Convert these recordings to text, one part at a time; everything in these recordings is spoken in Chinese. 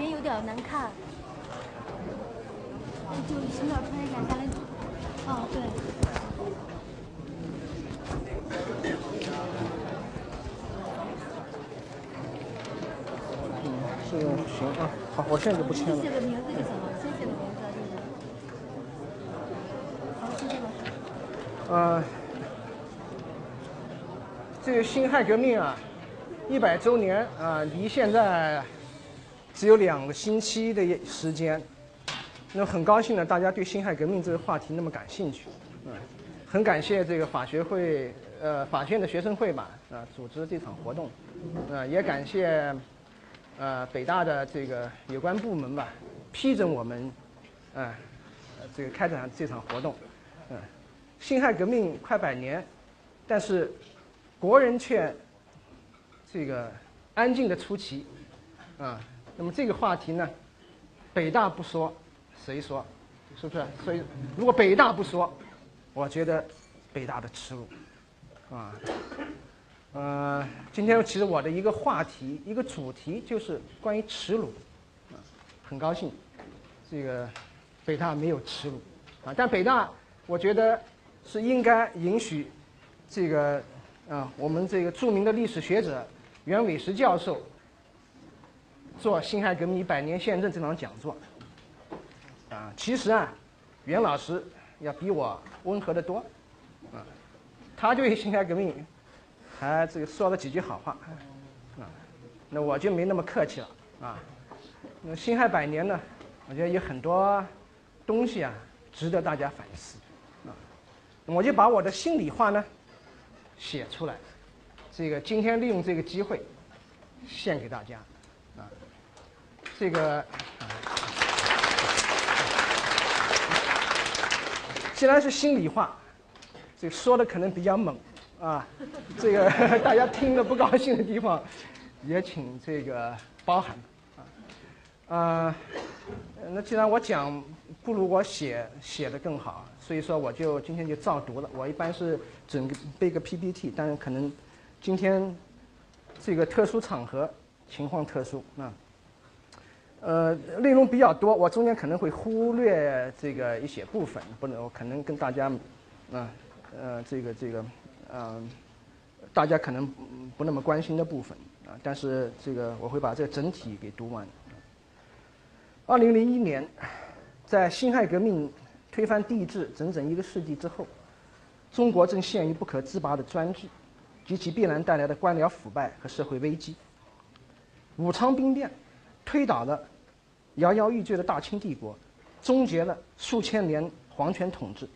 边有点难看。就从那儿拍一下，下来。哦，对。嗯，是行啊，好，我现在就不签了。写的名字就行了，先写的名字就是。好，谢谢老师。呃，这个辛亥革命啊，一百周年啊，离现在只有两个星期的时间。那很高兴呢，大家对辛亥革命这个话题那么感兴趣，嗯，很感谢这个法学会，呃，法学院的学生会吧，啊，组织这场活动，呃，也感谢，呃，北大的这个有关部门吧，批准我们，呃，这个开展这场活动，嗯，辛亥革命快百年，但是国人却这个安静的出奇，啊，那么这个话题呢，北大不说。谁说？是不是？所以，如果北大不说，我觉得北大的耻辱，啊，呃，今天其实我的一个话题、一个主题就是关于耻辱，啊，很高兴，这个北大没有耻辱，啊，但北大我觉得是应该允许这个啊，我们这个著名的历史学者袁伟时教授做辛亥革命一百年宪政这场讲座。啊，其实啊，袁老师要比我温和的多，啊，他对辛亥革命还这个说了几句好话，啊，那我就没那么客气了，啊，那辛亥百年呢，我觉得有很多东西啊，值得大家反思，啊，我就把我的心里话呢写出来，这个今天利用这个机会献给大家，这个。既然是心里话，这说的可能比较猛，啊，这个 大家听了不高兴的地方，也请这个包涵，啊，啊，那既然我讲不如我写写的更好，所以说我就今天就照读了。我一般是准备个 PPT，但是可能今天这个特殊场合情况特殊，啊。呃，内容比较多，我中间可能会忽略这个一些部分，不能，我可能跟大家，啊，呃，这个这个，嗯，大家可能不那么关心的部分，啊，但是这个我会把这个整体给读完。二零零一年，在辛亥革命推翻帝制整整一个世纪之后，中国正陷于不可自拔的专制及其必然带来的官僚腐败和社会危机。武昌兵变。推倒了摇摇欲坠的大清帝国，终结了数千年皇权统治，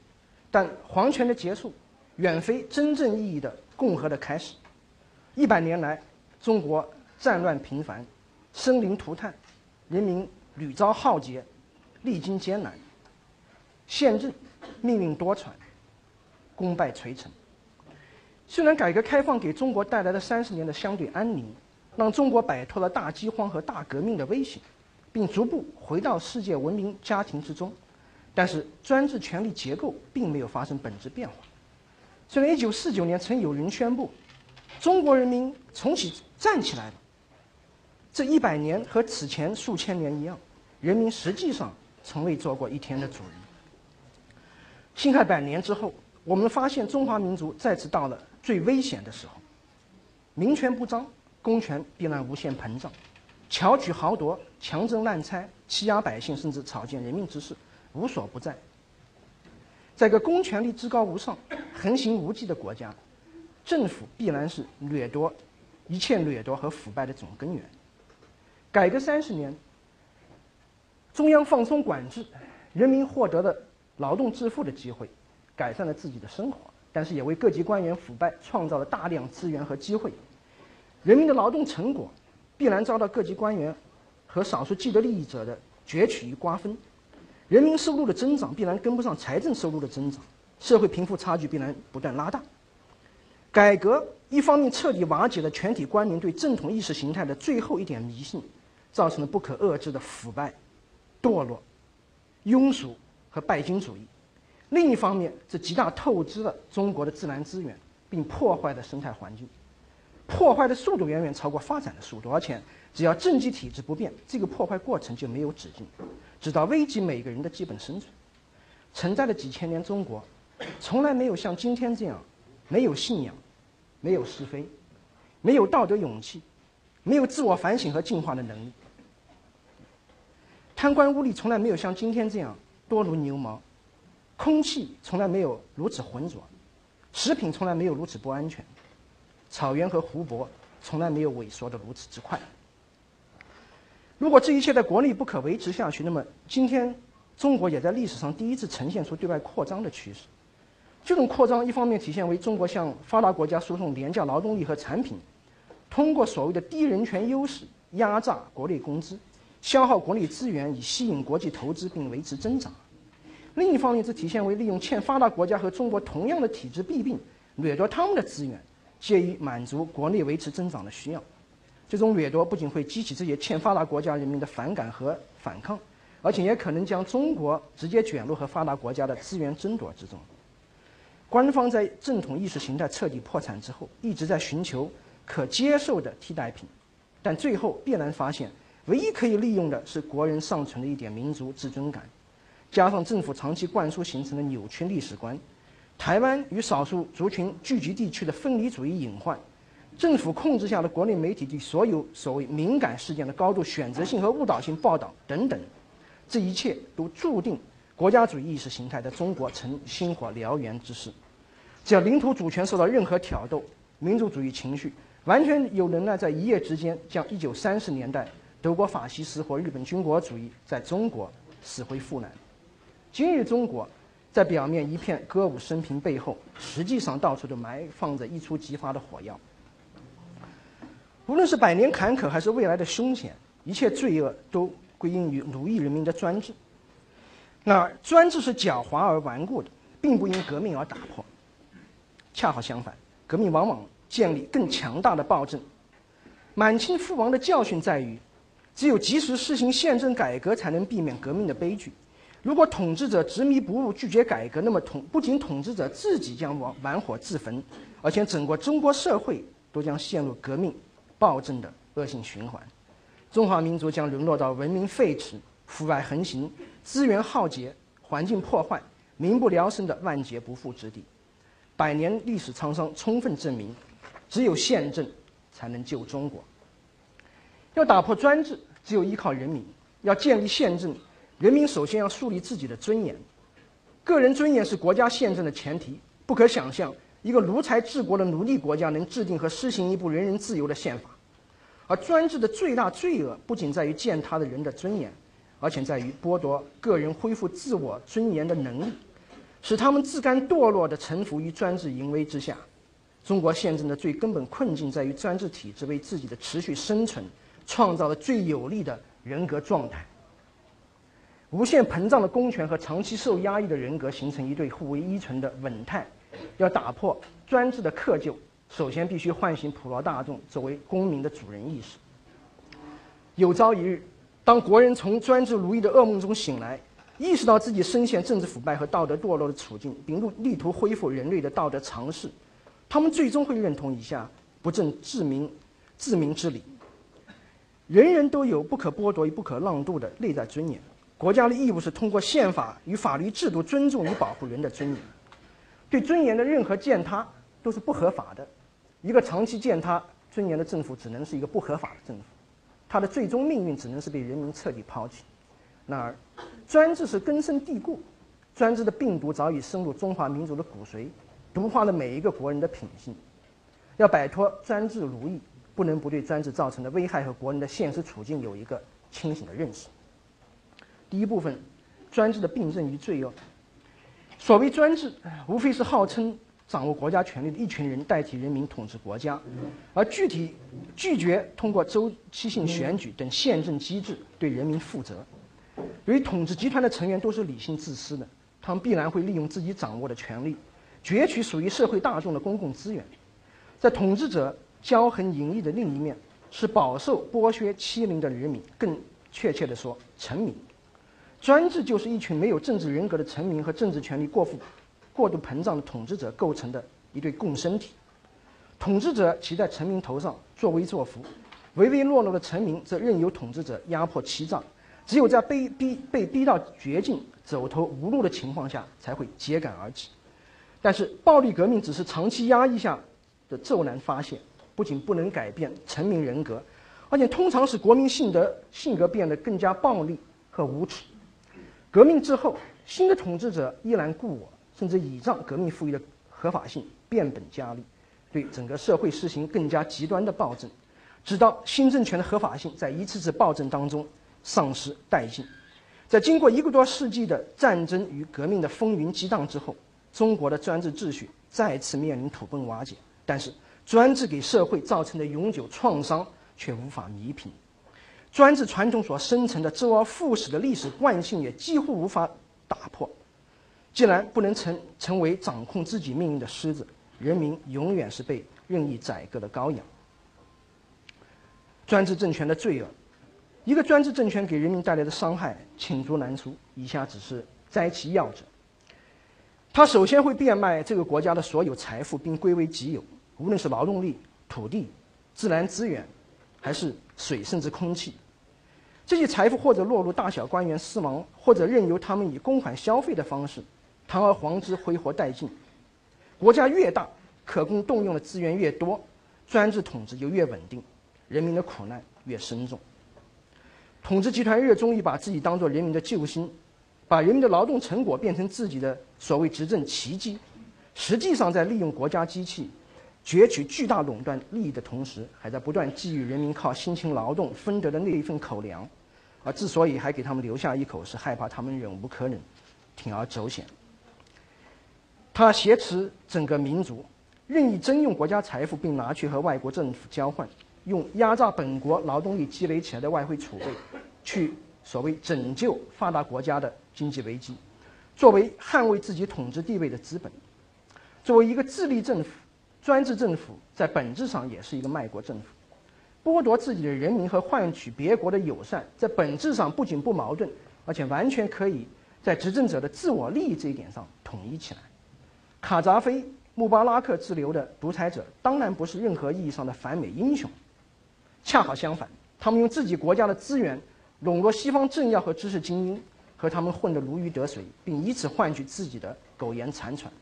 但皇权的结束，远非真正意义的共和的开始。一百年来，中国战乱频繁，生灵涂炭，人民屡遭浩劫，历经艰难。宪政命运多舛，功败垂成。虽然改革开放给中国带来了三十年的相对安宁。让中国摆脱了大饥荒和大革命的威胁，并逐步回到世界文明家庭之中，但是专制权力结构并没有发生本质变化。虽然1949年曾有人宣布，中国人民重启站起来了，这一百年和此前数千年一样，人民实际上从未做过一天的主人。辛亥百年之后，我们发现中华民族再次到了最危险的时候，民权不彰。公权必然无限膨胀，巧取豪夺、强征滥拆、欺压百姓，甚至草菅人命之事无所不在。在个公权力至高无上、横行无忌的国家，政府必然是掠夺一切掠夺和腐败的总根源。改革三十年，中央放松管制，人民获得了劳动致富的机会，改善了自己的生活，但是也为各级官员腐败创造了大量资源和机会。人民的劳动成果必然遭到各级官员和少数既得利益者的攫取与瓜分，人民收入的增长必然跟不上财政收入的增长，社会贫富差距必然不断拉大。改革一方面彻底瓦解了全体官民对正统意识形态的最后一点迷信，造成了不可遏制的腐败、堕落、庸俗和拜金主义；另一方面，这极大透支了中国的自然资源，并破坏了生态环境。破坏的速度远远超过发展的速度，而且只要政绩体制不变，这个破坏过程就没有止境，直到危及每个人的基本生存。存在了几千年，中国从来没有像今天这样，没有信仰，没有是非，没有道德勇气，没有自我反省和进化的能力。贪官污吏从来没有像今天这样多如牛毛，空气从来没有如此浑浊，食品从来没有如此不安全，草原和湖泊从来没有萎缩的如此之快。如果这一切在国内不可维持下去，那么今天。中国也在历史上第一次呈现出对外扩张的趋势。这种扩张一方面体现为中国向发达国家输送廉价劳动力和产品，通过所谓的低人权优势压榨国内工资，消耗国内资源以吸引国际投资并维持增长；另一方面，则体现为利用欠发达国家和中国同样的体制弊病，掠夺他们的资源，借以满足国内维持增长的需要。这种掠夺不仅会激起这些欠发达国家人民的反感和反抗。而且也可能将中国直接卷入和发达国家的资源争夺之中。官方在正统意识形态彻底破产之后，一直在寻求可接受的替代品，但最后必然发现，唯一可以利用的是国人尚存的一点民族自尊感，加上政府长期灌输形成的扭曲历史观，台湾与少数族群聚集地区的分离主义隐患，政府控制下的国内媒体对所有所谓敏感事件的高度选择性和误导性报道等等。这一切都注定国家主义意识形态在中国成星火燎原之势。只要领土主权受到任何挑逗，民族主义情绪完全有能耐在一夜之间将1930年代德国法西斯或日本军国主义在中国死灰复燃。今日中国在表面一片歌舞升平背后，实际上到处都埋放着一触即发的火药。无论是百年坎坷，还是未来的凶险，一切罪恶都。归因于奴役人民的专制，那专制是狡猾而顽固的，并不因革命而打破。恰好相反，革命往往建立更强大的暴政。满清覆亡的教训在于，只有及时实行宪政改革，才能避免革命的悲剧。如果统治者执迷不悟，拒绝改革，那么统不仅统治者自己将玩玩火自焚，而且整个中国社会都将陷入革命暴政的恶性循环。中华民族将沦落到文明废弛、腐败横行、资源耗竭、环境破坏、民不聊生的万劫不复之地。百年历史沧桑充分证明，只有宪政才能救中国。要打破专制，只有依靠人民。要建立宪政，人民首先要树立自己的尊严。个人尊严是国家宪政的前提。不可想象，一个奴才治国的奴隶国家能制定和施行一部人人自由的宪法。而专制的最大罪恶，不仅在于践踏的人的尊严，而且在于剥夺个人恢复自我尊严的能力，使他们自甘堕落地臣服于专制淫威之下。中国宪政的最根本困境，在于专制体制为自己的持续生存创造了最有利的人格状态。无限膨胀的公权和长期受压抑的人格，形成一对互为依存的稳态。要打破专制的窠臼。首先，必须唤醒普罗大众作为公民的主人意识。有朝一日，当国人从专制奴役的噩梦中醒来，意识到自己深陷政治腐败和道德堕落的处境，并力图恢复人类的道德常识，他们最终会认同以下不正自明、自明之理：人人都有不可剥夺、与不可浪渡的内在尊严。国家的义务是通过宪法与法律制度尊重与保护人的尊严。对尊严的任何践踏都是不合法的。一个长期践踏尊严的政府，只能是一个不合法的政府，它的最终命运只能是被人民彻底抛弃。然而，专制是根深蒂固，专制的病毒早已深入中华民族的骨髓，毒化了每一个国人的品性。要摆脱专制奴役，不能不对专制造成的危害和国人的现实处境有一个清醒的认识。第一部分，专制的病症与罪恶。所谓专制，无非是号称。掌握国家权力的一群人代替人民统治国家，而具体拒绝通过周期性选举等宪政机制对人民负责。由于统治集团的成员都是理性自私的，他们必然会利用自己掌握的权力，攫取属于社会大众的公共资源。在统治者骄横淫逸的另一面，是饱受剥削欺凌的人民，更确切地说，臣民。专制就是一群没有政治人格的臣民和政治权力过富。过度膨胀的统治者构成的一对共生体，统治者骑在臣民头上作威作福，唯唯诺诺的臣民则任由统治者压迫欺诈。只有在被逼被逼到绝境、走投无路的情况下，才会揭竿而起。但是，暴力革命只是长期压抑下的骤然发现，不仅不能改变臣民人格，而且通常使国民性格性格变得更加暴力和无耻。革命之后，新的统治者依然故我，甚至倚仗革命赋予的合法性，变本加厉，对整个社会实行更加极端的暴政，直到新政权的合法性在一次次暴政当中。丧失殆尽，在经过一个多世纪的战争与革命的风云激荡之后，中国的专制秩序再次面临土崩瓦解。但是，专制给社会造成的永久创伤却无法弥平，专制传统所生成的周而复始的历史惯性也几乎无法打破。既然不能成成为掌控自己命运的狮子，人民永远是被任意宰割的羔羊。专制政权的罪恶。一个专制政权给人民带来的伤害罄竹难书，以下只是摘其要者。他首先会变卖这个国家的所有财富，并归为己有，无论是劳动力、土地、自然资源，还是水，甚至空气。这些财富或者落入大小官员私囊，或者任由他们以公款消费的方式堂而皇之挥霍殆尽。国家越大，可供动用的资源越多，专制统治就越稳定，人民的苦难越深重。统治集团热衷于把自己当作人民的救星，把人民的劳动成果变成自己的所谓执政奇迹，实际上在利用国家机器攫取巨大垄断利益的同时，还在不断觊觎人民靠辛勤劳动分得的那一份口粮。而之所以还给他们留下一口，是害怕他们忍无可忍，铤而走险。他挟持整个民族，任意征用国家财富，并拿去和外国政府交换。用压榨本国劳动力积累起来的外汇储备，去所谓拯救发达国家的经济危机，作为捍卫自己统治地位的资本。作为一个自立政府，专制政府在本质上也是一个卖国政府。剥夺自己的人民和换取别国的友善，在本质上不仅不矛盾，而且完全可以在执政者的自我利益这一点上统一起来。卡扎菲、穆巴拉克之流的独裁者，当然不是任何意义上的反美英雄。恰好相反，他们用自己国家的资源笼络西方政要和知识精英，和他们混得如鱼得水，并以此换取自己的苟延残喘。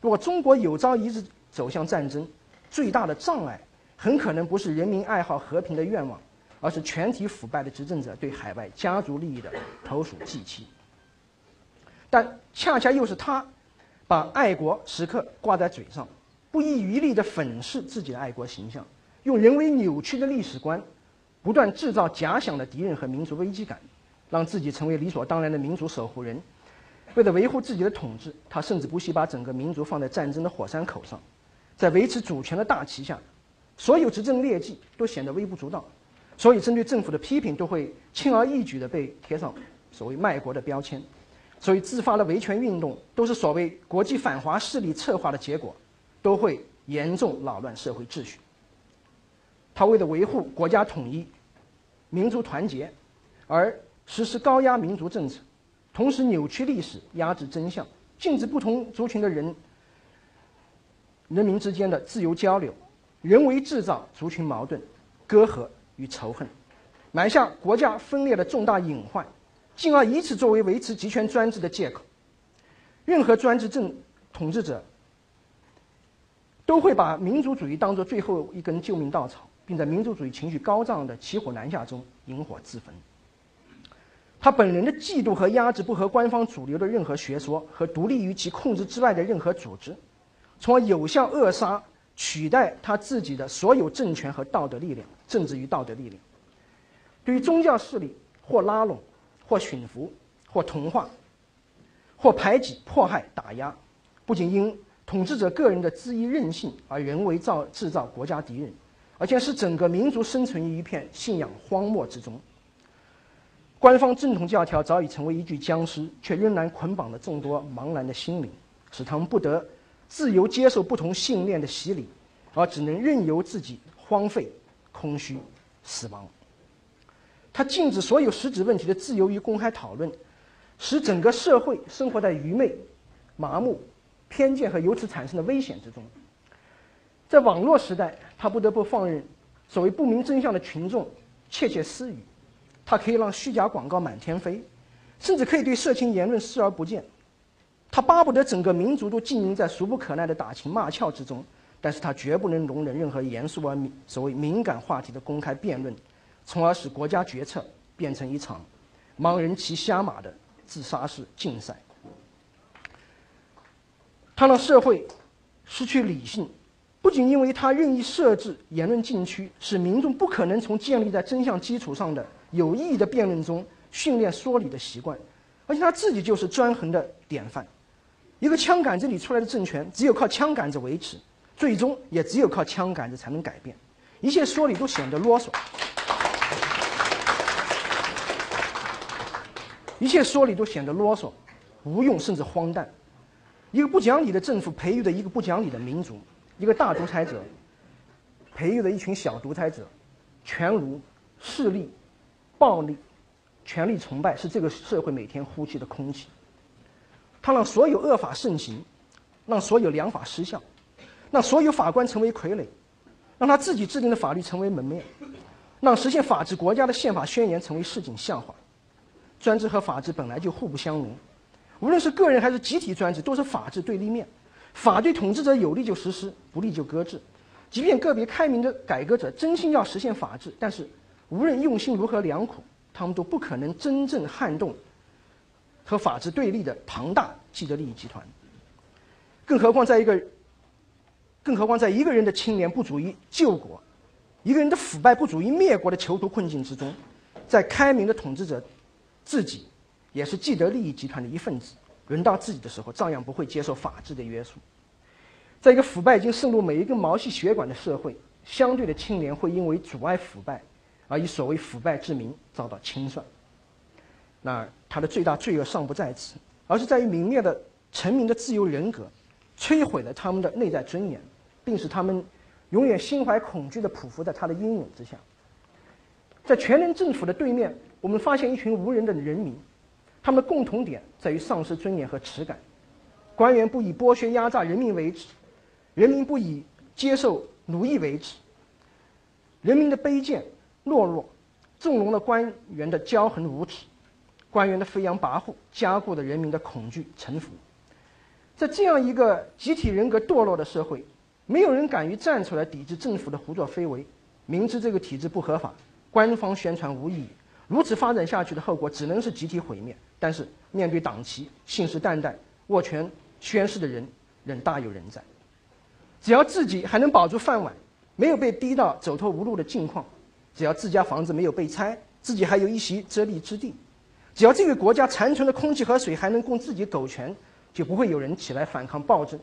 如果中国有朝一日走向战争，最大的障碍很可能不是人民爱好和平的愿望，而是全体腐败的执政者对海外家族利益的投鼠忌器。但恰恰又是他，把爱国时刻挂在嘴上，不遗余力地粉饰自己的爱国形象。用人为扭曲的历史观，不断制造假想的敌人和民族危机感，让自己成为理所当然的民族守护人。为了维护自己的统治，他甚至不惜把整个民族放在战争的火山口上。在维持主权的大旗下，所有执政劣迹都显得微不足道，所以针对政府的批评都会轻而易举地被贴上所谓卖国的标签。所以自发的维权运动都是所谓国际反华势力策划的结果，都会严重扰乱社会秩序。他为了维护国家统一、民族团结，而实施高压民族政策，同时扭曲历史、压制真相，禁止不同族群的人、人民之间的自由交流，人为制造族群矛盾、隔阂与仇恨，埋下国家分裂的重大隐患，进而以此作为维持集权专制的借口。任何专制政统治者都会把民族主义当作最后一根救命稻草。并在民族主义情绪高涨的骑虎难下中引火自焚。他本人的嫉妒和压制不合官方主流的任何学说和独立于其控制之外的任何组织，从而有效扼杀、取代他自己的所有政权和道德力量、政治与道德力量。对于宗教势力，或拉拢，或驯服，或同化，或排挤、迫害、打压，不仅因统治者个人的恣意任性而人为造制造国家敌人。而且使整个民族生存于一片信仰荒漠之中。官方正统教条早已成为一具僵尸，却仍然捆绑了众多茫然的心灵，使他们不得自由接受不同信念的洗礼，而只能任由自己荒废、空虚、死亡。他禁止所有实质问题的自由与公开讨论，使整个社会生活在愚昧、麻木、偏见和由此产生的危险之中。在网络时代，他不得不放任所谓不明真相的群众窃窃私语，他可以让虚假广告满天飞，甚至可以对色情言论视而不见。他巴不得整个民族都浸淫在俗不可耐的打情骂俏之中，但是他绝不能容忍任何严肃而敏所谓敏感话题的公开辩论，从而使国家决策变成一场盲人骑瞎马的自杀式竞赛。他让社会失去理性，不仅因为他任意设置言论禁区，使民众不可能从建立在真相基础上的有意义的辩论中训练说理的习惯，而且他自己就是专横的典范。一个枪杆子里出来的政权，只有靠枪杆子维持，最终也只有靠枪杆子才能改变。一切说理都显得啰嗦，一切说理都显得啰嗦、无用，甚至荒诞。一个不讲理的政府培育的一个不讲理的民族，一个大独裁者培育的一群小独裁者，权奴、势力、暴力、权力崇拜是这个社会每天呼吸的空气。他让所有恶法盛行，让所有良法失效，让所有法官成为傀儡，让他自己制定的法律成为门面，让实现法治国家的宪法宣言成为市井笑话。专制和法治本来就互不相容。无论是个人还是集体专制，都是法治对立面。法对统治者有利就实施，不利就搁置。即便个别开明的改革者真心要实现法治，但是无论用心如何良苦，他们都不可能真正撼动和法治对立的庞大既得利益集团。更何况，在一个，更何况在一个人的清廉不足以救国，一个人的腐败不足以灭国的囚徒困境之中，在开明的统治者自己。也是既得利益集团的一份子，轮到自己的时候，照样不会接受法治的约束。在一个腐败已经渗入每一根毛细血管的社会，相对的清廉会因为阻碍腐败，而以所谓腐败之名遭到清算。那他的最大罪恶尚不在此，而是在于泯灭的臣民的自由人格，摧毁了他们的内在尊严，并使他们永远心怀恐惧地匍匐在他的阴影之下。在全能政府的对面，我们发现一群无人的人民。他们的共同点在于丧失尊严和耻感，官员不以剥削压榨人民为耻，人民不以接受奴役为耻。人民的卑贱懦弱，纵容了官员的骄横无耻，官员的飞扬跋扈，加固了人民的恐惧臣服。在这样一个集体人格堕落的社会，没有人敢于站出来抵制政府的胡作非为，明知这个体制不合法，官方宣传无意义。如此发展下去的后果，只能是集体毁灭。但是面对党旗信誓旦旦握拳宣誓的人，仍大有人在。只要自己还能保住饭碗，没有被逼到走投无路的境况；只要自家房子没有被拆，自己还有一席遮蔽之地；只要这个国家残存的空气和水还能供自己苟全，就不会有人起来反抗暴政。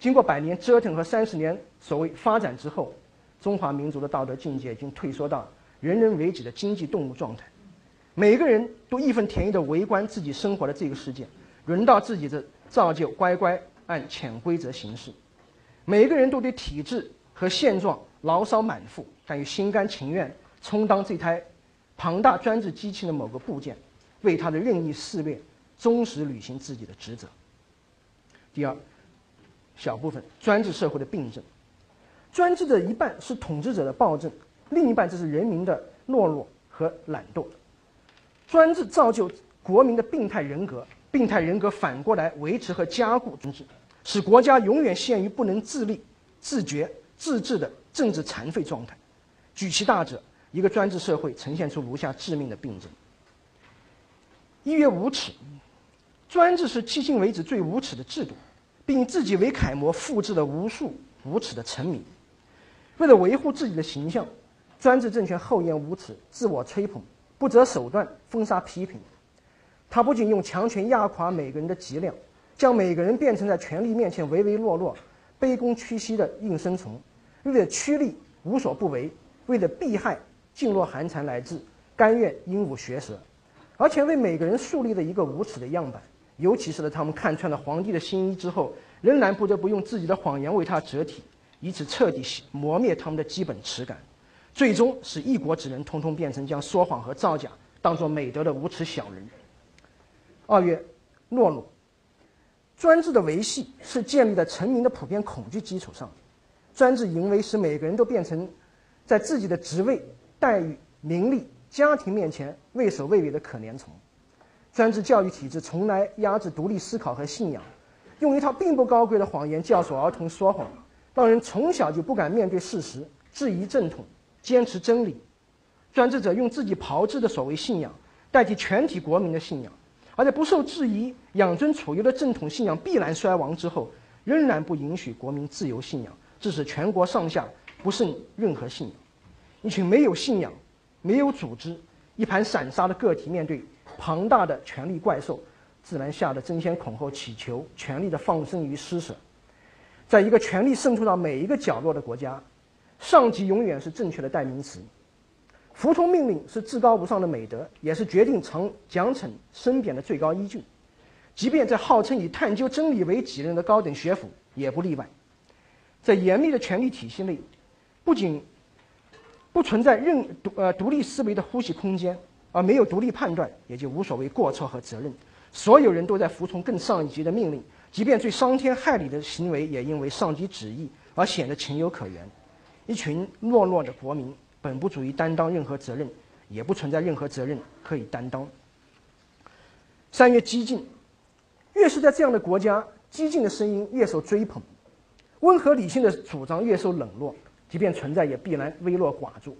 经过百年折腾和三十年所谓发展之后，中华民族的道德境界已经退缩到。人人为己的经济动物状态，每个人都义愤填膺地围观自己生活的这个世界，轮到自己的造就乖乖按潜规则行事。每个人都对体制和现状牢骚满腹，但又心甘情愿充当这台庞大专制机器的某个部件，为他的任意肆虐忠实履行自己的职责。第二，小部分专制社会的病症，专制的一半是统治者的暴政。另一半就是人民的懦弱和懒惰，专制造就国民的病态人格，病态人格反过来维持和加固专制，使国家永远陷于不能自立、自觉、自治的政治残废状态。举其大者，一个专制社会呈现出如下致命的病症：一曰无耻，专制是迄今为止最无耻的制度，并以自己为楷模，复制了无数无耻的臣民。为了维护自己的形象。专制政权厚颜无耻，自我吹捧，不择手段封杀批评。他不仅用强权压垮每个人的脊梁，将每个人变成在权力面前唯唯诺诺、卑躬屈膝的应声虫，为了趋利无所不为，为了避害噤若寒蝉，来至甘愿鹦鹉学舌，而且为每个人树立了一个无耻的样板。尤其是在他们看穿了皇帝的新衣之后，仍然不得不用自己的谎言为他折体，以此彻底磨灭他们的基本耻感。最终使一国之人通通变成将说谎和造假当作美德的无耻小人。二月，懦弱，专制的维系是建立在臣民的普遍恐惧基础上。专制淫威使每个人都变成在自己的职位、待遇、名利、家庭面前畏首畏尾的可怜虫。专制教育体制从来压制独立思考和信仰，用一套并不高贵的谎言教唆儿童说谎，让人从小就不敢面对事实，质疑正统，坚持真理。专制者用自己炮制的所谓信仰代替全体国民的信仰，而在不受质疑、养尊处优的正统信仰必然衰亡之后，仍然不允许国民自由信仰，致使全国上下不剩任何信仰。一群没有信仰、没有组织、一盘散沙的个体，面对庞大的权力怪兽，自然吓得争先恐后，祈求权力的放生与施舍。在一个权力渗透到每一个角落的国家，上级永远是正确的代名词。服从命令是至高无上的美德，也是决定惩奖惩升贬的最高依据。即便在号称以探究真理为己任的高等学府，也不例外。在严密的权力体系内，不仅不存在任独呃独立思维的呼吸空间，而没有独立判断，也就无所谓过错和责任。所有人都在服从更上一级的命令，即便最伤天害理的行为，也因为上级旨意而显得情有可原。一群懦弱的国民。本不足以担当任何责任，也不存在任何责任可以担当。三月激进，越是在这样的国家，激进的声音越受追捧，温和理性的主张越受冷落，即便存在，也必然微弱寡助，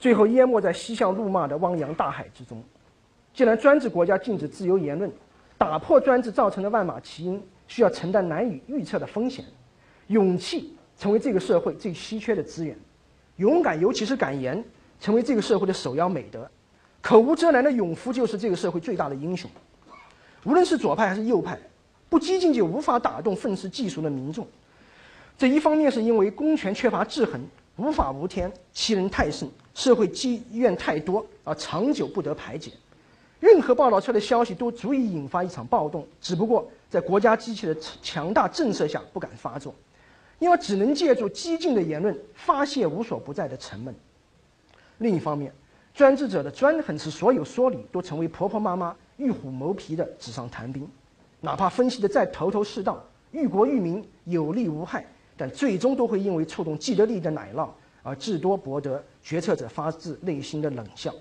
最后淹没在嬉笑怒骂的汪洋大海之中。既然专制国家禁止自由言论，打破专制造成的万马齐喑，需要承担难以预测的风险，勇气成为这个社会最稀缺的资源。勇敢，尤其是敢言，成为这个社会的首要美德。口无遮拦的勇夫就是这个社会最大的英雄。无论是左派还是右派，不激进就无法打动愤世嫉俗的民众。这一方面是因为公权缺乏制衡，无法无天，欺人太甚，社会积怨太多，而长久不得排解。任何报道出来的消息都足以引发一场暴动，只不过在国家机器的强大震慑下不敢发作。因为只能借助激进的言论发泄无所不在的沉闷。另一方面，专制者的专横使所有说理都成为婆婆妈妈欲虎谋皮的纸上谈兵，哪怕分析的再头头是道、育国育民、有利无害，但最终都会因为触动既得利益的奶酪而至多博得决策者发自内心的冷笑。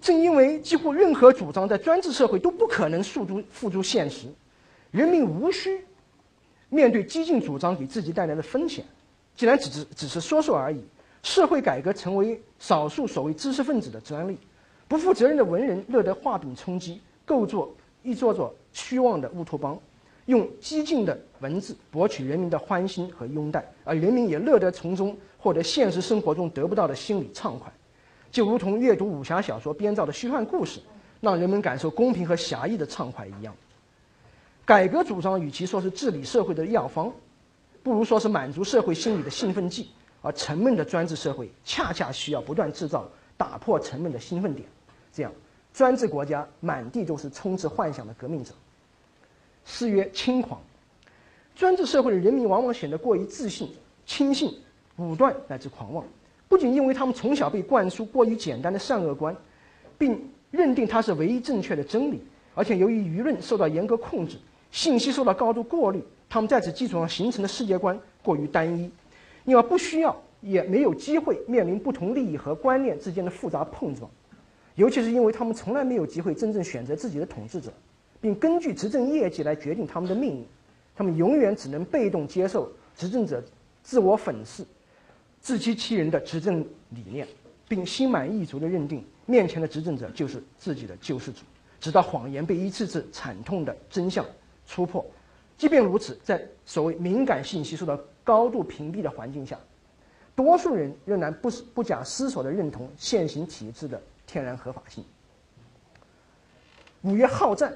正因为几乎任何主张在专制社会都不可能诉诸付诸现实，人民无需。面对激进主张给自己带来的风险，既然只是只是说说而已，社会改革成为少数所谓知识分子的专利，不负责任的文人乐得画饼充饥，构筑一座座虚妄的乌托邦，用激进的文字博取人民的欢心和拥戴，而人民也乐得从中获得现实生活中得不到的心理畅快，就如同阅读武侠小说编造的虚幻故事，让人们感受公平和侠义的畅快一样。改革主张与其说是治理社会的药方，不如说是满足社会心理的兴奋剂。而沉闷的专制社会恰恰需要不断制造打破沉闷的兴奋点，这样专制国家满地都是充斥幻想的革命者。诗曰轻狂，专制社会的人民往往显得过于自信、轻信、武断乃至狂妄，不仅因为他们从小被灌输过于简单的善恶观，并认定它是唯一正确的真理，而且由于舆论受到严格控制。信息受到高度过滤，他们在此基础上形成的世界观过于单一，因而不需要也没有机会面临不同利益和观念之间的复杂碰撞，尤其是因为他们从来没有机会真正选择自己的统治者，并根据执政业绩来决定他们的命运，他们永远只能被动接受执政者自我粉饰、自欺欺人的执政理念，并心满意足地认定面前的执政者就是自己的救世主，直到谎言被一次次惨痛的真相。戳破，即便如此，在所谓敏感信息受到高度屏蔽的环境下，多数人仍然不不假思索地认同现行体制的天然合法性。五月好战，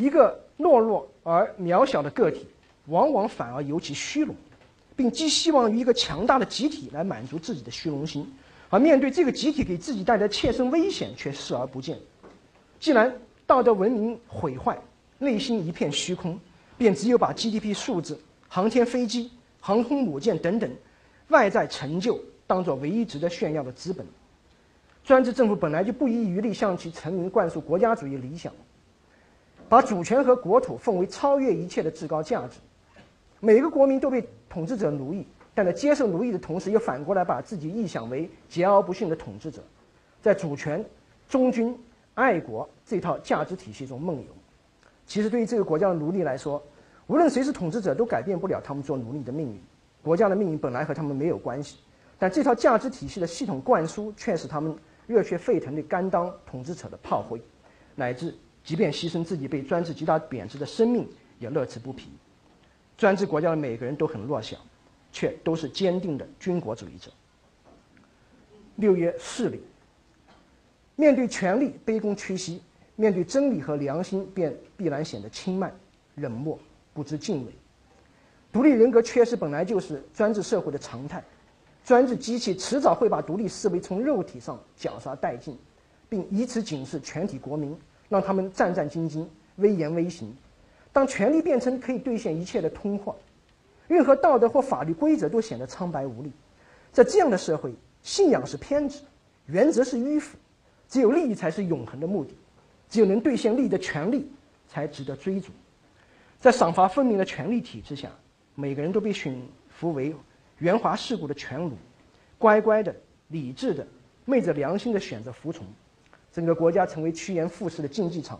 一个懦弱而渺小的个体，往往反而尤其虚荣，并寄希望于一个强大的集体来满足自己的虚荣心，而面对这个集体给自己带来切身危险，却视而不见。既然道德文明毁坏，内心一片虚空，便只有把 GDP 数字、航天飞机、航空母舰等等外在成就当做唯一值得炫耀的资本。专制政府本来就不遗余力向其臣民灌输国家主义理想，把主权和国土奉为超越一切的至高价值，每个国民都被统治者奴役，但在接受奴役的同时，又反过来把自己臆想为桀骜不驯的统治者，在主权、忠君、爱国这套价值体系中梦游。其实，对于这个国家的奴隶来说，无论谁是统治者，都改变不了他们做奴隶的命运。国家的命运本来和他们没有关系，但这套价值体系的系统灌输，却使他们热血沸腾地甘当统治者的炮灰，乃至即便牺牲自己被专制极大贬值的生命，也乐此不疲。专制国家的每个人都很弱小，却都是坚定的军国主义者。六曰势力。面对权力卑躬屈膝，面对真理和良心便必然显得轻慢、冷漠。不知敬畏，独立人格缺失本来就是专制社会的常态。专制机器迟早会把独立思维从肉体上绞杀殆尽，并以此警示全体国民，让他们战战兢兢、威严威行。当权力变成可以兑现一切的通货，任何道德或法律规则都显得苍白无力。在这样的社会，信仰是偏执，原则是迂腐，只有利益才是永恒的目的，只有能兑现利益的权利才值得追逐。在赏罚分明的权力体制下，每个人都被驯服为圆滑世故的犬儒，乖乖的、理智的、昧着良心的选择服从，整个国家成为趋炎附势的竞技场。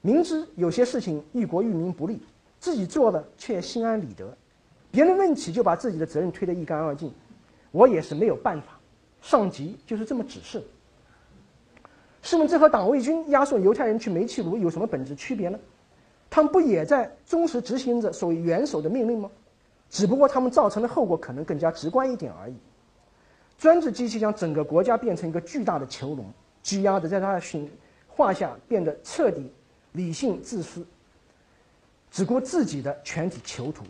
明知有些事情于国于民不利，自己做了却心安理得，别人问起就把自己的责任推得一干二净。我也是没有办法，上级就是这么指示。试问这和党卫军押送犹太人去煤气炉有什么本质区别呢？他们不也在忠实执行着所谓元首的命令吗？只不过他们造成的后果可能更加直观一点而已。专制机器将整个国家变成一个巨大的囚笼，拘押的在他的训画下变得彻底理性自私，只顾自己的全体囚徒。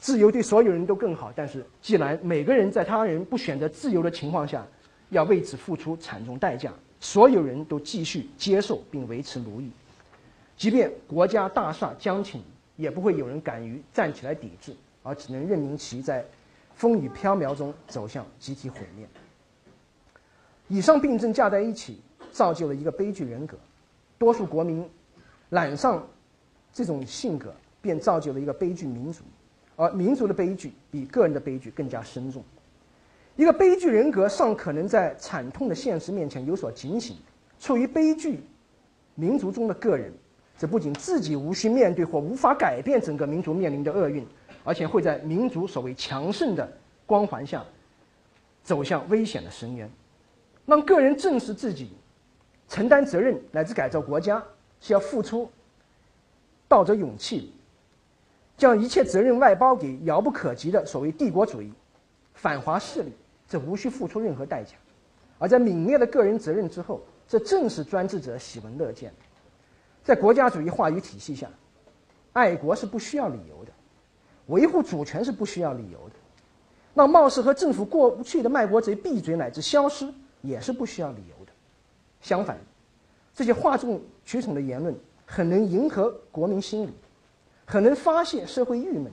自由对所有人都更好，但是既然每个人在他人不选择自由的情况下，要为此付出惨重代价，所有人都继续接受并维持奴役。即便国家大厦将倾，也不会有人敢于站起来抵制，而只能任凭其在风雨飘渺中走向集体毁灭。以上病症加在一起，造就了一个悲剧人格。多数国民染上这种性格，便造就了一个悲剧民族。而民族的悲剧比个人的悲剧更加深重。一个悲剧人格尚可能在惨痛的现实面前有所警醒，处于悲剧民族中的个人。这不仅自己无需面对或无法改变整个民族面临的厄运，而且会在民族所谓强盛的光环下，走向危险的深渊。让个人正视自己，承担责任乃至改造国家，是要付出道德勇气，将一切责任外包给遥不可及的所谓帝国主义、反华势力，这无需付出任何代价。而在泯灭了个人责任之后，这正是专制者喜闻乐见。在国家主义话语体系下，爱国是不需要理由的，维护主权是不需要理由的，让貌似和政府过不去的卖国贼闭嘴乃至消失也是不需要理由。相反，这些哗众取宠的言论很能迎合国民心理，很能发泄社会郁闷，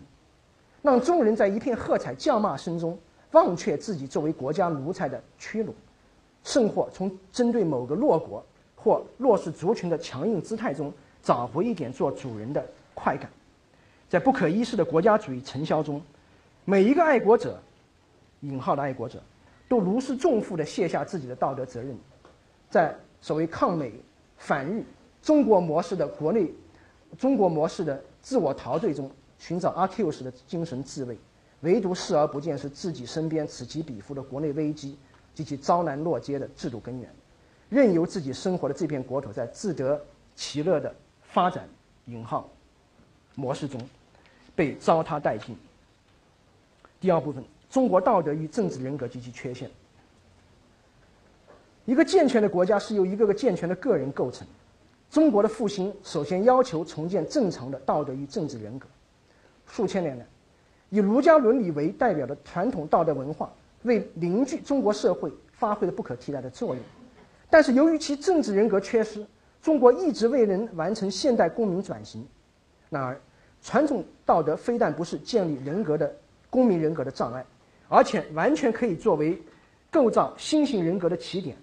让众人在一片喝彩叫骂声中忘却自己作为国家奴才的屈辱，甚或从针对某个弱国。或弱势族群的强硬姿态中找回一点做主人的快感，在不可一世的国家主义尘嚣中，每一个爱国者（引号的爱国者）都如释重负地卸下自己的道德责任，在所谓抗美反日中国模式的国内中国模式的自我陶醉中寻找阿 Q 式的精神自慰，唯独视而不见是自己身边此起彼伏的国内危机及其遭难落街的制度根源。任由自己生活的这片国土在自得其乐的发展“引号”模式中被糟蹋殆尽。第二部分：中国道德与政治人格及其缺陷。一个健全的国家是由一个个健全的个人构成。中国的复兴首先要求重建正常的道德与政治人格。数千年来，以儒家伦理为代表的传统道德文化为凝聚中国社会发挥了不可替代的作用。但是由于其政治人格缺失，中国一直未能完成现代公民转型。然而，传统道德非但不是建立人格的公民人格的障碍，而且完全可以作为构造新型人格的起点。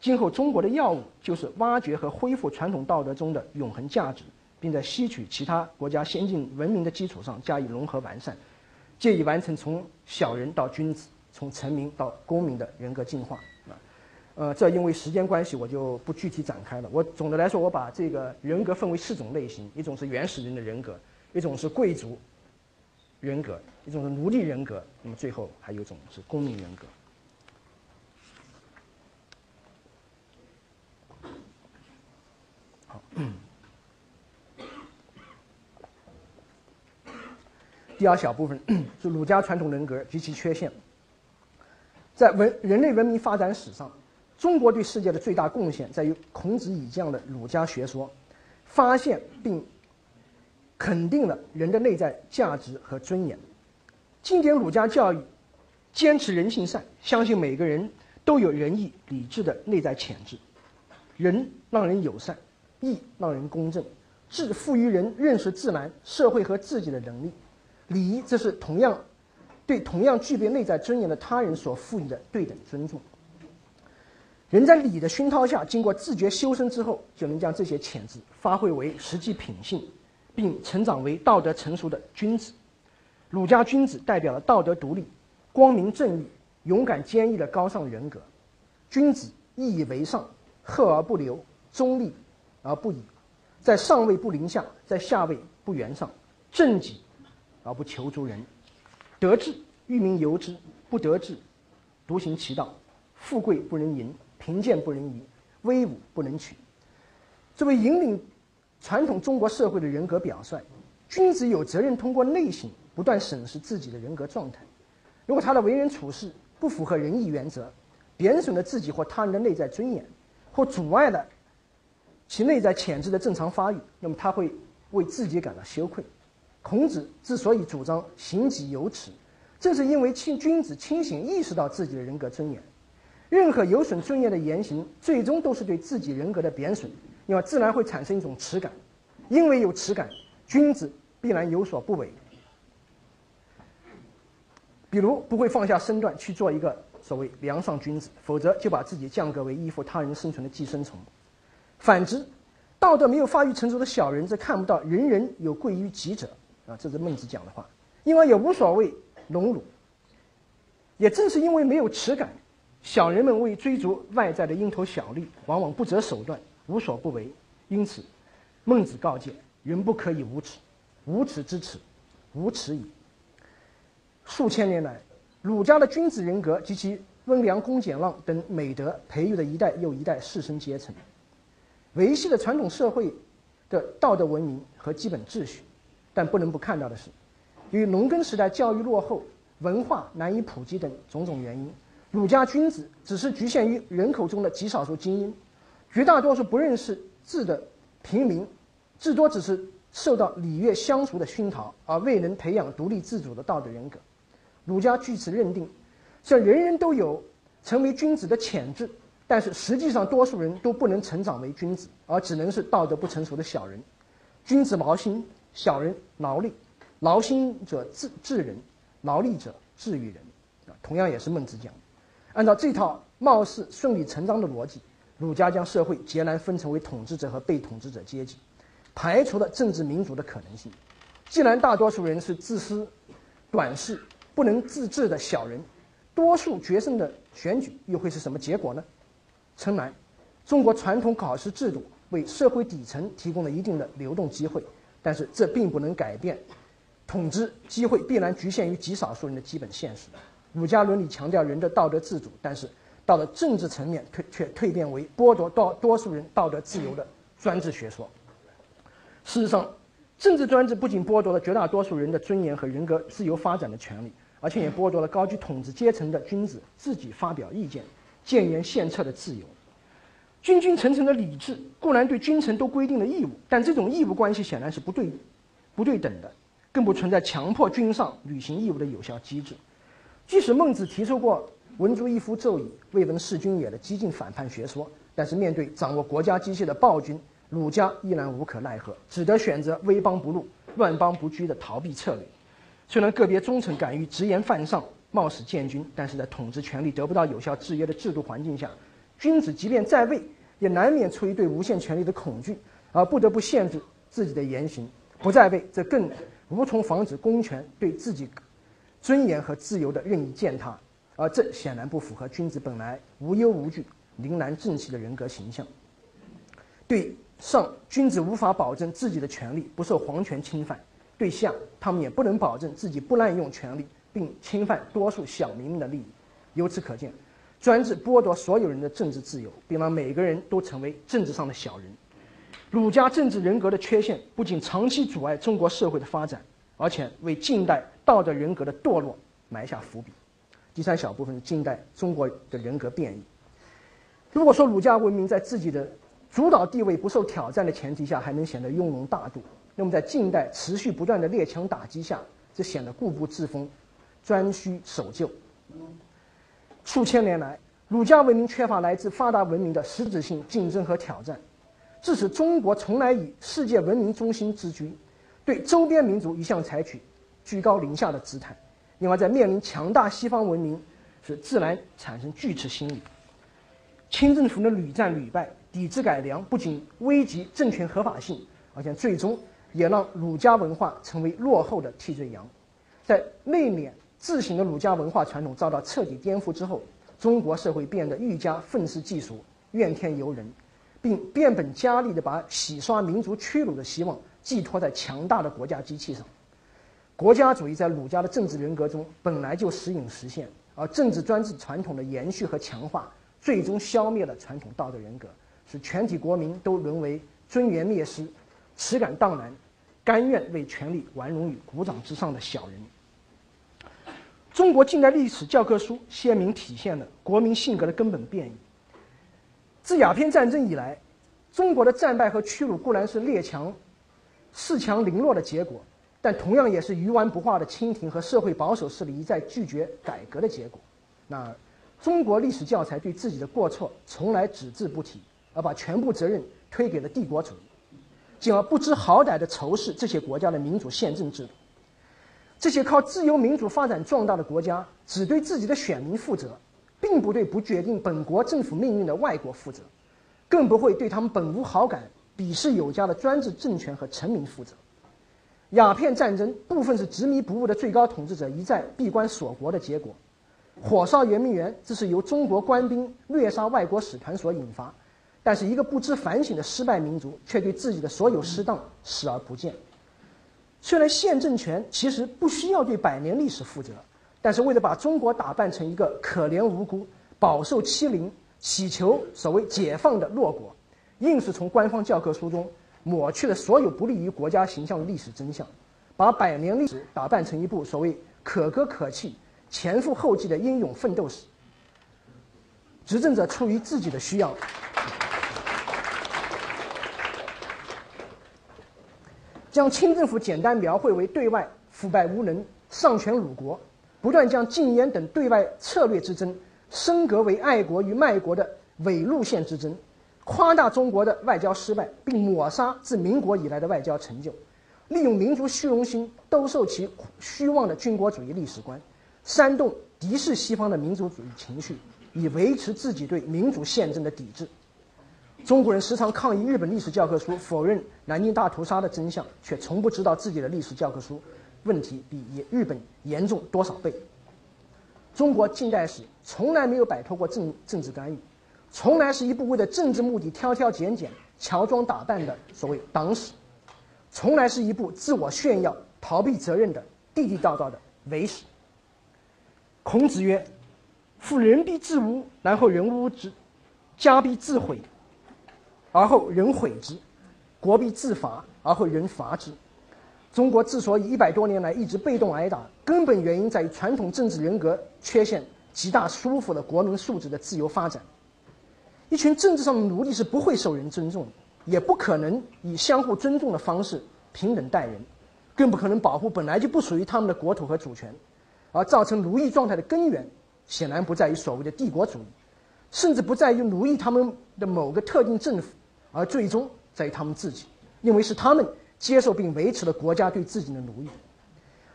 今后中国的要务就是挖掘和恢复传统道德中的永恒价值，并在吸取其他国家先进文明的基础上加以融合完善，借以完成从小人到君子、从臣民到公民的人格进化。啊，呃，这因为时间关系，我就不具体展开了。我总的来说，我把这个人格分为四种类型：一种是原始人的人格，一种是贵族人格，一种是奴隶人格，那么最后还有一种是公民人格。第二小部分 是儒家传统人格及其缺陷。在文人类文明发展史上，中国对世界的最大贡献在于孔子以降的儒家学说，发现并肯定了人的内在价值和尊严。经典儒家教育坚持人性善，相信每个人都有仁义礼智的内在潜质。仁让人友善，义让人公正，智赋予人认识自然、社会和自己的能力。礼，这是同样对同样具备内在尊严的他人所赋予的对等尊重。人在礼的熏陶下，经过自觉修身之后，就能将这些潜质发挥为实际品性，并成长为道德成熟的君子。儒家君子代表了道德独立、光明正义、勇敢坚毅的高尚人格。君子义以为上，和而不流，中立而不倚，在上位不临下，在下位不圆上，正己而不求诸人。得志，欲民由之；不得志，独行其道。富贵不能淫，贫贱不能移，威武不能取。作为引领传统中国社会的人格表率，君子有责任通过内省不断审视自己的人格状态。如果他的为人处事不符合仁义原则，贬损了自己或他人的内在尊严，或阻碍了其内在潜质的正常发育，那么他会为自己感到羞愧。孔子之所以主张行己有耻，正是因为清君子清醒意识到自己的人格尊严。任何有损尊严的言行，最终都是对自己人格的贬损，那么自然会产生一种耻感。因为有耻感，君子必然有所不为。比如不会放下身段去做一个所谓良上君子，否则就把自己降格为依附他人生存的寄生虫。反之，道德没有发育成熟的小人，则看不到人人有贵于己者。啊，这是孟子讲的话，因而也无所谓荣辱。也正是因为没有耻感。小人们为追逐外在的蝇头小利，往往不择手段，无所不为。因此，孟子告诫：人不可以无耻，无耻之耻，无耻矣。数千年来，儒家的君子人格及其温良恭俭让等美德，培育了一代又一代士绅阶层，维系了传统社会的道德文明和基本秩序。但不能不看到的是，由于农耕时代教育落后、文化难以普及等种种原因。儒家君子只是局限于人口中的极少数精英，绝大多数不认识字的平民，至多只是受到礼乐相俗的熏陶，而未能培养独立自主的道德人格。儒家据此认定，虽然人人都有成为君子的潜质，但是实际上多数人都不能成长为君子，而只能是道德不成熟的小人。君子劳心，小人劳力。劳心者治治人，劳力者治于人。啊，同样也是孟子讲。按照这套貌似顺理成章的逻辑，儒家将社会截然分成为统治者和被统治者阶级，排除了政治民主的可能性。既然大多数人是自私、短视、不能自治的小人，多数决胜的选举又会是什么结果呢？诚然，中国传统考试制度为社会底层提供了一定的流动机会，但是这并不能改变统治机会必然局限于极少数人的基本现实。儒家伦理强调人的道德自主，但是到了政治层面，却却蜕变为剥夺多多数人道德自由的专制学说。事实上，政治专制不仅剥夺了绝大多数人的尊严和人格自由发展的权利，而且也剥夺了高居统治阶层的君子自己发表意见、建言献策的自由。君君臣臣的礼制固然对君臣都规定了义务，但这种义务关系显然是不对不对等的，更不存在强迫君上履行义务的有效机制。即使孟子提出过“文足一夫纣矣，未闻弑君也”的激进反叛学说，但是面对掌握国家机器的暴君，儒家依然无可奈何，只得选择威邦不入、乱邦不居的逃避策略。虽然个别忠臣敢于直言犯上、冒死建君，但是在统治权力得不到有效制约的制度环境下，君子即便在位，也难免出于对无限权力的恐惧，而不得不限制自己的言行，不在位，则更无从防止公权对自己尊严和自由的任意践踏，而这显然不符合君子本来无忧无惧、凛然正气的人格形象。对上，君子无法保证自己的权利不受皇权侵犯；对下，他们也不能保证自己不滥用权力并侵犯多数小民的利益。由此可见，专制剥夺所有人的政治自由，并让每个人都成为政治上的小人。儒家政治人格的缺陷不仅长期阻碍中国社会的发展，而且为近代道德人格的堕落埋下伏笔。第三小部分是近代中国的人格变异。如果说儒家文明在自己的主导地位不受挑战的前提下还能显得雍容大度，那么在近代持续不断的列强打击下，则显得固步自封、专需守旧。数千年来，儒家文明缺乏来自发达文明的实质性竞争和挑战，致使中国从来以世界文明中心自居，对周边民族一向采取居高临下的姿态。另外，在面临强大西方文明时，自然产生惧斥心理。清政府的屡战屡败。抵制改良不仅危及政权合法性，而且最终也让儒家文化成为落后的替罪羊。在内敛自省的儒家文化传统遭到彻底颠覆之后，中国社会变得愈加愤世嫉俗、怨天尤人，并变本加厉地把洗刷民族屈辱的希望寄托在强大的国家机器上。国家主义在儒家的政治人格中本来就时隐时现，而政治专制传统的延续和强化，最终消灭了传统道德人格。使全体国民都沦为尊严灭失、耻感荡然、甘愿为权力玩弄于股掌之上的小人。中国近代历史教科书鲜明体现了国民性格的根本变异。自鸦片战争以来，中国的战败和屈辱固然是列强恃强凌弱的结果，但同样也是鱼丸不化的清廷和社会保守势力一再拒绝改革的结果。那中国历史教材对自己的过错从来只字不提。而把全部责任推给了帝国主义，进而不知好歹的仇视这些国家的民主宪政制度。这些靠自由民主发展壮大的国家，只对自己的选民负责，并不对不决定本国政府命运的外国负责，更不会对他们本无好感、鄙视有加的专制政权和臣民负责。鸦片战争部分是执迷不悟的最高统治者一再闭关锁国的结果，火烧圆明园这是由中国官兵虐杀外国使团所引发。但是，一个不知反省的失败民族，却对自己的所有失当视而不见。虽然现政权其实不需要对百年历史负责，但是为了把中国打扮成一个可怜无辜、饱受欺凌、祈求所谓解放的弱国，硬是从官方教科书中抹去了所有不利于国家形象的历史真相，把百年历史打扮成一部所谓可歌可泣、前赴后继的英勇奋斗史。执政者出于自己的需要。将清政府简单描绘为对外腐败无能、丧权辱国，不断将禁烟等对外策略之争升格为爱国与卖国的伪路线之争，夸大中国的外交失败，并抹杀自民国以来的外交成就，利用民族虚荣心兜售其虚妄的军国主义历史观，煽动敌视西方的民族主义情绪，以维持自己对民主宪政的抵制。中国人时常抗议日本历史教科书否认南京大屠杀的真相，却从不知道自己的历史教科书问题比日本严重多少倍。中国近代史从来没有摆脱过政政治干预，从来是一部为了政治目的挑挑拣拣、乔装打扮的所谓党史，从来是一部自我炫耀、逃避责任的地地道道的伪史。孔子曰：“夫人必自污，然后人污之；家必自毁。”而后人毁之，国必自伐，而后人伐之。中国之所以一百多年来一直被动挨打，根本原因在于传统政治人格缺陷极大，束缚了国民素质的自由发展。一群政治上的奴隶是不会受人尊重，也不可能以相互尊重的方式平等待人，更不可能保护本来就不属于他们的国土和主权。而造成奴役状态的根源，显然不在于所谓的帝国主义，甚至不在于奴役他们的某个特定政府。而最终在于他们自己，因为是他们接受并维持了国家对自己的奴役。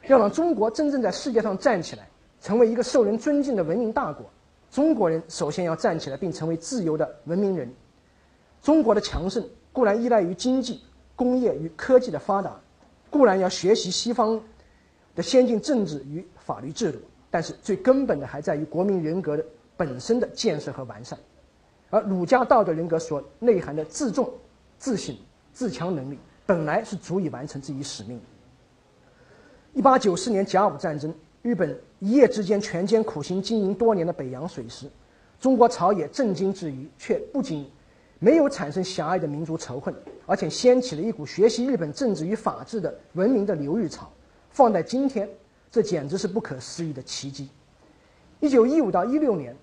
要让中国真正在世界上站起来，成为一个受人尊敬的文明大国，中国人首先要站起来并成为自由的文明人。中国的强盛固然依赖于经济，工业与科技的发达，固然要学习西方的先进政治与法律制度，但是最根本的还在于国民人格的本身的建设和完善。而儒家道德人格所内涵的自重、自省、自强能力，本来是足以完成自己使命。一八九四年甲午战争，日本一夜之间全歼苦心经营多年的北洋水师，中国朝野震惊之余，却不仅没有产生狭隘的民族仇恨，而且掀起了一股学习日本政治与法治的文明的流域潮。放在今天，这简直是不可思议的奇迹。一九一五到一六年，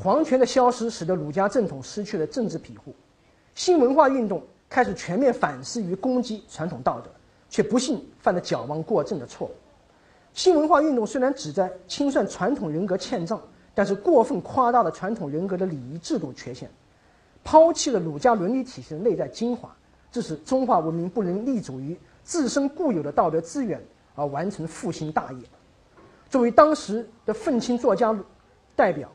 皇权的消失使得儒家正统失去了政治庇护，新文化运动开始全面反思与攻击传统道德。却不幸犯了矫枉过正的错误。新文化运动虽然旨在清算传统人格欠账，但是过分夸大了传统人格的礼仪制度缺陷，抛弃了儒家伦理体系的内在精华，致使中华文明不能立足于自身固有的道德资源而完成复兴大业。作为当时的愤青作家代表，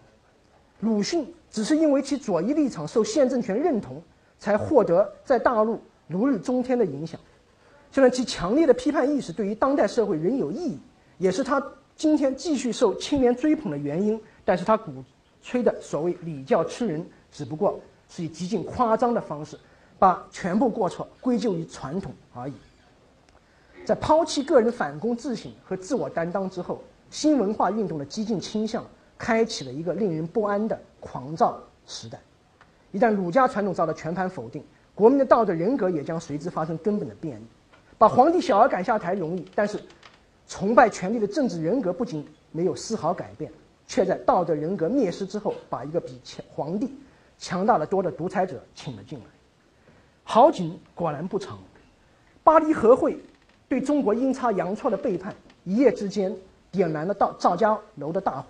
鲁迅只是因为其左翼立场受现政权认同，才获得在大陆如日中天的影响。虽然其强烈的批判意识对于当代社会仍有意义，也是他今天继续受青年追捧的原因，但是他鼓吹的所谓礼教吃人，只不过是以极尽夸张的方式，把全部过错归咎于传统而已。在抛弃个人反躬自省和自我担当之后，新文化运动的激进倾向开启了一个令人不安的狂躁时代。一旦儒家传统遭到全盘否定，国民的道德人格也将随之发生根本的变异。把皇帝小儿赶下台容易，但是崇拜权力的政治人格不仅没有丝毫改变，却在道德人格灭失之后，把一个比强皇帝强大的多的独裁者请了进来。好景果然不长，巴黎和会对中国阴差阳错的背叛，一夜之间点燃了赵赵家楼的大火，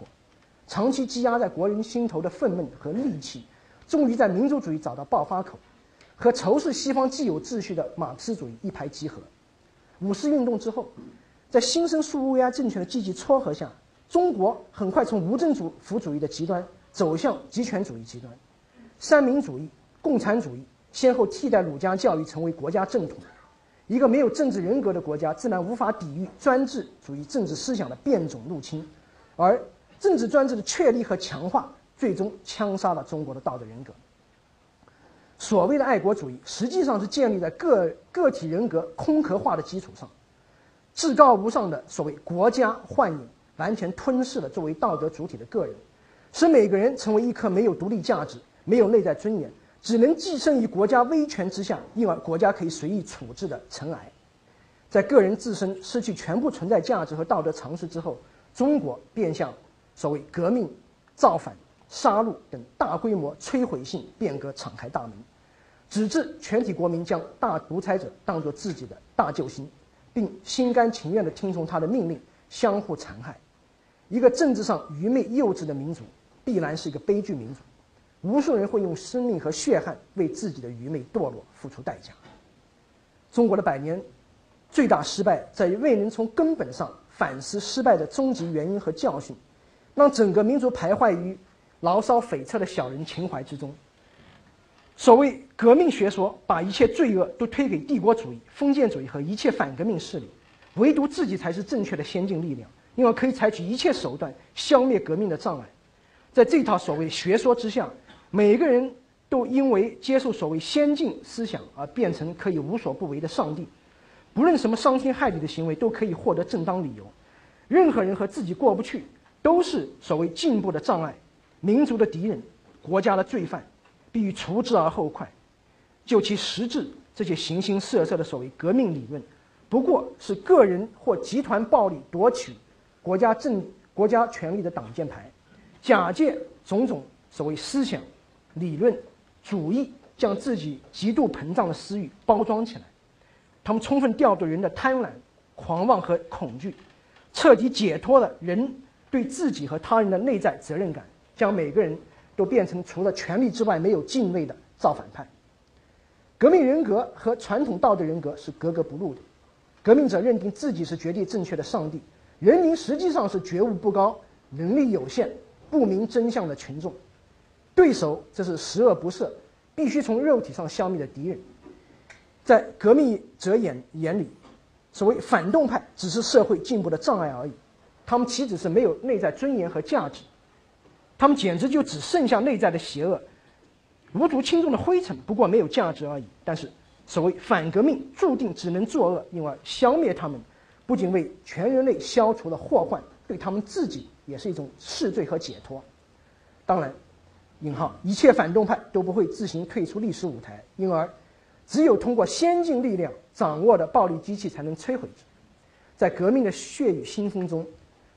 长期积压在国人心头的愤懑和戾气，终于在民族主义找到爆发口，和仇视西方既有秩序的马克思主义一拍即合。五四运动之后，在新生苏维埃政权的积极撮合下，中国很快从无政府主义的极端走向极权主义极端，三民主义、共产主义先后替代儒家教育成为国家正统。一个没有政治人格的国家，自然无法抵御专制主义政治思想的变种入侵，而政治专制的确立和强化，最终枪杀了中国的道德人格。所谓的爱国主义，实际上是建立在个个体人格空壳化的基础上，至高无上的所谓国家幻影，完全吞噬了作为道德主体的个人，使每个人成为一颗没有独立价值、没有内在尊严、只能寄生于国家威权之下，因而国家可以随意处置的尘埃。在个人自身失去全部存在价值和道德常识之后，中国便向所谓革命、造反、杀戮等大规模摧毁性变革敞开大门。直至全体国民将大独裁者当作自己的大救星，并心甘情愿地听从他的命令，相互残害。一个政治上愚昧幼稚的民族，必然是一个悲剧民族。无数人会用生命和血汗为自己的愚昧堕落付出代价。中国的百年最大失败在于未能从根本上反思失败的终极原因和教训，让整个民族徘徊于牢骚悱恻的小人情怀之中。所谓革命学说，把一切罪恶都推给帝国主义、封建主义和一切反革命势力，唯独自己才是正确的先进力量，因为可以采取一切手段消灭革命的障碍。在这套所谓学说之下，每个人都因为接受所谓先进思想而变成可以无所不为的上帝，不论什么伤天害理的行为都可以获得正当理由。任何人和自己过不去，都是所谓进步的障碍、民族的敌人、国家的罪犯。必须除之而后快。就其实质，这些形形色色的所谓革命理论，不过是个人或集团暴力夺取国家政国家权力的挡箭牌，假借种种所谓思想、理论、主义，将自己极度膨胀的私欲包装起来。他们充分调动人的贪婪、狂妄和恐惧，彻底解脱了人对自己和他人的内在责任感，将每个人。都变成除了权力之外没有敬畏的造反派。革命人格和传统道德人格是格格不入的。革命者认定自己是绝对正确的上帝，人民实际上是觉悟不高、能力有限、不明真相的群众。对手则是十恶不赦、必须从肉体上消灭的敌人。在革命者眼眼里，所谓反动派只是社会进步的障碍而已，他们岂止是没有内在尊严和价值，他们简直就只剩下内在的邪恶，无足轻重的灰尘，不过没有价值而已。但是，所谓反革命注定只能作恶，因而消灭他们，不仅为全人类消除了祸患，对他们自己也是一种释罪和解脱。当然，引号一切反动派都不会自行退出历史舞台，因而。只有通过先进力量掌握的暴力机器才能摧毁之。在革命的血雨腥风中，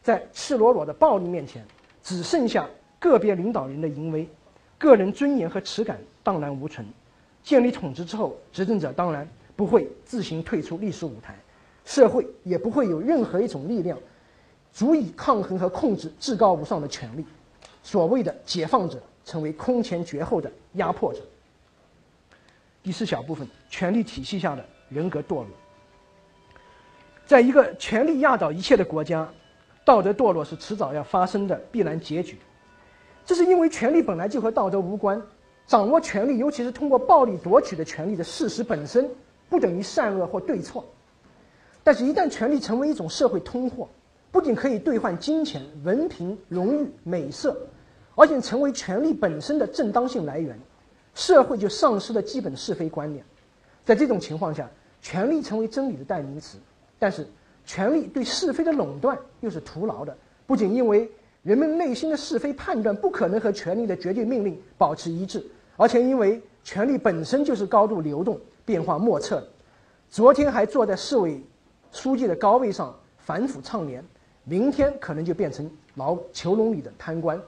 在赤裸裸的暴力面前，只剩下个别领导人的淫威，个人尊严和耻感荡然无存。建立统治之后，执政者当然不会自行退出历史舞台，社会也不会有任何一种力量足以抗衡和控制至高无上的权力。所谓的解放者，成为空前绝后的压迫者。第四小部分，权力体系下的人格堕落。在一个权力压倒一切的国家，道德堕落是迟早要发生的必然结局。这是因为权力本来就和道德无关，掌握权力，尤其是通过暴力夺取的权利的事实本身，不等于善恶或对错。但是，一旦权力成为一种社会通货，不仅可以兑换金钱、文凭、荣誉、美色，而且成为权力本身的正当性来源。社会就丧失了基本是非观念，在这种情况下，权力成为真理的代名词。但是，权力对是非的垄断又是徒劳的。不仅因为人们内心的是非判断不可能和权力的绝对命令保持一致，而且因为权力本身就是高度流动、变化莫测的。昨天还坐在市委书记的高位上反腐倡廉，明天可能就变成牢囚笼里的贪官，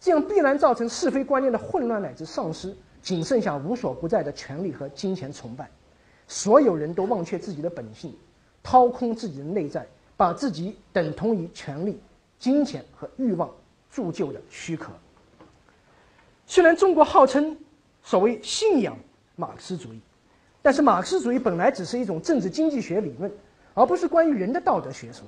这样必然造成是非观念的混乱乃至丧失。仅剩下无所不在的权力和金钱崇拜，所有人都忘却自己的本性，掏空自己的内在，把自己等同于权力、金钱和欲望铸就的躯壳。虽然中国号称所谓信仰马克思主义，但是马克思主义本来只是一种政治经济学理论，而不是关于人的道德学说。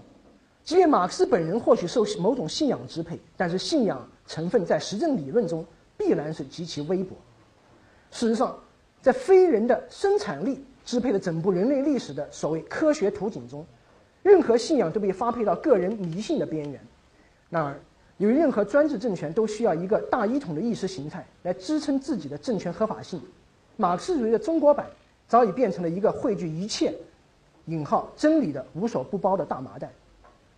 即便马克思本人或许受某种信仰支配，但是信仰成分在实证理论中必然是极其微薄。事实上，在非人的生产力支配了整部人类历史的所谓科学图景中，任何信仰都被发配到个人迷信的边缘。然而，由于任何专制政权都需要一个大一统的意识形态来支撑自己的政权合法性，马克思主义的中国版早已变成了一个汇聚一切“引号真理”的无所不包的大麻袋。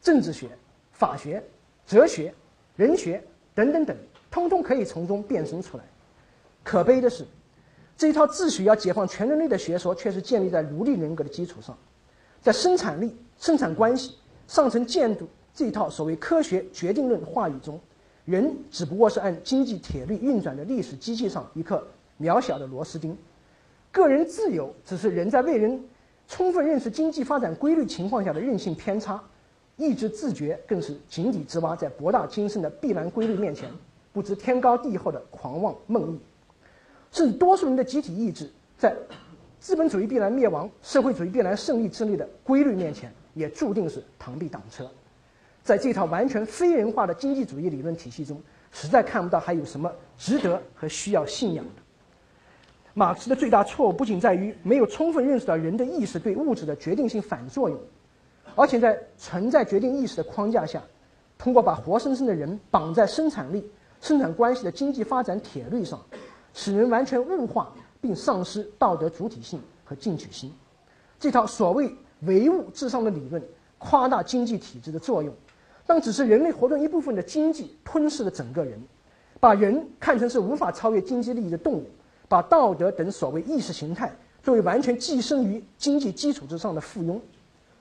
政治学、法学、哲学、人学等等等，通通可以从中变身出来。可悲的是。这一套自诩要解放全人类的学说，却是建立在奴隶人格的基础上，在生产力、生产关系上层建筑这一套所谓科学决定论话语中，人只不过是按经济铁律运转的历史机器上一颗渺小的螺丝钉，个人自由只是人在未人充分认识经济发展规律情况下的任性偏差，意志自觉更是井底之蛙，在博大精深的必然规律面前，不知天高地厚的狂妄梦呓。甚至多数人的集体意志，在资本主义必然灭亡、社会主义必然胜利之类的规律面前，也注定是螳臂挡车。在这套完全非人化的经济主义理论体系中，实在看不到还有什么值得和需要信仰的。马克思的最大错误不仅在于没有充分认识到人的意识对物质的决定性反作用，而且在存在决定意识的框架下，通过把活生生的人绑在生产力、生产关系的经济发展铁律上。使人完全物化，并丧失道德主体性和进取心。这套所谓唯物至上的理论，夸大经济体制的作用，当只是人类活动一部分的经济吞噬了整个人，把人看成是无法超越经济利益的动物，把道德等所谓意识形态作为完全寄生于经济基础之上的附庸。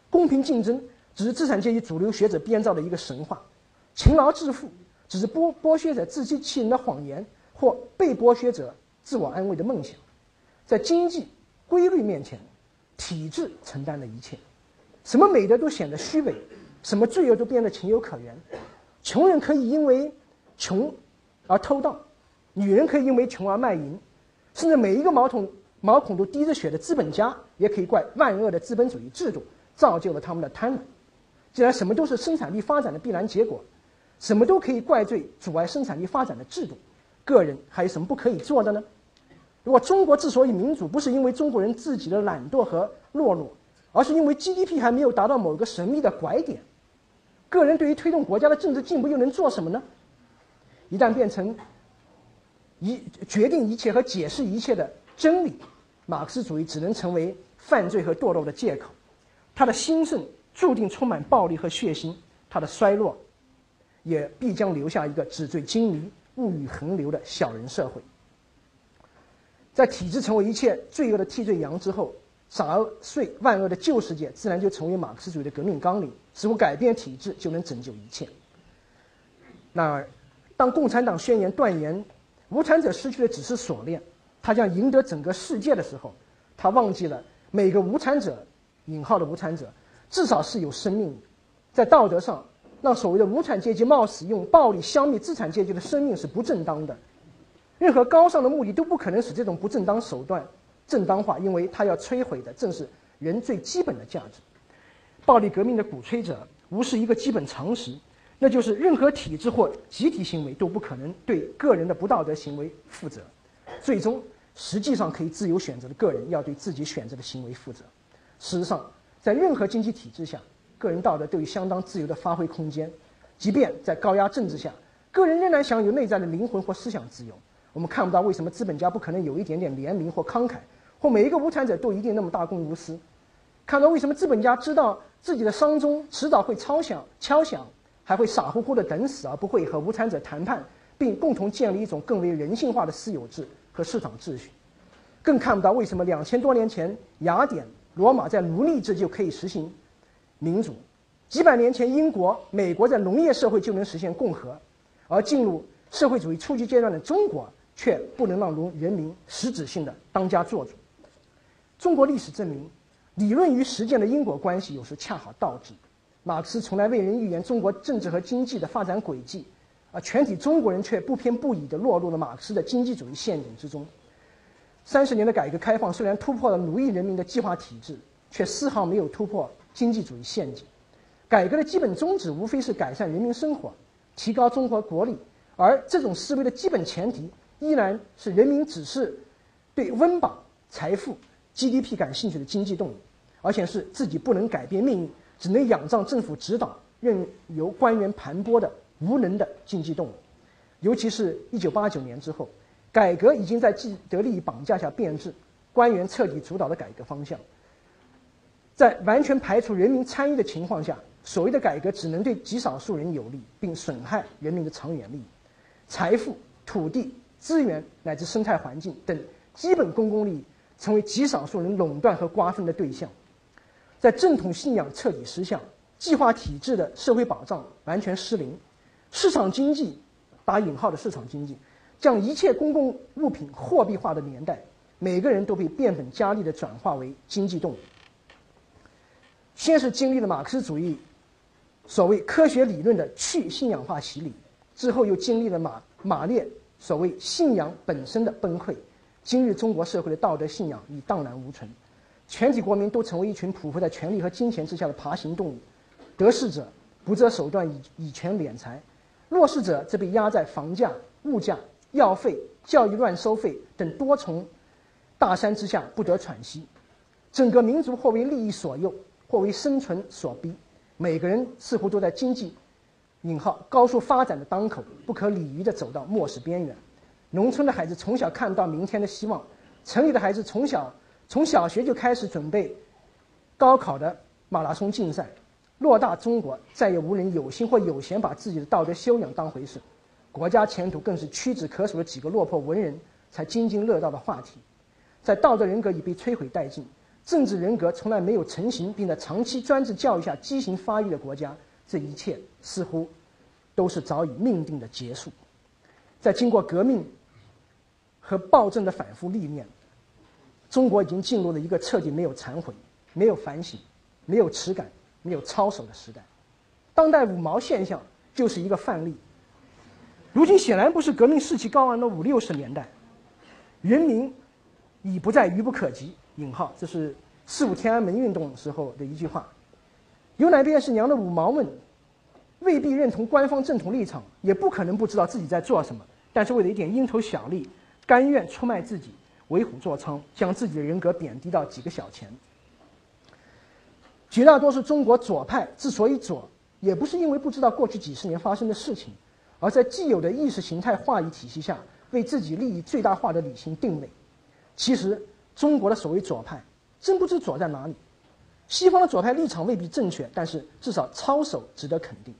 公平竞争只是资产阶级主流学者编造的一个神话，勤劳致富只是剥剥削者自欺欺人的谎言。或被剥削者自我安慰的梦想，在经济规律面前，体制承担了一切，什么美德都显得虚伪，什么罪恶都变得情有可原。穷人可以因为穷而偷盗，女人可以因为穷而卖淫，甚至每一个毛孔毛孔都滴着血的资本家，也可以怪万恶的资本主义制度造就了他们的贪婪。既然什么都是生产力发展的必然结果，什么都可以怪罪阻碍生产力发展的制度。个人还有什么不可以做的呢？如果中国之所以民主，不是因为中国人自己的懒惰和懦弱，而是因为 GDP 还没有达到某个神秘的拐点，个人对于推动国家的政治进步又能做什么呢？一旦变成一决定一切和解释一切的真理，马克思主义只能成为犯罪和堕落的借口。它的兴盛注定充满暴力和血腥，它的衰落也必将留下一个纸醉金迷、物欲横流的小人社会。在体制成为一切罪恶的替罪羊之后，洒碎万恶的旧世界自然就成为马克思主义的革命纲领，似乎改变体制就能拯救一切。然而，当共产党宣言断言无产者失去的只是锁链，他将赢得整个世界的时候，他忘记了每个无产者（引号的无产者）至少是有生命，在道德上，让所谓的无产阶级冒死用暴力消灭资产阶级的生命是不正当的。任何高尚的目的都不可能使这种不正当手段正当化，因为它要摧毁的正是人最基本的价值。暴力革命的鼓吹者无视一个基本常识，那就是任何体制或集体行为都不可能对个人的不道德行为负责。最终，实际上可以自由选择的个人要对自己选择的行为负责。事实上，在任何经济体制下，个人道德都有相当自由的发挥空间，即便在高压政治下，个人仍然享有内在的灵魂或思想自由。我们看不到为什么资本家不可能有一点点怜悯或慷慨，或每一个无产者都一定那么大公无私。看到为什么资本家知道自己的丧钟迟早会敲响，敲响还会傻乎乎的等死，而不会和无产者谈判，并共同建立一种更为人性化的私有制和市场秩序。更看不到为什么两千多年前雅典、罗马在奴隶制就可以实行民主，几百年前英国、美国在农业社会就能实现共和，而进入社会主义初级阶段的中国。却不能让农人民实质性的当家做主。中国历史证明，理论与实践的因果关系有时恰好倒置。马克思从来为人预言中国政治和经济的发展轨迹，而全体中国人却不偏不倚地落入了马克思的经济主义陷阱之中。三十年的改革开放虽然突破了奴役人民的计划体制，却丝毫没有突破经济主义陷阱。改革的基本宗旨无非是改善人民生活，提高中国国力，而这种思维的基本前提。依然是人民只是对温饱、财富、GDP 感兴趣的经济动物，而且是自己不能改变命运，只能仰仗政府指导、任由官员盘剥的无能的经济动物。尤其是一九八九年之后，改革已经在既得利益绑架下变质，官员彻底主导了改革方向。在完全排除人民参与的情况下，所谓的改革只能对极少数人有利，并损害人民的长远利益。财富、土地。资源乃至生态环境等基本公共利益成为极少数人垄断和瓜分的对象，在正统信仰彻底失效、计划体制的社会保障完全失灵、市场经济（打引号的市场经济）将一切公共物品货币化的年代，每个人都被变本加厉地转化为经济动物。先是经历了马克思主义所谓科学理论的去信仰化洗礼，之后又经历了马马列。所谓信仰本身的崩溃，今日中国社会的道德信仰已荡然无存，全体国民都成为一群匍匐在权力和金钱之下的爬行动物，得势者不择手段以以权敛财，弱势者则被压在房价、物价、药费、教育乱收费等多重大山之下不得喘息，整个民族或为利益所诱，或为生存所逼，每个人似乎都在经济。引号高速发展的当口，不可理喻地走到末世边缘。农村的孩子从小看不到明天的希望，城里的孩子从小从小学就开始准备高考的马拉松竞赛。偌大中国，再也无人有心或有闲把自己的道德修养当回事，国家前途更是屈指可数的几个落魄文人才津津乐道的话题。在道德人格已被摧毁殆尽，政治人格从来没有成型，并在长期专制教育下畸形发育的国家。这一切似乎都是早已命定的结束。在经过革命和暴政的反复历练，中国已经进入了一个彻底没有忏悔、没有反省、没有耻感、没有操守的时代。当代五毛现象就是一个范例。如今显然不是革命士气高昂的五六十年代，人民已不再愚不可及。引号，这是四五天安门运动时候的一句话。有奶便是娘的五毛们，未必认同官方正统立场，也不可能不知道自己在做什么。但是为了一点蝇头小利，甘愿出卖自己，为虎作伥，将自己的人格贬低到几个小钱。绝大多数中国左派之所以左，也不是因为不知道过去几十年发生的事情，而在既有的意识形态话语体系下，为自己利益最大化的理性定位。其实，中国的所谓左派，真不知左在哪里。西方的左派立场未必正确，但是至少操守值得肯定，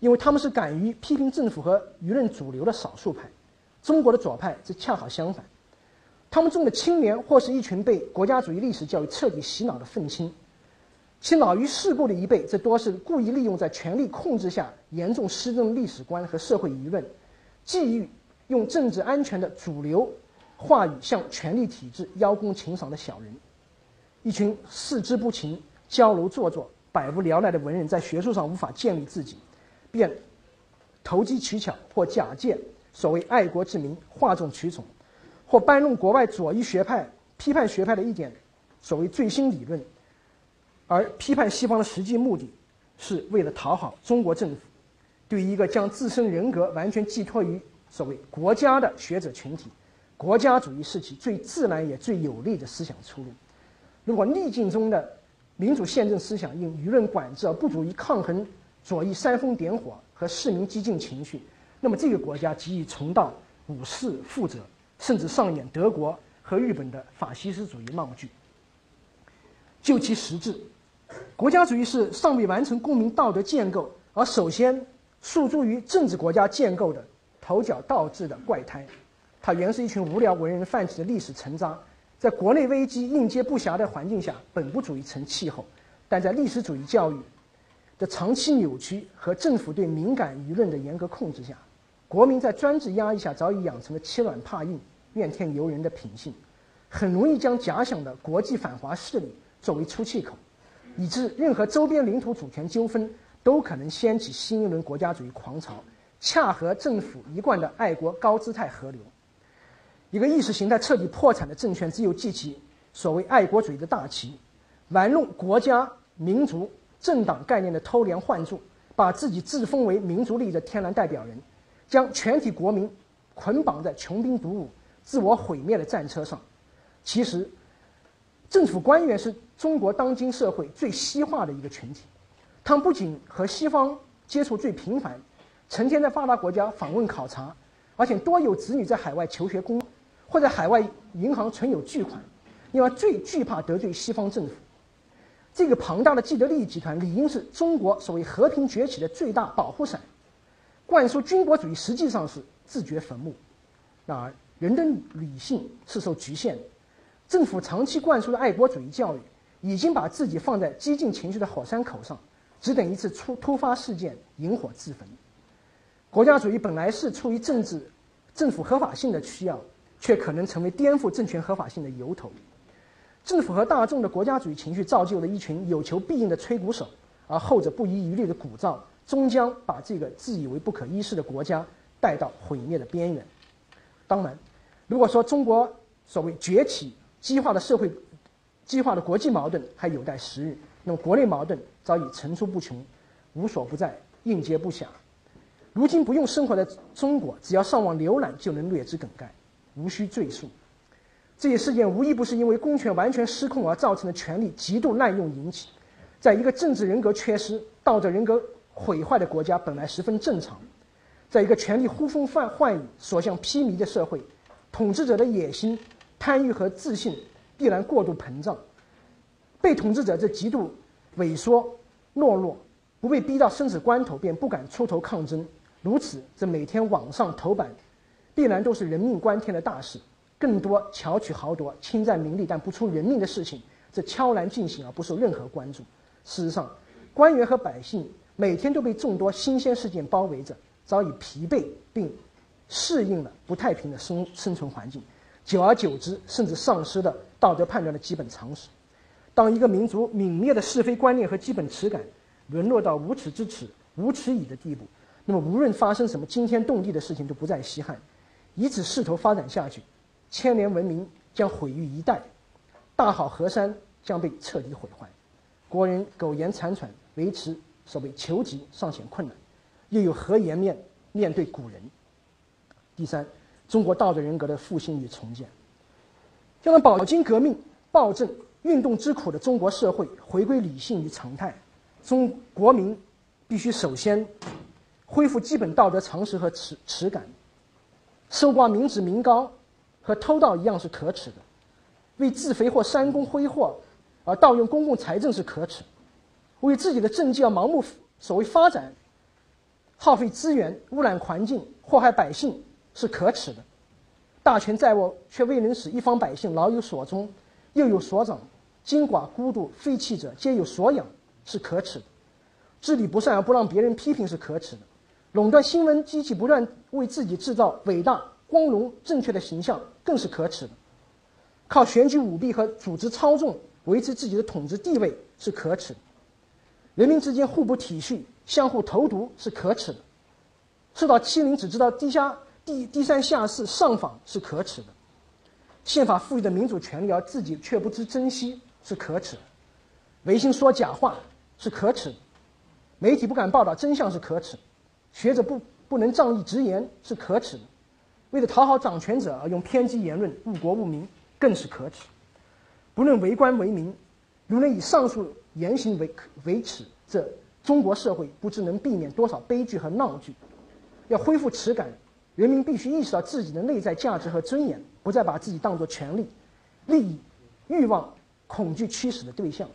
因为他们是敢于批评政府和舆论主流的少数派。中国的左派则恰好相反，他们中的青年或是一群被国家主义历史教育彻底洗脑的愤青。其老于世故的一辈，则多是故意利用在权力控制下严重失真历史观和社会舆论，觊觎用政治安全的主流话语向权力体制邀功请赏的小人，一群四肢不勤、娇柔做作、百无聊赖的文人，在学术上无法建立自己，便投机取巧或假借所谓爱国之名哗众取宠，或搬弄国外左翼学派批判学派的一点所谓最新理论。而批判西方的实际目的，是为了讨好中国政府。对于一个将自身人格完全寄托于所谓国家的学者群体，国家主义是其最自然也最有力的思想出路。如果逆境中的民主宪政思想因舆论管制而不足以抗衡左翼煽风点火和市民激进情绪，那么这个国家极易重蹈五四覆辙，甚至上演德国和日本的法西斯主义闹剧。就其实质。国家主义是尚未完成公民道德建构，而首先诉诸于政治国家建构的头角倒置的怪胎。它原是一群无聊文人泛起的历史残渣，在国内危机应接不暇的环境下，本不足以成气候。但在历史主义教育的长期扭曲和政府对敏感舆论的严格控制下，国民在专制压抑下早已养成了欺软怕硬、怨天尤人的品性，很容易将假想的国际反华势力作为出气口。以致任何周边领土主权纠纷都可能掀起新一轮国家主义狂潮，恰合政府一贯的爱国高姿态河流。一个意识形态彻底破产的政权，只有记起所谓爱国主义的大旗，玩弄国家、民族、政党概念的偷梁换柱，把自己自封为民族利益的天然代表人，将全体国民捆绑在穷兵黩武、自我毁灭的战车上。其实，政府官员是。中国当今社会最西化的一个群体，他们不仅和西方接触最频繁，成天在发达国家访问考察，而且多有子女在海外求学工，或在海外银行存有巨款，因而最惧怕得罪西方政府。这个庞大的既得利益集团理应是中国所谓和平崛起的最大保护伞，灌输军国主义实际上是自掘坟墓。然而，人的理性是受局限的，政府长期灌输的爱国主义教育。已经把自己放在激进情绪的火山口上，只等一次突突发事件引火自焚。国家主义本来是出于政治、政府合法性的需要，却可能成为颠覆政权合法性的由头。政府和大众的国家主义情绪造就了一群有求必应的吹鼓手，而后者不遗余力的鼓噪，终将把这个自以为不可一世的国家带到毁灭的边缘。当然，如果说中国所谓崛起激化的社会，激化的国际矛盾还有待时日，那么国内矛盾早已层出不穷，无所不在，应接不暇。如今不用生活在中国，只要上网浏览就能略知梗概，无需赘述。这些事件无一不是因为公权完全失控而造成的权力极度滥用引起。在一个政治人格缺失、道德人格毁坏的国家，本来十分正常。在一个权力呼风唤唤雨、所向披靡的社会，统治者的野心、贪欲和自信。必然过度膨胀，被统治者这极度萎缩懦弱，不被逼到生死关头便不敢出头抗争，如此这每天网上头版，必然都是人命关天的大事，更多巧取豪夺、侵占名利但不出人命的事情，这悄然进行而不受任何关注。事实上，官员和百姓每天都被众多新鲜事件包围着，早已疲惫并适应了不太平的生生存环境，久而久之，甚至丧失了。道德判断的基本常识。当一个民族泯灭的是非观念和基本耻感，沦落到无耻之耻、无耻矣的地步，那么无论发生什么惊天动地的事情都不再稀罕。以此势头发展下去，千年文明将毁于一旦，大好河山将被彻底毁坏，国人苟延残喘，维持所谓求吉尚显困难，又有何颜面面对古人？第三，中国道德人格的复兴与重建。要让饱经革命、暴政、运动之苦的中国社会回归理性与常态，中国民必须首先恢复基本道德常识和耻耻感。搜刮民脂民膏和偷盗一样是可耻的，为自肥或三公挥霍而盗用公共财政是可耻，为自己的政绩而盲目所谓发展、耗费资源、污染环境、祸害百姓是可耻的。大权在握，却未能使一方百姓老有所终，幼有所长，金寡孤独废弃者皆有所养，是可耻的；治理不善而不让别人批评是可耻的；垄断新闻机器不断为自己制造伟大、光荣、正确的形象，更是可耻的；靠选举舞弊和组织操纵维持自己的统治地位是可耻的；人民之间互不体恤、相互投毒是可耻的；受到欺凌只知道低下。低低三下四上访是可耻的，宪法赋予的民主权利而自己却不知珍惜是可耻的，违心说假话是可耻的，媒体不敢报道真相是可耻的，学者不不能仗义直言是可耻的，为了讨好掌权者而用偏激言论误国误民更是可耻。不论为官为民，如能以上述言行为为耻，这中国社会不知能避免多少悲剧和闹剧。要恢复耻感。人民必须意识到自己的内在价值和尊严，不再把自己当作权力、利益、欲望、恐惧驱使的对象，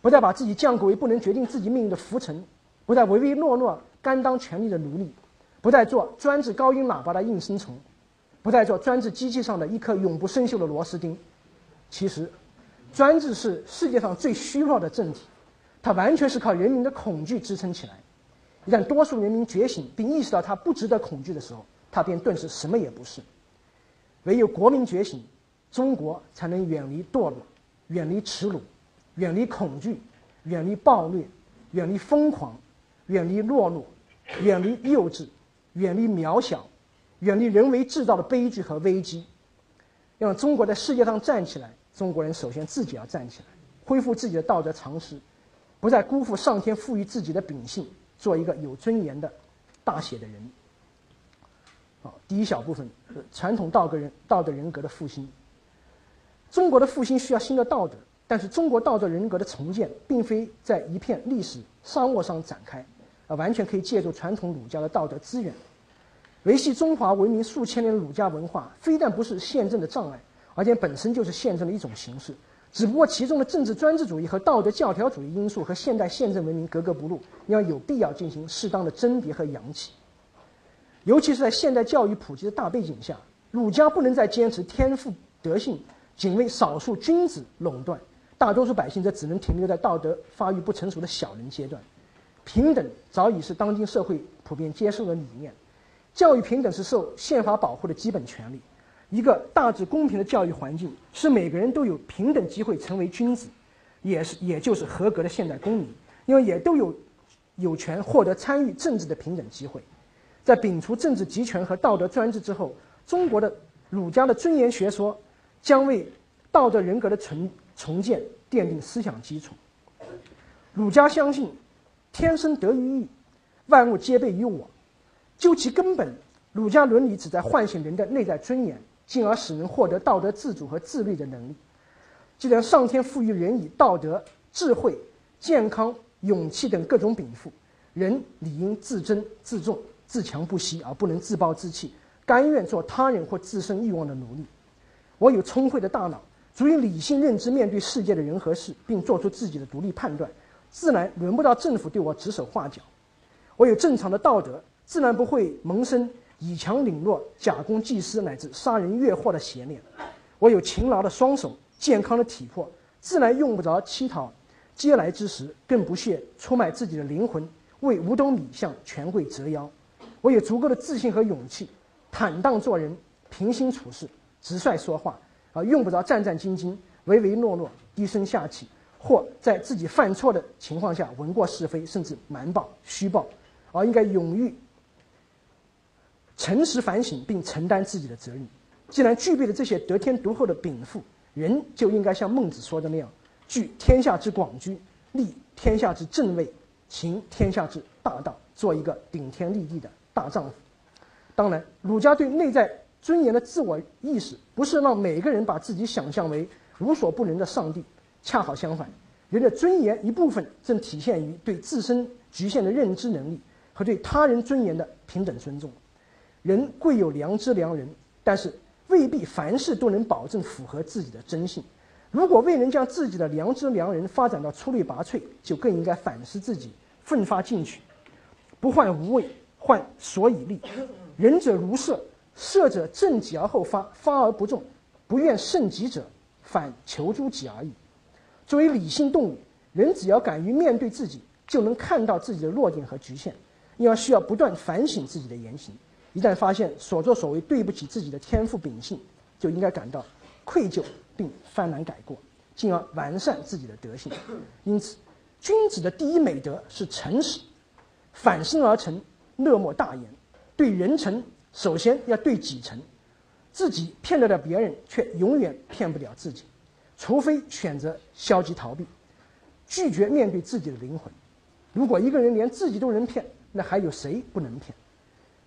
不再把自己降格为不能决定自己命运的浮尘，不再唯唯诺诺甘当权力的奴隶，不再做专制高音喇叭的应声虫，不再做专制机器上的一颗永不生锈的螺丝钉。其实，专制是世界上最虚弱的政体，它完全是靠人民的恐惧支撑起来。一旦多数人民觉醒并意识到它不值得恐惧的时候，它便顿时什么也不是。唯有国民觉醒，中国才能远离堕落，远离耻辱，远离恐惧，远离暴虐，远离疯狂，远离懦弱，远离幼稚，远离渺小，远离人为制造的悲剧和危机。要让中国在世界上站起来，中国人首先自己要站起来，恢复自己的道德常识，不再辜负上天赋予自己的秉性，做一个有尊严的大写的人。好，第一小部分是传统道德人道德人格的复兴。中国的复兴需要新的道德，但是中国道德人格的重建并非在一片历史沙漠上展开，完全可以借助传统儒家的道德资源。维系中华文明数千年的儒家文化，非但不是宪政的障碍，而且本身就是宪政的一种形式。只不过其中的政治专制主义和道德教条主义因素和现代宪政文明格格不入，要有必要进行适当的甄别和扬起。尤其是在现代教育普及的大背景下，儒家不能再坚持天赋德性仅为少数君子垄断，大多数百姓则只能停留在道德发育不成熟的小人阶段。平等早已是当今社会普遍接受的理念，教育平等是受宪法保护的基本权利。一个大致公平的教育环境，使每个人都有平等机会成为君子，也是也就是合格的现代公民，因为也都有有权获得参与政治的平等机会。在摒除政治集权和道德专制之后，中国的儒家的尊严学说将为道德人格的重重建奠定思想基础。儒家相信天生得于义，万物皆备于我。究其根本，儒家伦理旨在唤醒人的内在尊严，进而使人获得道德自主和自律的能力。既然上天赋予人以道德、智慧、健康、勇气等各种禀赋，人理应自尊自重。自强不息而不能自暴自弃，甘愿做他人或自身欲望的奴隶。我有聪慧的大脑，足以理性认知面对世界的人和事，并做出自己的独立判断，自然轮不到政府对我指手画脚。我有正常的道德，自然不会萌生以强凌弱、假公济私乃至杀人越货的邪念。我有勤劳的双手，健康的体魄，自然用不着乞讨嗟来之食，更不屑出卖自己的灵魂，为五斗米向权贵折腰。我有足够的自信和勇气，坦荡做人，平心处事，直率说话，啊，用不着战战兢兢、唯唯诺诺、低声下气，或在自己犯错的情况下闻过是非，甚至瞒报、虚报，而应该勇于诚实反省，并承担自己的责任。既然具备了这些得天独厚的禀赋，人就应该像孟子说的那样，聚天下之广居，立天下之正位，行天下之大道，做一个顶天立地的。大丈夫，当然，儒家对内在尊严的自我意识不是让每个人把自己想象为无所不能的上帝，恰好相反，人的尊严一部分正体现于对自身局限的认知能力和对他人尊严的平等尊重。人贵有良知良人，但是未必凡事都能保证符合自己的真性。如果未能将自己的良知良人发展到出类拔萃，就更应该反思自己，奋发进取，不患无畏，患所以立。仁者如射，射者正己而后发，发而不中，不愿胜己者，反求诸己而已。作为理性动物，人只要敢于面对自己，就能看到自己的弱点和局限，因而需要不断反省自己的言行。一旦发现所作所为对不起自己的天赋秉性，就应该感到愧疚，并幡然改过，进而完善自己的德性。因此，君子的第一美德是诚实，反身而成，乐莫大言。对人诚，首先要对己诚。自己骗得了别人，却永远骗不了自己，除非选择消极逃避，拒绝面对自己的灵魂。如果一个人连自己都能骗，那还有谁不能骗？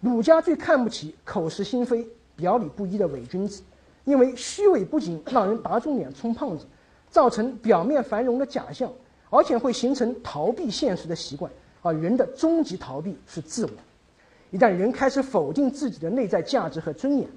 儒家最看不起口是心非、表里不一的伪君子，因为虚伪不仅让人打肿脸充胖子，造成表面繁荣的假象，而且会形成逃避现实的习惯。而人的终极逃避是自我。一旦人开始否定自己的内在价值和尊严，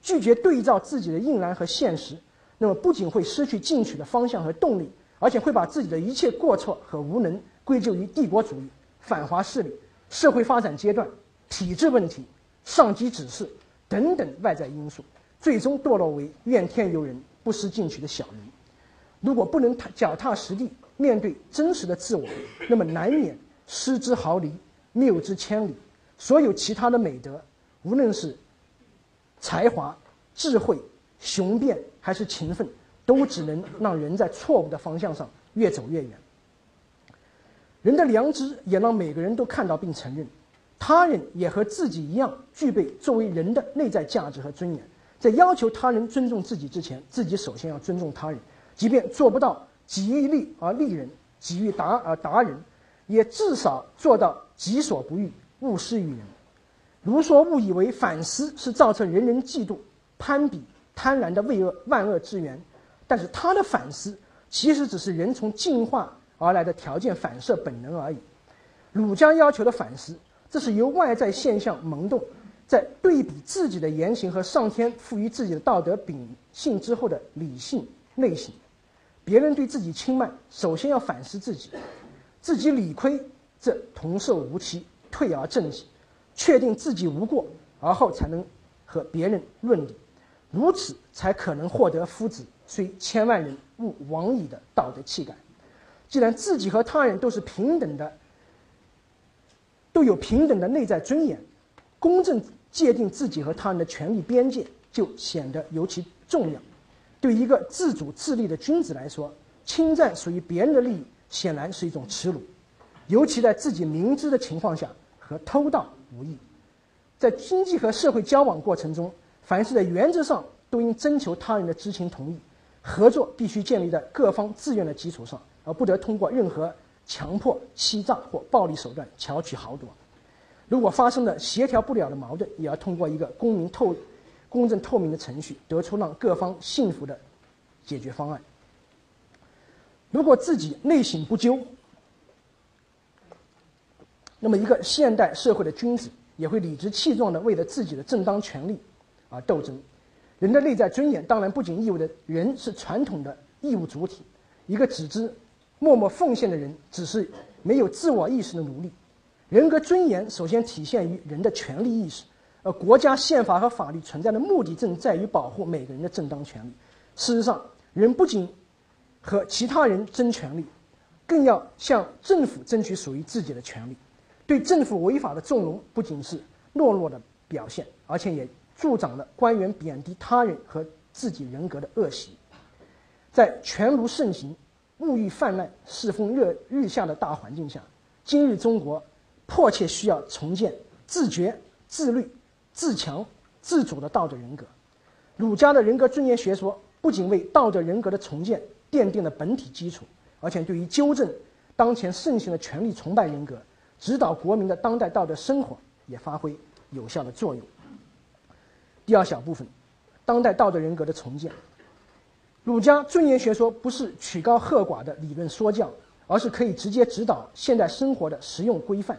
拒绝对照自己的硬然和现实，那么不仅会失去进取的方向和动力，而且会把自己的一切过错和无能归咎于帝国主义、反华势力、社会发展阶段。体制问题、上级指示等等外在因素，最终堕落为怨天尤人、不思进取的小人。如果不能脚踏实地面对真实的自我，那么难免失之毫厘、谬之千里。所有其他的美德，无论是才华、智慧、雄辩还是勤奋，都只能让人在错误的方向上越走越远。人的良知也让每个人都看到并承认。他人也和自己一样具备作为人的内在价值和尊严，在要求他人尊重自己之前，自己首先要尊重他人。即便做不到己欲立而立人，己欲达而达人，也至少做到己所不欲，勿施于人。如说误以为反思是造成人人嫉妒、攀比、贪婪的为恶万恶之源，但是他的反思其实只是人从进化而来的条件反射本能而已。儒家要求的反思。这是由外在现象萌动，在对比自己的言行和上天赋予自己的道德秉性之后的理性内省。别人对自己轻慢，首先要反思自己，自己理亏则同受无期，退而正己，确定自己无过，而后才能和别人论理，如此才可能获得夫子虽千万人勿往矣的道德气概。既然自己和他人都是平等的。都有平等的内在尊严，公正界定自己和他人的权利边界就显得尤其重要。对一个自主自立的君子来说，侵占属于别人的利益显然是一种耻辱，尤其在自己明知的情况下和偷盗无异。在经济和社会交往过程中，凡是在原则上都应征求他人的知情同意，合作必须建立在各方自愿的基础上，而不得通过任何。强迫、欺诈或暴力手段巧取豪夺。如果发生了协调不了的矛盾，也要通过一个公民透、公正透明的程序，得出让各方幸福的解决方案。如果自己内省不究，那么一个现代社会的君子也会理直气壮地为了自己的正当权利而斗争。人的内在尊严，当然不仅意味着人是传统的义务主体，一个只知。默默奉献的人只是没有自我意识的奴隶。人格尊严首先体现于人的权利意识，而国家宪法和法律存在的目的正在于保护每个人的正当权利。事实上，人不仅和其他人争权利，更要向政府争取属于自己的权利。对政府违法的纵容，不仅是懦弱的表现，而且也助长了官员贬低他人和自己人格的恶习。在权奴盛行。物欲泛滥、世风日日下的大环境下，今日中国迫切需要重建自觉、自律、自强、自主的道德人格。儒家的人格尊严学说不仅为道德人格的重建奠定了本体基础，而且对于纠正当前盛行的权力崇拜人格、指导国民的当代道德生活也发挥有效的作用。第二小部分，当代道德人格的重建。儒家尊严学说不是曲高和寡的理论说教，而是可以直接指导现代生活的实用规范。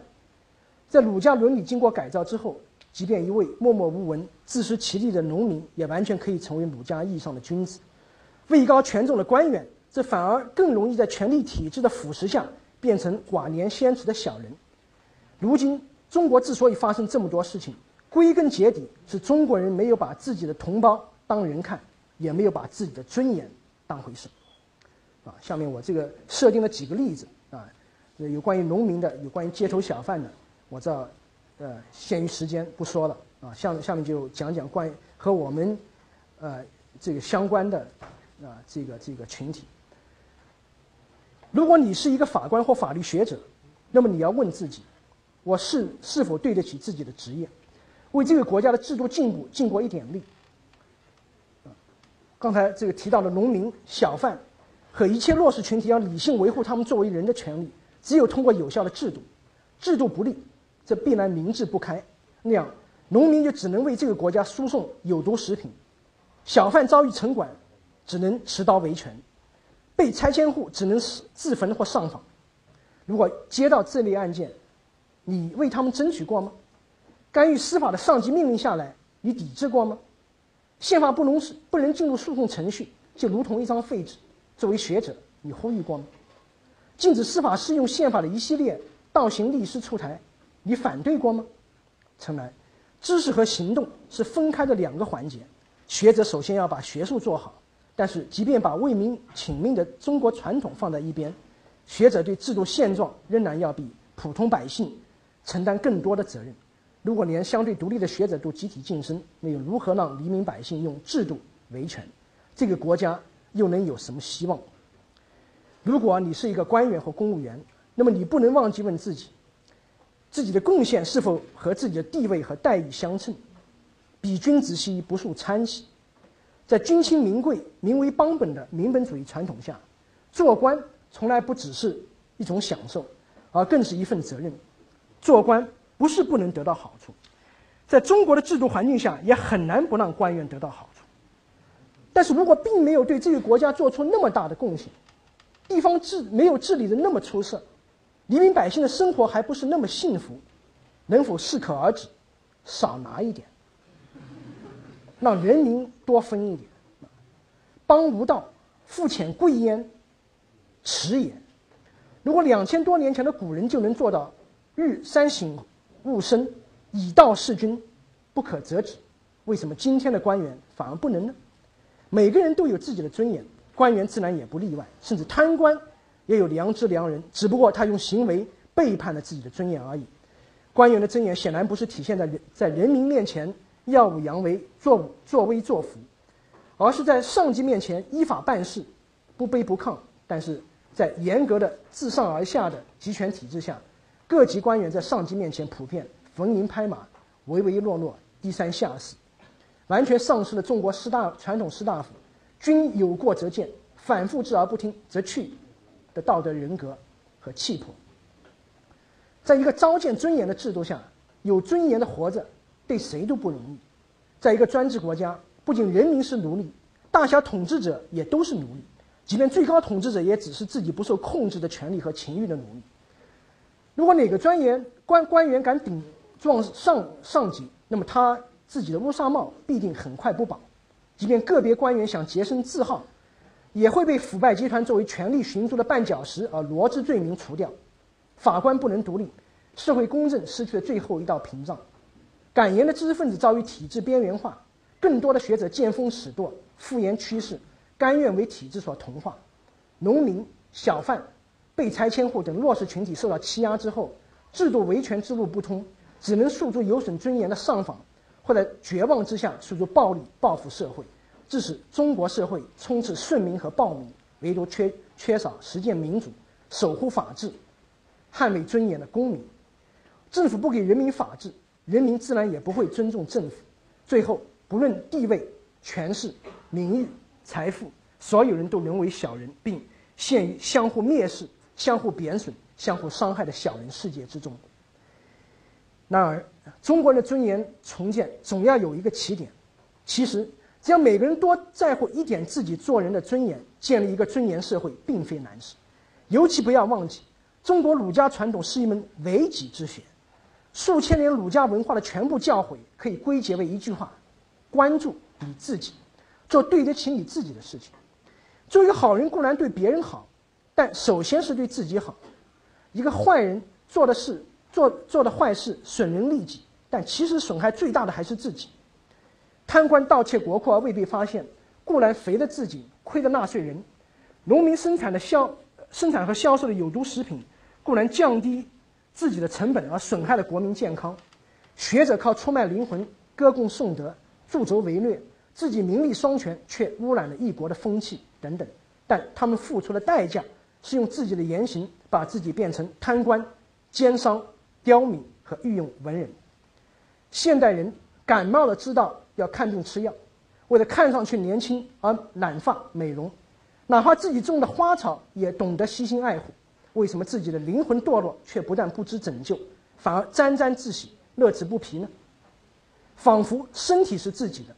在儒家伦理经过改造之后，即便一位默默无闻、自食其力的农民，也完全可以成为儒家意义上的君子；位高权重的官员，这反而更容易在权力体制的腐蚀下变成寡廉鲜耻的小人。如今中国之所以发生这么多事情，归根结底是中国人没有把自己的同胞当人看，也没有把自己的尊严当回事。啊，下面我这个设定了几个例子啊，有关于农民的，有关于街头小贩的，我这呃限于时间不说了啊，下下面就讲讲关于和我们呃这个相关的啊这个这个群体。如果你是一个法官或法律学者，那么你要问自己。我是是否对得起自己的职业，为这个国家的制度进步尽过一点力？刚才这个提到的农民、小贩和一切弱势群体要理性维护他们作为人的权利，只有通过有效的制度，制度不利，这必然民智不开。那样，农民就只能为这个国家输送有毒食品，小贩遭遇城管，只能持刀维权，被拆迁户只能自焚或上访。如果接到这类案件，你为他们争取过吗？干预司法的上级命令下来，你抵制过吗？宪法不能是不能进入诉讼程序，就如同一张废纸。作为学者，你呼吁过吗？禁止司法适用宪法的一系列倒行逆施出台，你反对过吗？诚然，知识和行动是分开的两个环节。学者首先要把学术做好，但是即便把为民请命的中国传统放在一边，学者对制度现状仍然要比普通百姓。承担更多的责任。如果连相对独立的学者都集体晋升，那又如何让黎民百姓用制度维权？这个国家又能有什么希望？如果你是一个官员或公务员，那么你不能忘记问自己：自己的贡献是否和自己的地位和待遇相称？比君子兮不素参兮。在君轻民贵、民为邦本的民本主义传统下，做官从来不只是一种享受，而更是一份责任。做官不是不能得到好处，在中国的制度环境下，也很难不让官员得到好处。但是如果并没有对这个国家做出那么大的贡献，地方治没有治理的那么出色，黎民百姓的生活还不是那么幸福，能否适可而止，少拿一点，让人民多分一点？邦无道，富浅贵焉，耻也。如果两千多年前的古人就能做到。日三省吾身，以道事君，不可折止。为什么今天的官员反而不能呢？每个人都有自己的尊严，官员自然也不例外。甚至贪官也有良知良人，只不过他用行为背叛了自己的尊严而已。官员的尊严显然不是体现在在人民面前耀武扬威、作作威作福，而是在上级面前依法办事，不卑不亢。但是在严格的自上而下的集权体制下。各级官员在上级面前普遍逢迎拍马、唯唯诺诺、低三下四，完全丧失了中国士大传统士大夫“君有过则谏，反复治而不听则去”的道德人格和气魄。在一个糟践尊严的制度下，有尊严的活着对谁都不容易。在一个专制国家，不仅人民是奴隶，大小统治者也都是奴隶，即便最高统治者也只是自己不受控制的权利和情欲的奴隶。如果哪个专员官官员敢顶撞上上级，那么他自己的乌纱帽必定很快不保。即便个别官员想洁身自好，也会被腐败集团作为权力寻租的绊脚石而罗织罪名除掉。法官不能独立，社会公正失去了最后一道屏障。敢言的知识分子遭遇体制边缘化，更多的学者见风使舵，敷衍趋势，甘愿为体制所同化。农民、小贩。被拆迁户等弱势群体受到欺压之后，制度维权之路不通，只能诉诸有损尊严的上访，或在绝望之下诉诸暴力报复社会，致使中国社会充斥顺民和暴民，唯独缺缺少实践民主、守护法治、捍卫尊严的公民。政府不给人民法治，人民自然也不会尊重政府。最后，不论地位、权势、名誉、财富，所有人都沦为小人，并陷于相互蔑视。相互贬损、相互伤害的小人世界之中。然而，中国人的尊严重建总要有一个起点。其实，只要每个人多在乎一点自己做人的尊严，建立一个尊严社会，并非难事。尤其不要忘记，中国儒家传统是一门为己之学，数千年儒家文化的全部教诲可以归结为一句话：关注你自己，做对得起你自己的事情。做一个好人固然对别人好，但首先是对自己好。一个坏人做的事做做的坏事损人利己，但其实损害最大的还是自己。贪官盗窃国库而未被发现，固然肥了自己，亏了纳税人；农民生产的销生产和销售的有毒食品，固然降低自己的成本而损害了国民健康；学者靠出卖灵魂、歌功颂德、助纣为虐，自己名利双全，却污染了一国的风气等等。但他们付出的代价是用自己的言行把自己变成贪官、奸商、刁民和御用文人。现代人感冒了知道。要看病吃药，为了看上去年轻而染发美容，哪怕自己种的花草也懂得悉心爱护。为什么自己的灵魂堕落，却不但不知拯救，反而沾沾自喜、乐此不疲呢？仿佛身体是自己的，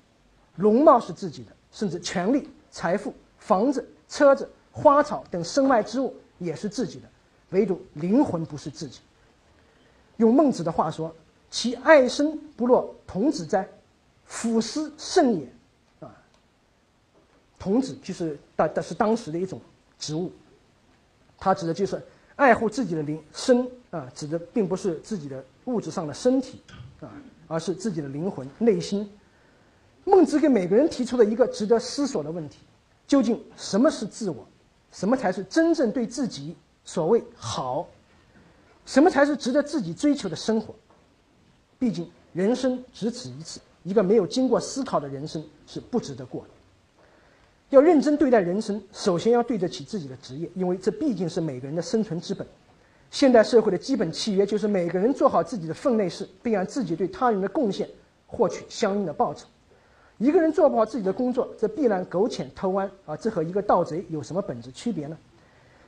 容貌是自己的，甚至权力、财富、房子、车子、花草等身外之物也是自己的，唯独灵魂不是自己。用孟子的话说：“其爱生不若童子哉？”俯思甚也，啊，童子就是当，但是当时的一种植物，它指的就是爱护自己的灵身啊，指的并不是自己的物质上的身体啊，而是自己的灵魂内心。孟子给每个人提出了一个值得思索的问题：究竟什么是自我？什么才是真正对自己所谓好？什么才是值得自己追求的生活？毕竟人生只此一次。一个没有经过思考的人生是不值得过的。要认真对待人生，首先要对得起自己的职业，因为这毕竟是每个人的生存之本。现代社会的基本契约就是每个人做好自己的分内事，并按自己对他人的贡献获取相应的报酬。一个人做不好自己的工作，这必然苟且偷安啊！这和一个盗贼有什么本质区别呢？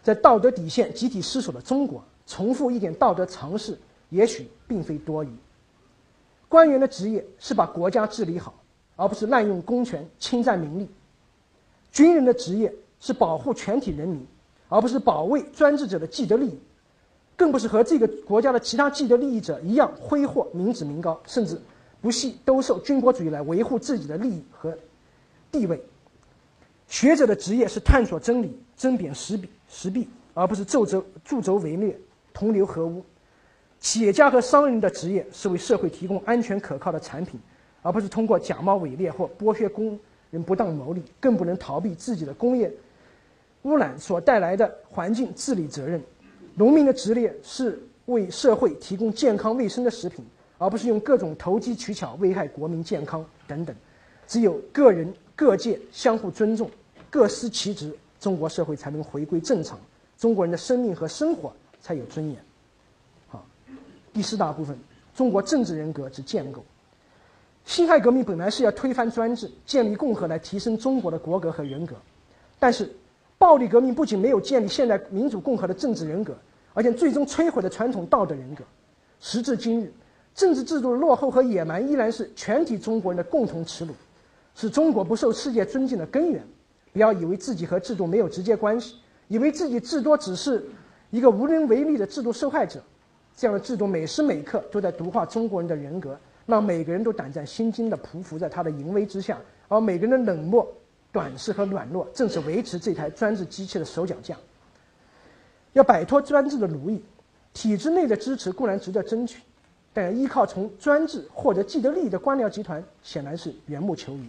在道德底线集体失守的中国，重复一点道德常识，也许并非多余。官员的职业是把国家治理好，而不是滥用公权侵占民利；军人的职业是保护全体人民，而不是保卫专制者的既得利益，更不是和这个国家的其他既得利益者一样挥霍民脂民膏，甚至不惜兜售军国主义来维护自己的利益和地位。学者的职业是探索真理、针砭时弊、时弊，而不是助纣助纣为虐、同流合污。企业家和商人的职业是为社会提供安全可靠的产品，而不是通过假冒伪劣或剥削工人不当牟利，更不能逃避自己的工业污染所带来的环境治理责任。农民的职业是为社会提供健康卫生的食品，而不是用各种投机取巧危害国民健康等等。只有个人各界相互尊重，各司其职，中国社会才能回归正常，中国人的生命和生活才有尊严。好第四大部分，中国政治人格之建构。辛亥革命本来是要推翻专制，建立共和，来提升中国的国格和人格。但是，暴力革命不仅没有建立现代民主共和的政治人格，而且最终摧毁了传统道德人格。时至今日，政治制度的落后和野蛮依然是全体中国人的共同耻辱，是中国不受世界尊敬的根源。不要以为自己和制度没有直接关系，以为自己至多只是一个无能为力的制度受害者。这样的制度每时每刻都在毒化中国人的人格，让每个人都胆战心惊地匍匐在他的淫威之下，而每个人的冷漠、短视和软弱，正是维持这台专制机器的手脚架。要摆脱专制的奴役，体制内的支持固然值得争取，但依靠从专制获得既得利益的官僚集团显然是缘木求鱼。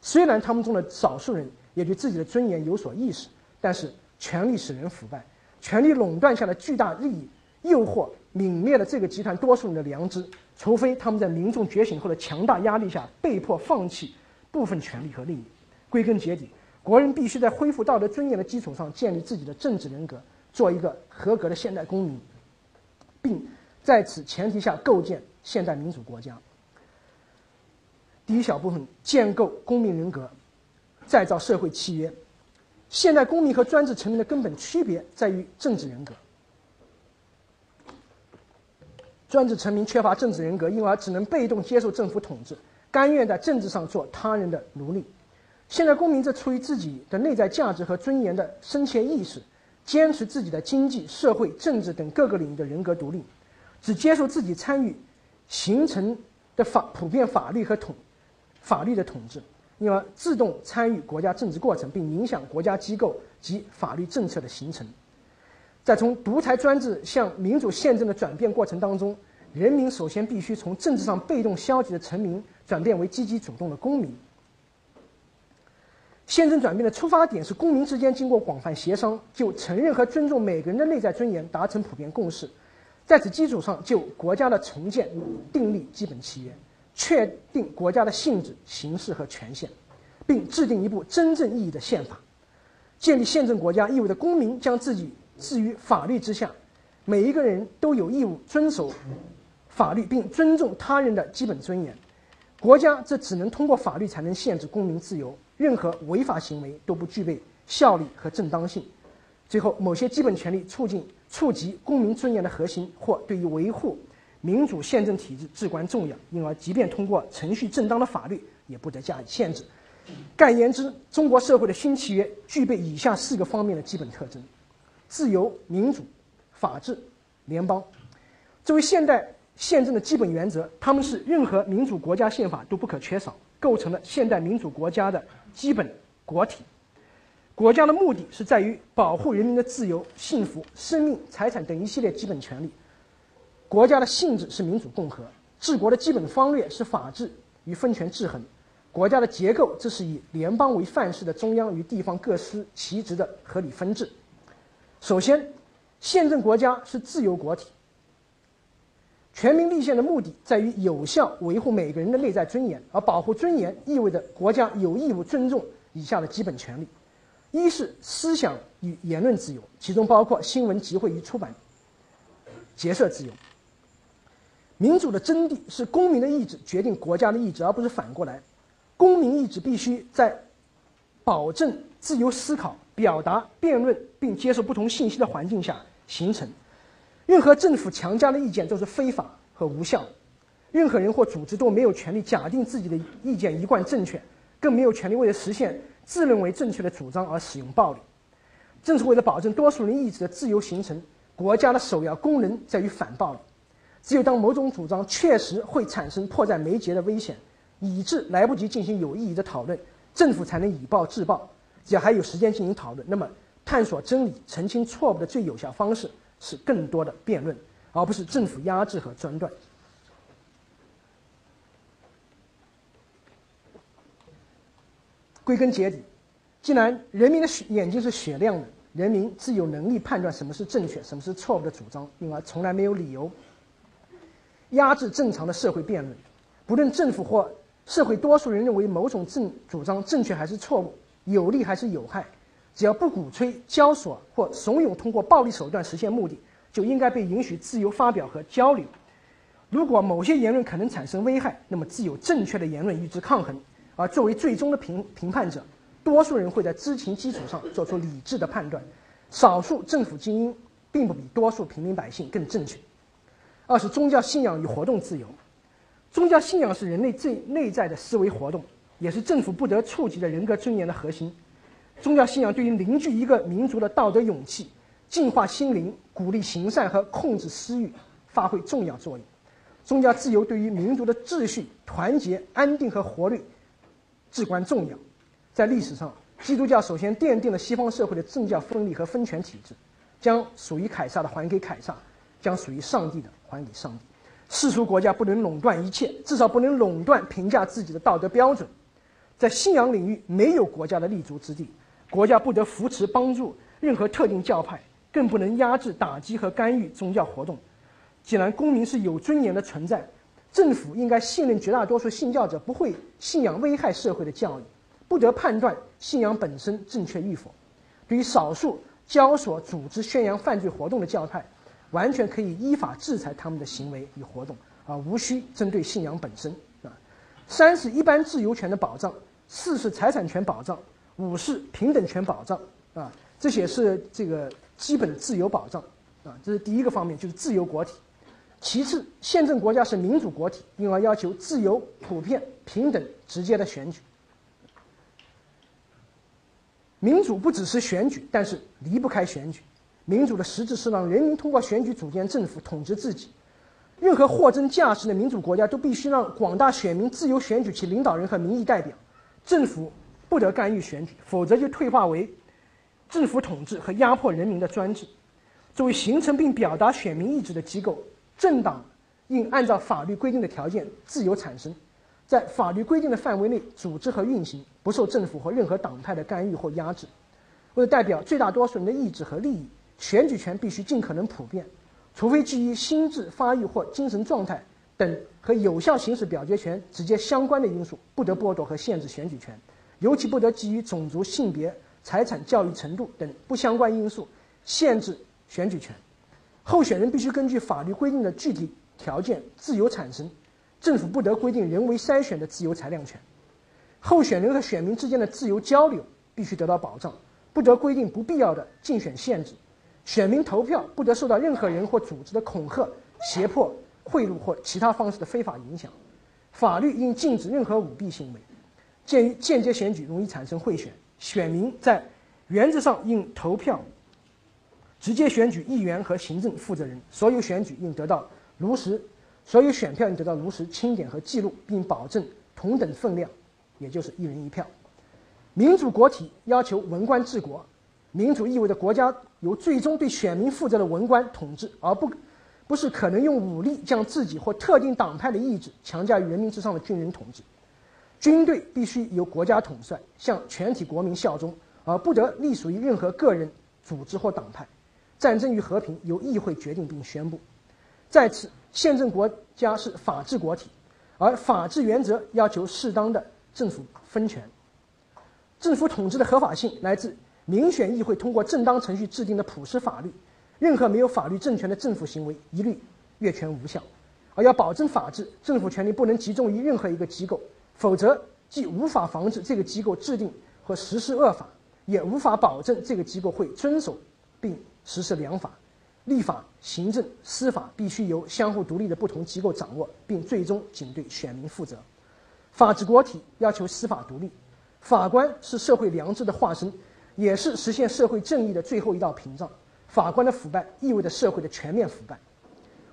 虽然他们中的少数人也对自己的尊严有所意识，但是权力使人腐败，权力垄断下的巨大利益诱惑。泯灭了这个集团多数人的良知，除非他们在民众觉醒后的强大压力下被迫放弃部分权利和利益。归根结底，国人必须在恢复道德尊严的基础上建立自己的政治人格，做一个合格的现代公民，并在此前提下构建现代民主国家。第一小部分：建构公民人格，再造社会契约。现代公民和专制臣民的根本区别在于政治人格。专制臣民缺乏政治人格，因而只能被动接受政府统治。甘愿在政治上做他人的奴隶。现在公民则出于自己的内在价值和尊严的深切意识，坚持自己的经济、社会、政治等各个领域的人格独立，只接受自己参与形成的法普遍法律和统法律的统治，因而自动参与国家政治过程，并影响国家机构及法律政策的形成。在从独裁专制向民主宪政的转变过程当中，人民首先必须从政治上被动消极的臣民转变为积极主动的公民。宪政转变的出发点是公民之间经过广泛协商，就承认和尊重每个人的内在尊严达成普遍共识，在此基础上就国家的重建订立基本契约，确定国家的性质、形式和权限，并制定一部真正意义的宪法。建立宪政国家意味着公民将自己置于法律之下，每一个人都有义务遵守法律并尊重他人的基本尊严。国家则只能通过法律才能限制公民自由。任何违法行为都不具备效力和正当性。最后，某些基本权利促进触及公民尊严的核心，或对于维护民主宪政体制至关重要，因而即便通过程序正当的法律，也不得加以限制。概言之，中国社会的新契约具备以下四个方面的基本特征：自由、民主、法治、联邦。作为现代宪政的基本原则，它们是任何民主国家宪法都不可缺少，构成了现代民主国家的。基本国体，国家的目的是在于保护人民的自由、幸福、生命、财产等一系列基本权利。国家的性质是民主共和，治国的基本方略是法治与分权制衡。国家的结构这是以联邦为范式的中央与地方各司其职的合理分治。首先，宪政国家是自由国体。全民立宪的目的在于有效维护每个人的内在尊严，而保护尊严意味着国家有义务尊重以下的基本权利：一是思想与言论自由，其中包括新闻、集会与出版、结社自由。民主的真谛是公民的意志决定国家的意志，而不是反过来。公民意志必须在保证自由思考、表达、辩论并接受不同信息的环境下形成。任何政府强加的意见都是非法和无效，任何人或组织都没有权利假定自己的意见一贯正确，更没有权利为了实现自认为正确的主张而使用暴力。正是为了保证多数人意志的自由形成，国家的首要功能在于反暴力。只有当某种主张确实会产生迫在眉睫的危险，以致来不及进行有意义的讨论，政府才能以暴制暴。只要还有时间进行讨论，那么探索真理、澄清错误的最有效方式。是更多的辩论，而不是政府压制和专断。归根结底，既然人民的眼睛是雪亮的，人民自有能力判断什么是正确、什么是错误的主张，因而从来没有理由压制正常的社会辩论。不论政府或社会多数人认为某种正主张正确还是错误，有利还是有害。只要不鼓吹、教唆或怂恿通过暴力手段实现目的，就应该被允许自由发表和交流。如果某些言论可能产生危害，那么自有正确的言论与之抗衡。而作为最终的评评判者，多数人会在知情基础上做出理智的判断。少数政府精英并不比多数平民百姓更正确。二是宗教信仰与活动自由。宗教信仰是人类最内在的思维活动，也是政府不得触及的人格尊严的核心。宗教信仰对于凝聚一个民族的道德勇气、净化心灵、鼓励行善和控制私欲发挥重要作用。宗教自由对于民族的秩序、团结、安定和活力至关重要。在历史上，基督教首先奠定了西方社会的政教分离和分权体制，将属于凯撒的还给凯撒，将属于上帝的还给上帝。世俗国家不能垄断一切，至少不能垄断评价自己的道德标准。在信仰领域，没有国家的立足之地。国家不得扶持帮助任何特定教派，更不能压制、打击和干预宗教活动。既然公民是有尊严的存在，政府应该信任绝大多数信教者不会信仰危害社会的教育，不得判断信仰本身正确与否。对于少数教唆、组织、宣扬犯罪活动的教派，完全可以依法制裁他们的行为与活动，而无需针对信仰本身。啊，三是一般自由权的保障，四是财产权保障。五是平等权保障啊，这些是这个基本的自由保障啊，这是第一个方面，就是自由国体。其次，宪政国家是民主国体，因而要求自由、普遍、平等、直接的选举。民主不只是选举，但是离不开选举。民主的实质是让人民通过选举组建政府，统治自己。任何货真价实的民主国家都必须让广大选民自由选举其领导人和民意代表，政府不得干预选举，否则就退化为政府统治和压迫人民的专制。作为形成并表达选民意志的机构，政党应按照法律规定的条件自由产生，在法律规定的范围内组织和运行，不受政府或任何党派的干预或压制。为了代表最大多数人的意志和利益，选举权必须尽可能普遍，除非基于心智发育或精神状态等和有效行使表决权直接相关的因素，不得剥夺和限制选举权，尤其不得基于种族、性别、财产、教育程度等不相关因素限制。选举权，候选人必须根据法律规定的具体条件自由产生，政府不得规定人为筛选的自由裁量权。候选人和选民之间的自由交流必须得到保障，不得规定不必要的竞选限制。选民投票不得受到任何人或组织的恐吓、胁迫、贿赂或其他方式的非法影响。法律应禁止任何舞弊行为。鉴于间接选举容易产生贿选，选民在原则上应投票。直接选举议员和行政负责人，所有选举应得到如实，所有选票应得到如实清点和记录，并保证同等分量，也就是一人一票。民主国体要求文官治国，民主意味着国家由最终对选民负责的文官统治，而不不是可能用武力将自己或特定党派的意志强加于人民之上的军人统治。军队必须由国家统帅，向全体国民效忠，而不得隶属于任何个人、组织或党派。战争与和平由议会决定并宣布。再次，宪政国家是法治国体，而法治原则要求适当的政府分权。政府统治的合法性来自民选议会通过正当程序制定的普世法律。任何没有法律政权的政府行为一律越权无效。而要保证法治，政府权力不能集中于任何一个机构，否则既无法防止这个机构制定和实施恶法，也无法保证这个机构会遵守并。实施良法，立法、行政、司法必须由相互独立的不同机构掌握，并最终仅对选民负责。法治国体要求司法独立，法官是社会良知的化身，也是实现社会正义的最后一道屏障。法官的腐败意味着社会的全面腐败。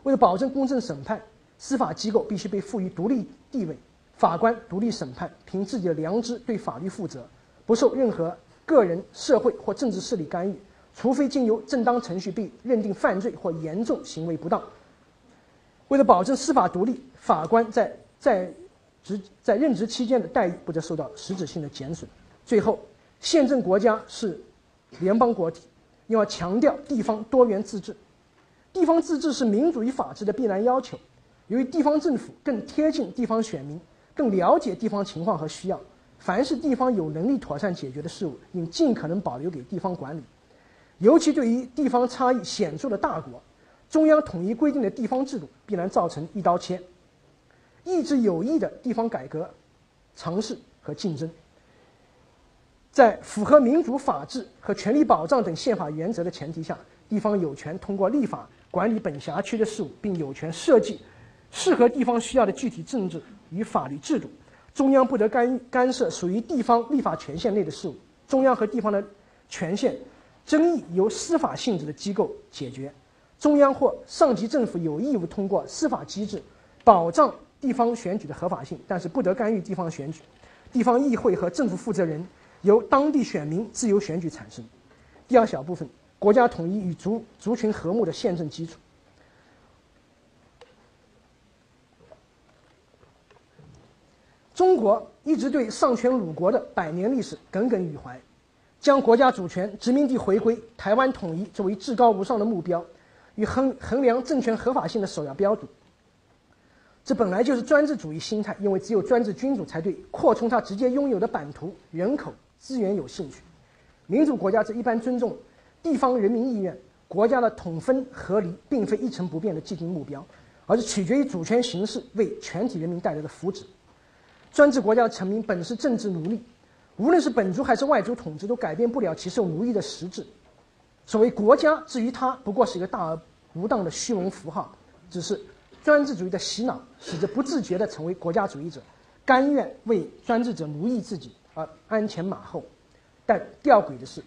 为了保证公正审判，司法机构必须被赋予独立地位。法官独立审判，凭自己的良知对法律负责，不受任何个人、社会或政治势力干预。除非经由正当程序被认定犯罪或严重行为不当，为了保证司法独立，法官在在职在任职期间的待遇不得受到实质性的减损。最后，宪政国家是联邦国体，要强调地方多元自治。地方自治是民主与法治的必然要求。由于地方政府更贴近地方选民，更了解地方情况和需要，凡是地方有能力妥善解决的事务，应尽可能保留给地方管理。尤其对于地方差异显著的大国，中央统一规定的地方制度必然造成一刀切，抑制有益的地方改革尝试和竞争。在符合民主、法治和权利保障等宪法原则的前提下，地方有权通过立法管理本辖区的事务，并有权设计适合地方需要的具体政治与法律制度。中央不得干干涉属于地方立法权限内的事务。中央和地方的权限。争议由司法性质的机构解决，中央或上级政府有义务通过司法机制保障地方选举的合法性，但是不得干预地方选举。地方议会和政府负责人由当地选民自由选举产生。第二小部分，国家统一与族族群和睦的宪政基础。中国一直对丧权辱国的百年历史耿耿于怀。将国家主权、殖民地回归、台湾统一作为至高无上的目标，与衡衡量政权合法性的首要标准。这本来就是专制主义心态，因为只有专制君主才对扩充他直接拥有的版图、人口、资源有兴趣。民主国家则一般尊重地方人民意愿，国家的统分合离并非一成不变的既定目标，而是取决于主权形式为全体人民带来的福祉。专制国家的臣民本是政治奴隶。无论是本族还是外族统治，都改变不了其受奴役的实质。所谓国家，至于它，不过是一个大而不当的虚荣符号，只是专制主义的洗脑，使之不自觉地成为国家主义者，甘愿为专制者奴役自己而鞍前马后。但吊诡的是，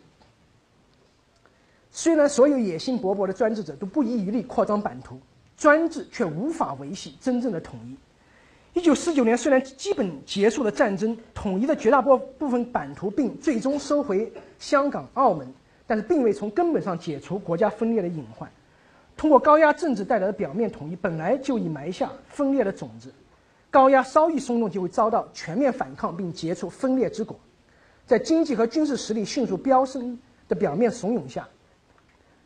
虽然所有野心勃勃的专制者都不遗余力扩张版图，专制却无法维系真正的统一。一九四九年，虽然基本结束了战争，统一的绝大部部分版图，并最终收回香港、澳门，但是并未从根本上解除国家分裂的隐患。通过高压政治带来的表面统一，本来就已埋下分裂的种子。高压稍一松动，就会遭到全面反抗，并结出分裂之果。在经济和军事实力迅速飙升的表面怂恿下，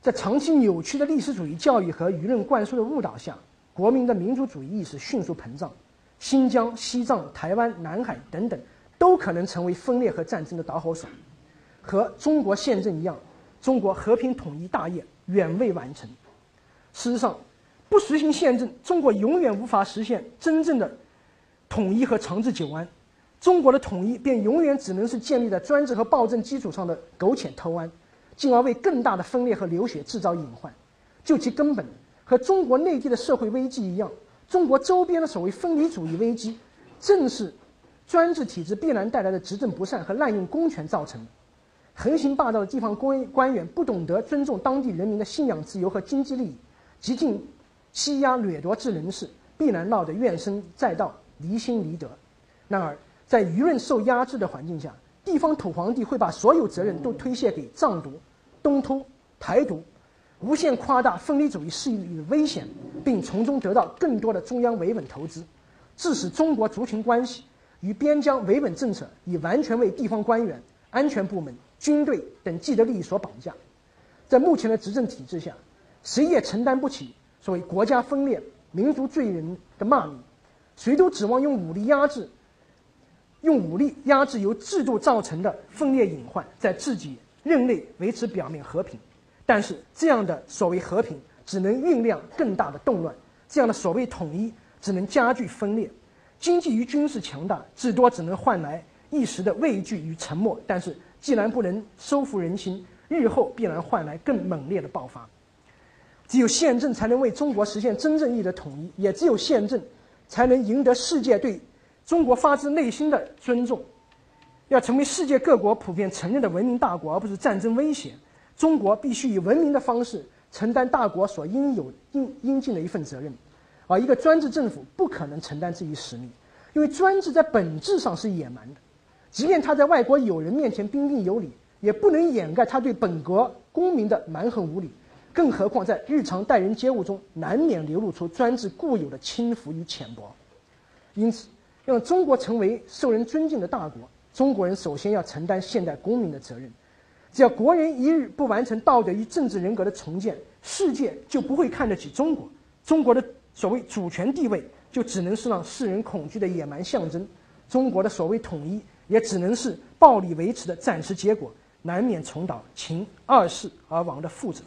在长期扭曲的历史主义教育和舆论灌输的误导下，国民的民族主义意识迅速膨胀。新疆、西藏、台湾、南海等等，都可能成为分裂和战争的导火索。和中国宪政一样，中国和平统一大业远未完成。事实上，不实行宪政，中国永远无法实现真正的统一和长治久安。中国的统一便永远只能是建立在专制和暴政基础上的苟且偷安，进而为更大的分裂和流血制造隐患。就其根本，和中国内地的社会危机一样。中国周边的所谓分离主义危机，正是专制体制必然带来的执政不善和滥用公权造成的。横行霸道的地方官官员不懂得尊重当地人民的信仰自由和经济利益，极尽欺压掠夺之能事，必然闹得怨声载道、离心离德。然而，在舆论受压制的环境下，地方土皇帝会把所有责任都推卸给藏独、东突、台独。无限夸大分离主义势力的危险，并从中得到更多的中央维稳投资，致使中国族群关系与边疆维稳政策已完全为地方官员、安全部门、军队等既得利益所绑架。在目前的执政体制下，谁也承担不起所谓国家分裂、民族罪人的骂名，谁都指望用武力压制、用武力压制由制度造成的分裂隐患，在自己任内维持表面和平。但是，这样的所谓和平，只能酝酿更大的动乱；这样的所谓统一，只能加剧分裂。经济与军事强大，至多只能换来一时的畏惧与沉默。但是，既然不能收服人心，日后必然换来更猛烈的爆发。只有宪政才能为中国实现真正意义的统一，也只有宪政，才能赢得世界对中国发自内心的尊重。要成为世界各国普遍承认的文明大国，而不是战争威胁。中国必须以文明的方式承担大国所应有应应尽的一份责任，而一个专制政府不可能承担这一使命，因为专制在本质上是野蛮的，即便他在外国友人面前彬彬有礼，也不能掩盖他对本国公民的蛮横无理，更何况在日常待人接物中，难免流露出专制固有的轻浮与浅薄。因此，让中国成为受人尊敬的大国，中国人首先要承担现代公民的责任。只要国人一日不完成道德与政治人格的重建，世界就不会看得起中国。中国的所谓主权地位，就只能是让世人恐惧的野蛮象征；中国的所谓统一，也只能是暴力维持的暂时结果，难免重蹈秦二世而亡的覆辙。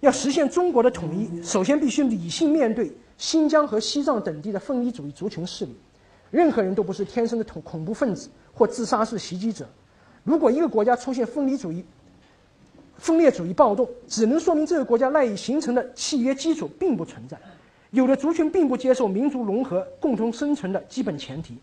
要实现中国的统一，首先必须理性面对新疆和西藏等地的分离主义族群势力。任何人都不是天生的恐恐怖分子或自杀式袭击者。如果一个国家出现分离主义、分裂主义暴动，只能说明这个国家赖以形成的契约基础并不存在，有的族群并不接受民族融合、共同生存的基本前提，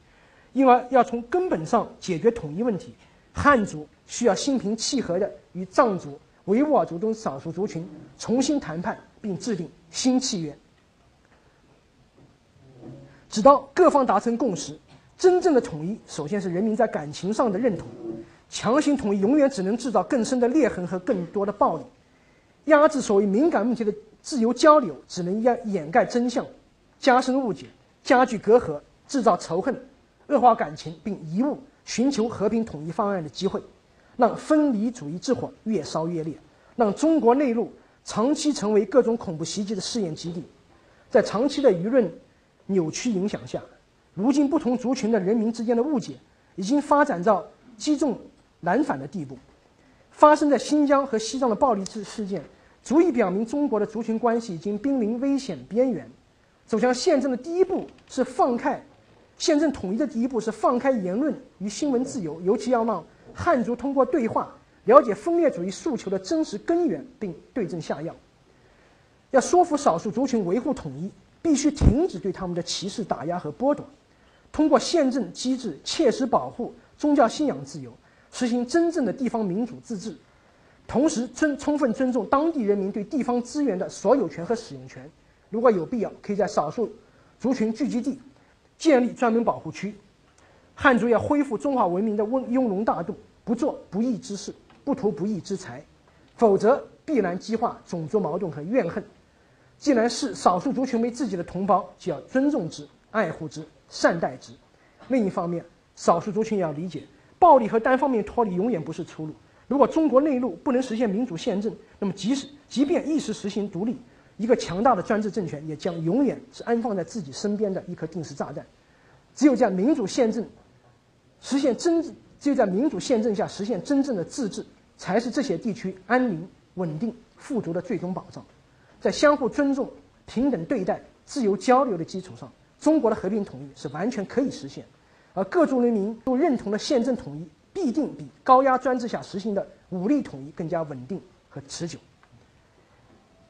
因而要从根本上解决统一问题，汉族需要心平气和的与藏族、维吾尔族等少数族群重新谈判，并制定新契约，直到各方达成共识。真正的统一，首先是人民在感情上的认同。强行统一永远只能制造更深的裂痕和更多的暴力，压制所谓敏感问题的自由交流，只能掩掩盖真相，加深误解，加剧隔阂，制造仇恨，恶化感情，并贻误寻求和平统一方案的机会，让分离主义之火越烧越烈，让中国内陆长期成为各种恐怖袭击的试验基地。在长期的舆论扭曲影响下，如今不同族群的人民之间的误解已经发展到击中。难反的地步，发生在新疆和西藏的暴力事事件，足以表明中国的族群关系已经濒临危险边缘。走向宪政的第一步是放开，宪政统一的第一步是放开言论与新闻自由，尤其要让汉族通过对话了解分裂主义诉求的真实根源，并对症下药。要说服少数族群维护统一，必须停止对他们的歧视、打压和剥夺，通过宪政机制切实保护宗教信仰自由，实行真正的地方民主自治，同时尊充分尊重当地人民对地方资源的所有权和使用权。如果有必要，可以在少数族群聚集地建立专门保护区。汉族要恢复中华文明的温雍容大度，不做不义之事，不图不义之财，否则必然激化种族矛盾和怨恨。既然视少数族群为自己的同胞，就要尊重之、爱护之、善待之。另一方面，少数族群也要理解，暴力和单方面脱离永远不是出路。如果中国内陆不能实现民主宪政，那么即使即便一时实行独立，一个强大的专制政权也将永远是安放在自己身边的一颗定时炸弹。只有在民主宪政实现真，只有在民主宪政下实现真正的自治，才是这些地区安宁、稳定、富足的最终保障。在相互尊重、平等对待、自由交流的基础上，中国的和平统一是完全可以实现的，而各族人民都认同的宪政统一，必定比高压专制下实行的武力统一更加稳定和持久。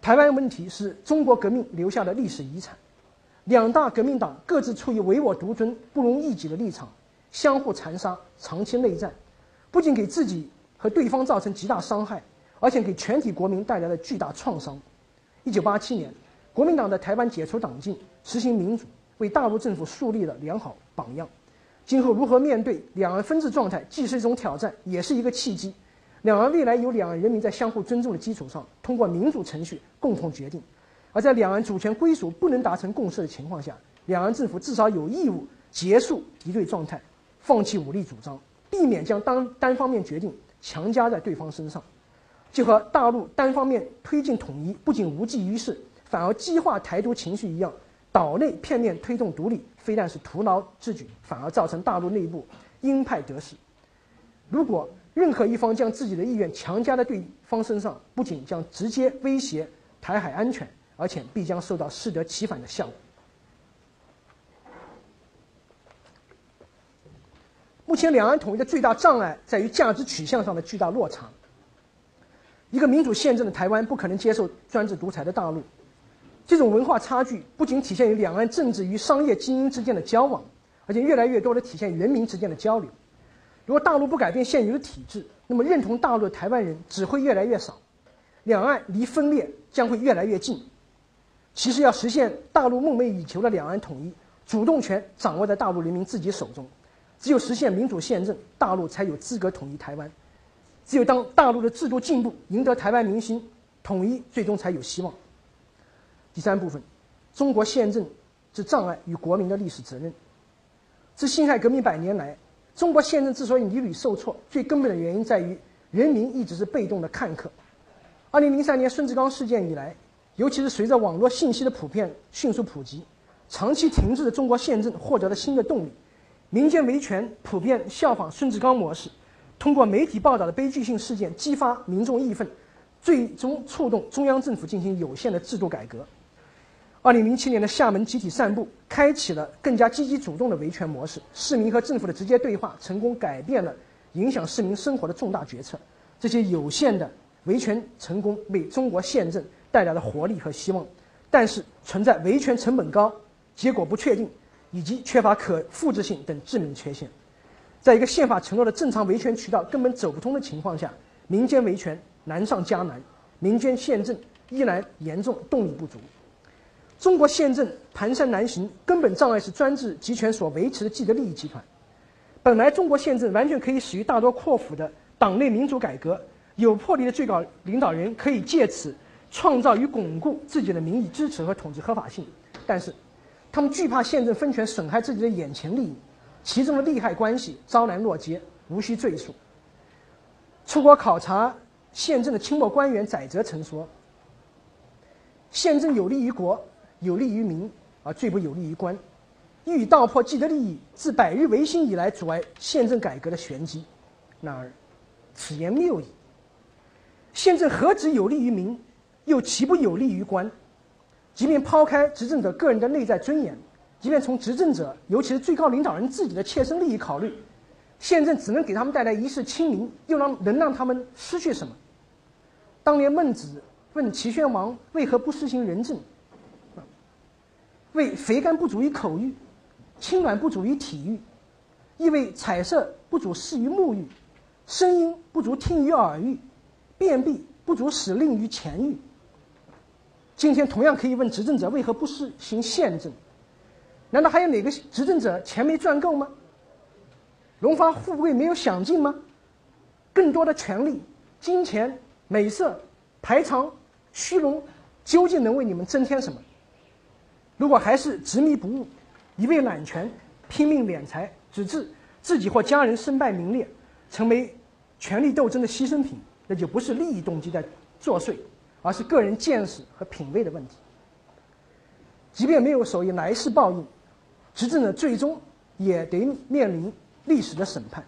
台湾问题是中国革命留下的历史遗产，两大革命党各自处于唯我独尊、不容异己的立场，相互残杀，长期内战，不仅给自己和对方造成极大伤害，而且给全体国民带来了巨大创伤。一九八七年，国民党的台湾解除党禁，实行民主，为大陆政府树立了良好榜样。今后如何面对两岸分治状态，既是一种挑战，也是一个契机。两岸未来由两岸人民在相互尊重的基础上，通过民主程序共同决定。而在两岸主权归属不能达成共识的情况下，两岸政府至少有义务结束敌对状态，放弃武力主张，避免将单单方面决定强加在对方身上。就和大陆单方面推进统一不仅无济于事，反而激化台独情绪一样，岛内片面推动独立，非但是徒劳之举，反而造成大陆内部鹰派得势。如果任何一方将自己的意愿强加在对方身上，不仅将直接威胁台海安全，而且必将受到适得其反的效果。目前两岸统一的最大障碍在于价值取向上的巨大落差。一个民主宪政的台湾不可能接受专制独裁的大陆，这种文化差距不仅体现于两岸政治与商业精英之间的交往，而且越来越多的体现人民之间的交流。如果大陆不改变现有的体制，那么认同大陆的台湾人只会越来越少，两岸离分裂将会越来越近。其实要实现大陆梦寐以求的两岸统一，主动权掌握在大陆人民自己手中。只有实现民主宪政，大陆才有资格统一台湾。只有当大陆的制度进步，赢得台湾民心，统一最终才有希望。第三部分，中国宪政之障碍与国民的历史责任。自辛亥革命百年来，中国宪政之所以屡屡受挫，最根本的原因在于人民一直是被动的看客。二零零三年孙志刚事件以来，尤其是随着网络信息的普遍迅速普及，长期停滞的中国宪政获得了新的动力，民间维权普遍效仿孙志刚模式。通过媒体报道的悲剧性事件激发民众义愤，最终触动中央政府进行有限的制度改革。二零零七年的厦门集体散步，开启了更加积极主动的维权模式。市民和政府的直接对话，成功改变了影响市民生活的重大决策。这些有限的维权成功，为中国宪政带来了活力和希望。但是，存在维权成本高、结果不确定以及缺乏可复制性等致命缺陷。在一个宪法承诺的正常维权渠道根本走不通的情况下，民间维权难上加难，民间宪政依然严重动力不足。中国宪政蹒跚难行，根本障碍是专制集权所维持的既得利益集团。本来中国宪政完全可以始于大多阔府的党内民主改革，有魄力的最高领导人可以借此创造与巩固自己的民意支持和统治合法性，但是他们惧怕宪政分权损害自己的眼前利益。其中的利害关系昭然若揭，无需赘述。出国考察宪政的清末官员载泽曾说：“宪政有利于国，有利于民，而最不有利于官。欲以道破既得利益，自百日维新以来阻碍宪政改革的玄机。然而，此言谬矣。宪政何止有利于民，又岂不有利于官？即便抛开执政者个人的内在尊严。”即便从执政者，尤其是最高领导人自己的切身利益考虑，宪政只能给他们带来一世清明，又能能让他们失去什么？当年孟子问齐宣王为何不施行仁政，为肥甘不足以口欲，清暖不足以体欲，亦为彩色不足视于目欲，声音不足听于耳欲，便秘不足使令于前欲。今天同样可以问执政者为何不实行宪政？难道还有哪个执政者钱没赚够吗？荣华富贵没有享尽吗？更多的权力、金钱、美色、排场、虚荣，究竟能为你们增添什么？如果还是执迷不悟，一味揽权、拼命敛财，直至自己或家人身败名裂，成为权力斗争的牺牲品，那就不是利益动机在作祟，而是个人见识和品味的问题。即便没有所谓来世报应，执政者最终也得面临历史的审判。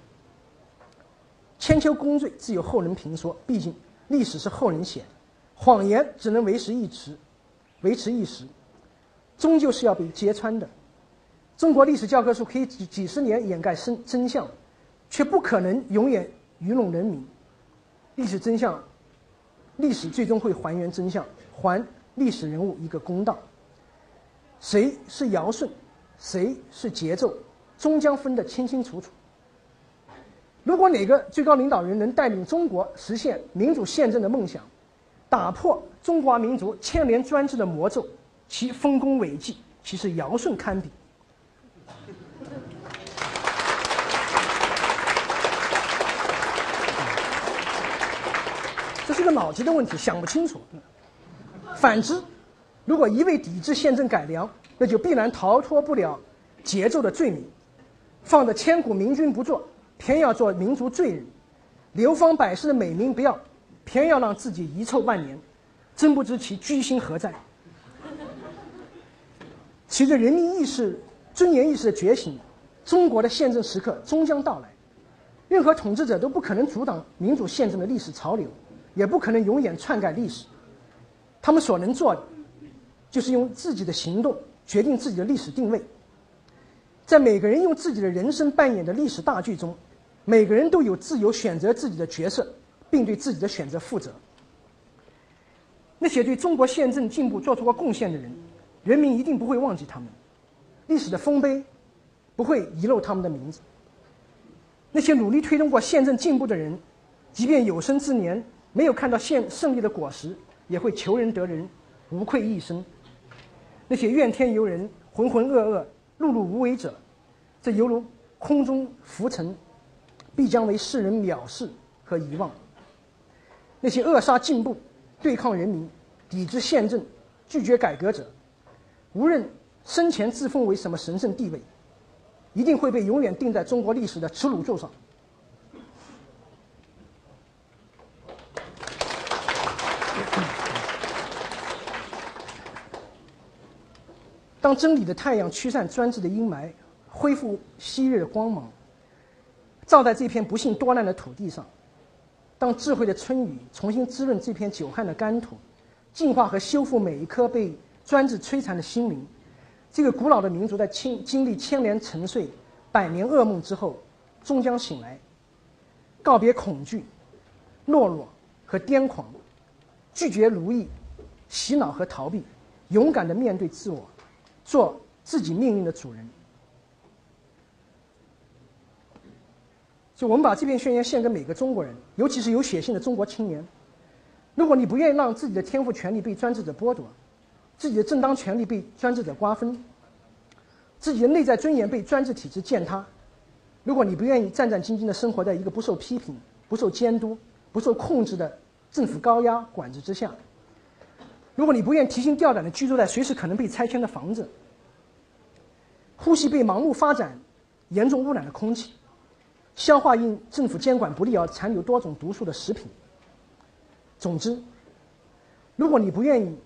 千秋功罪自有后人评说，毕竟历史是后人写的，谎言只能维持一时，维持一时，终究是要被揭穿的。中国历史教科书可以几几十年掩盖真真相，却不可能永远愚弄人民。历史真相，历史最终会还原真相，还历史人物一个公道。谁是尧舜，谁是桀纣，终将分得清清楚楚。如果哪个最高领导人能带领中国实现民主宪政的梦想，打破中华民族千年专制的魔咒，其丰功伟绩其实尧舜堪比？这是个脑筋的问题，想不清楚。反之，如果一味抵制宪政改良，那就必然逃脱不了桀纣的罪名，放着千古明君不做，偏要做民族罪人，流芳百世的美名不要，偏要让自己遗臭万年，真不知其居心何在。随着人民意识、尊严意识的觉醒，中国的宪政时刻终将到来。任何统治者都不可能阻挡民主宪政的历史潮流，也不可能永远篡改历史。他们所能做的，就是用自己的行动决定自己的历史定位。在每个人用自己的人生扮演的历史大剧中，每个人都有自由选择自己的角色，并对自己的选择负责。那些对中国宪政进步做出过贡献的人，人民一定不会忘记他们，历史的丰碑不会遗漏他们的名字。那些努力推动过宪政进步的人，即便有生之年没有看到宪胜利的果实，也会求仁得仁，无愧一生。那些怨天尤人、浑浑噩噩、碌碌无为者，这犹如空中浮尘，必将为世人藐视和遗忘。那些扼杀进步、对抗人民、抵制宪政、拒绝改革者，无论生前自封为什么神圣地位。一定会被永远钉在中国历史的耻辱柱上。当真理的太阳驱散专制的阴霾，恢复昔日的光芒，照在这片不幸多难的土地上；当智慧的春雨重新滋润这片久旱的干土，净化和修复每一颗被专制摧残的心灵。这个古老的民族在经经历千年沉睡、百年噩梦之后，终将醒来，告别恐惧、懦弱和癫狂，拒绝奴役、洗脑和逃避，勇敢的面对自我，做自己命运的主人。就我们把这篇宣言献给每个中国人，尤其是有血性的中国青年。如果你不愿意让自己的天赋权利被专制者剥夺，自己的正当权利被专制者瓜分，自己的内在尊严被专制体制践踏。如果你不愿意战战兢兢地生活在一个不受批评、不受监督、不受控制的政府高压管制之下，如果你不愿提心吊胆地居住在随时可能被拆迁的房子，呼吸被盲目发展、严重污染的空气，消化因政府监管不力而残留多种毒素的食品，总之，如果你不愿意，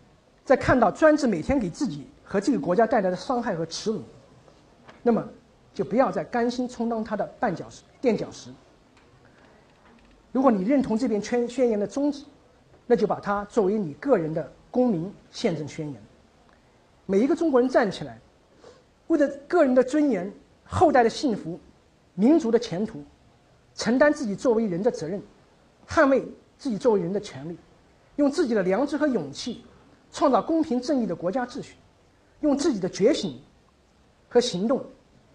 在看到专制每天给自己和这个国家带来的伤害和耻辱，那么就不要再甘心充当他的绊脚石、垫脚石。如果你认同这篇宣宣言的宗旨，那就把它作为你个人的公民宪政宣言。每一个中国人站起来，为了个人的尊严、后代的幸福、民族的前途，承担自己作为人的责任，捍卫自己作为人的权利，用自己的良知和勇气。创造公平正义的国家秩序，用自己的觉醒和行动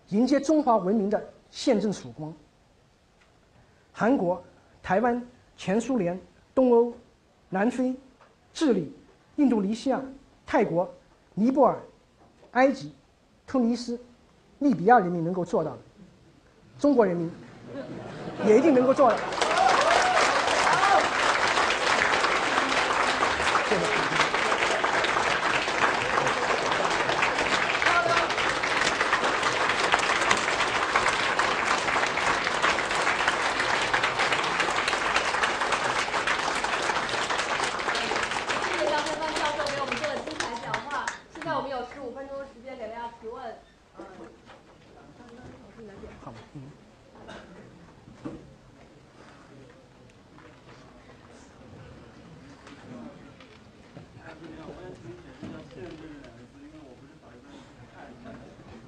迎接中华文明的宪政曙光。韩国、台湾、前苏联、东欧、南非、智利、印度尼西亚、泰国、尼泊尔、埃及、突尼斯、利比亚人民能够做到的，中国人民也一定能够做到。谢谢。谢谢张开芳教授给我们做的精彩讲话。现在我们有十五分钟的时间给大家提问。嗯，好，嗯。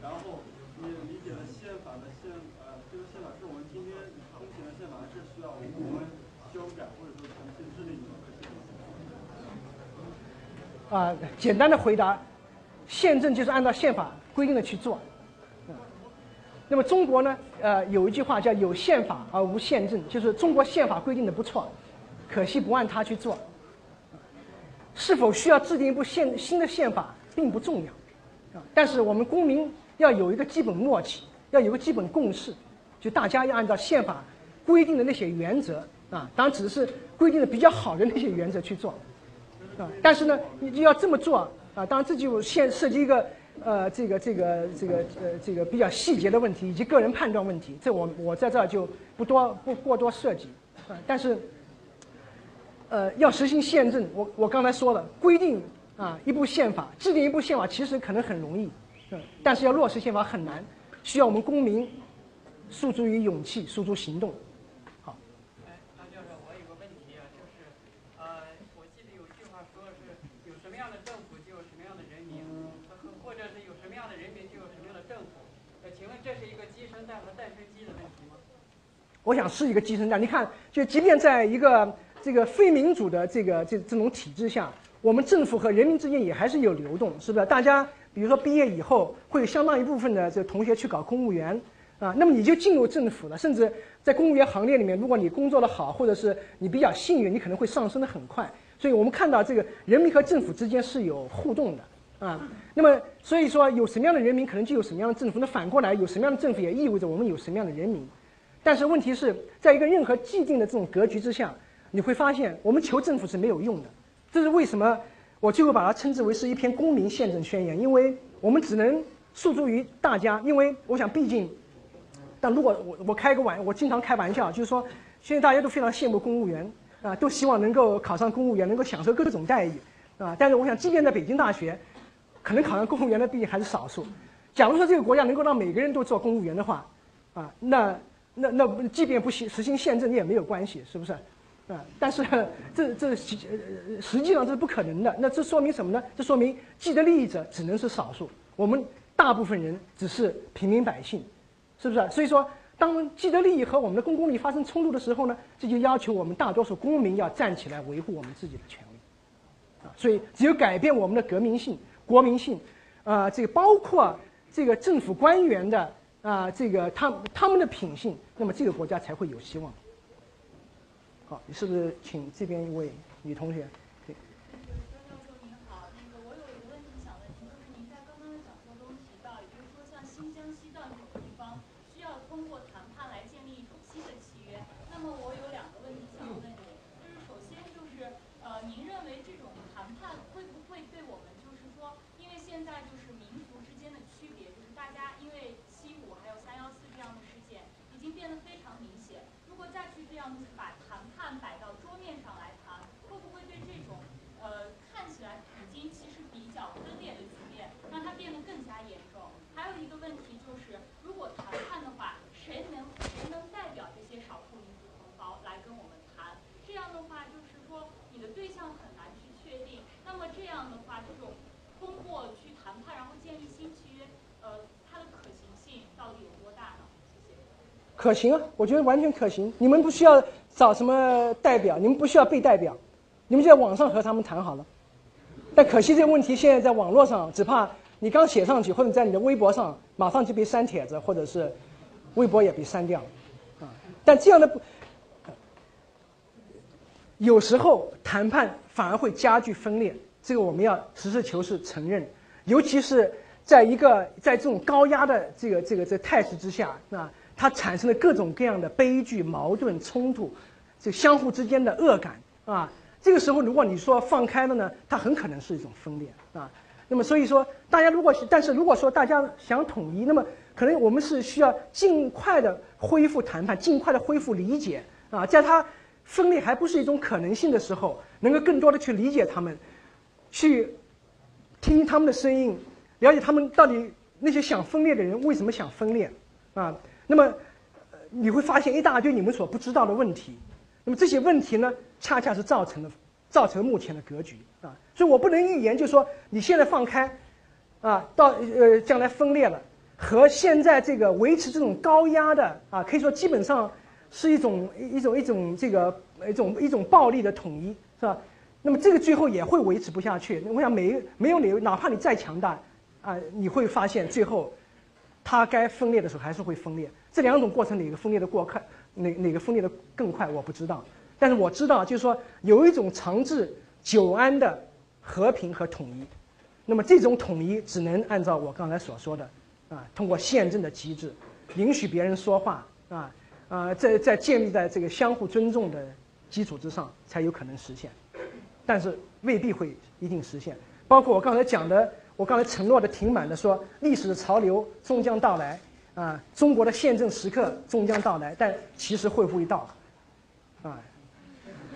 然后你理解了宪法的宪呃，这个宪法是我们今天通行的宪法，还是需要我们修改或者说重新制定一个宪法？啊、简单的回答，宪政就是按照宪法规定的去做。那么中国呢，呃，有一句话叫“有宪法而无宪政”，就是中国宪法规定的不错，可惜不按它去做。是否需要制定一部宪新的宪法并不重要，啊，但是我们公民要有一个基本默契，要有个基本共识，就大家要按照宪法规定的那些原则啊，当然只是规定的比较好的那些原则去做。啊，但是呢，你就要这么做啊，当然这就现涉及一个呃，这个这个这个呃这个比较细节的问题以及个人判断问题，这我我在这儿就不多不过多涉及啊，但是呃要实行宪政，我我刚才说了，规定啊一部宪法，制定一部宪法其实可能很容易，嗯，但是要落实宪法很难，需要我们公民诉诸于勇气，诉诸行动。好，哎，张教授，我有个问题啊，就是，呃，我记得有句话说是有什么样的政府就有什么样的人民，和和或者是有什么样的人民就有什么样的政府。呃，请问这是一个鸡生蛋和蛋生鸡的问题吗？我想是一个鸡生蛋。你看，就即便在一个这个非民主的这个这这种体制下，我们政府和人民之间也还是有流动，是不是？大家比如说毕业以后，会有相当一部分的这同学去搞公务员啊，那么你就进入政府了，甚至在公务员行列里面，如果你工作的好，或者是你比较幸运，你可能会上升的很快。所以我们看到这个人民和政府之间是有互动的啊。那么所以说，有什么样的人民，可能就有什么样的政府。那反过来，有什么样的政府，也意味着我们有什么样的人民。但是问题是在一个任何既定的这种格局之下，你会发现我们求政府是没有用的。这是为什么我最后把它称之为是一篇公民宪政宣言，因为我们只能诉诸于大家。因为我想，毕竟，但如果我我开个玩，我经常开玩笑，就是说，现在大家都非常羡慕公务员啊，都希望能够考上公务员，能够享受各种待遇啊。但是我想，即便在北京大学，可能考上公务员的毕竟还是少数。假如说这个国家能够让每个人都做公务员的话，啊，那那那即便不实实行宪政也没有关系，是不是？啊，但是这这实实际上这是不可能的。那这说明什么呢？这说明既得利益者只能是少数，我们大部分人只是平民百姓，是不是？所以说，当既得利益和我们的公共利益发生冲突的时候呢，这就要求我们大多数公民要站起来维护我们自己的权利。啊，所以只有改变我们的革命性、国民性，啊，这个包括这个政府官员的啊，这个他他们的品性，那么这个国家才会有希望。好，你是不是请这边一位女同学？对，周教授您好，那个我有一个问题想问您，就是您在刚刚的讲座中提到，也就是说像新疆西藏这种地方，需要通过谈判来建立一种新的契约。那么我有两个问题想问您，就是首先就是呃，您认为这种谈判会不会对我们就是说，因为现在就是民族之间的区别，就是大家因为七五还有三幺四这样的事件，已经变得非常明显。如果再去这样子把谈判摆到桌面上来谈，会不会对这种呃看起来已经其实比较分裂的局面，让它变得更加严重？还有一个问题就是，如果谈判的话，谁能谁能代表这些少数民族同胞来跟我们谈？这样的话，就是说你的对象很难去确定。那么这样的话，这种通过去谈判，然后建立新契约，呃，它的可行性到底有多大呢？谢谢。可行啊，我觉得完全可行。你们不需要找什么代表，你们不需要被代表，你们就在网上和他们谈好了。但可惜这个问题现在在网络上，只怕你刚写上去，或者在你的微博上马上就被删帖子，或者是微博也被删掉了，啊，但这样的，有时候谈判反而会加剧分裂，这个我们要实事求是承认，尤其是在一个在这种高压的这个这个这态势之下，啊，它产生了各种各样的悲剧、矛盾、冲突，这相互之间的恶感啊。这个时候，如果你说放开了呢，它很可能是一种分裂啊。那么，所以说，大家如果但是如果说大家想统一，那么可能我们是需要尽快的恢复谈判，尽快的恢复理解啊，在它分裂还不是一种可能性的时候，能够更多的去理解他们，去听他们的声音，了解他们到底那些想分裂的人为什么想分裂啊。那么你会发现一大堆你们所不知道的问题，那么这些问题呢，恰恰是造成了造成目前的格局啊。所以我不能预言，就说你现在放开，啊，到呃将来分裂了，和现在这个维持这种高压的啊，可以说基本上是一种一种一种这个一种一种暴力的统一，是吧？那么这个最后也会维持不下去。我想没没有理由，哪怕你再强大，啊，你会发现最后它该分裂的时候还是会分裂。这两种过程哪个分裂的过快，哪哪个分裂的更快，我不知道。但是我知道，就是说有一种长治久安的。和平和统一，那么这种统一只能按照我刚才所说的，啊，通过宪政的机制，允许别人说话，啊，啊，在在建立在这个相互尊重的基础之上，才有可能实现，但是未必会一定实现。包括我刚才讲的，我刚才承诺的挺满的说，历史的潮流终将到来，啊，中国的宪政时刻终将到来，但其实会不会到？啊，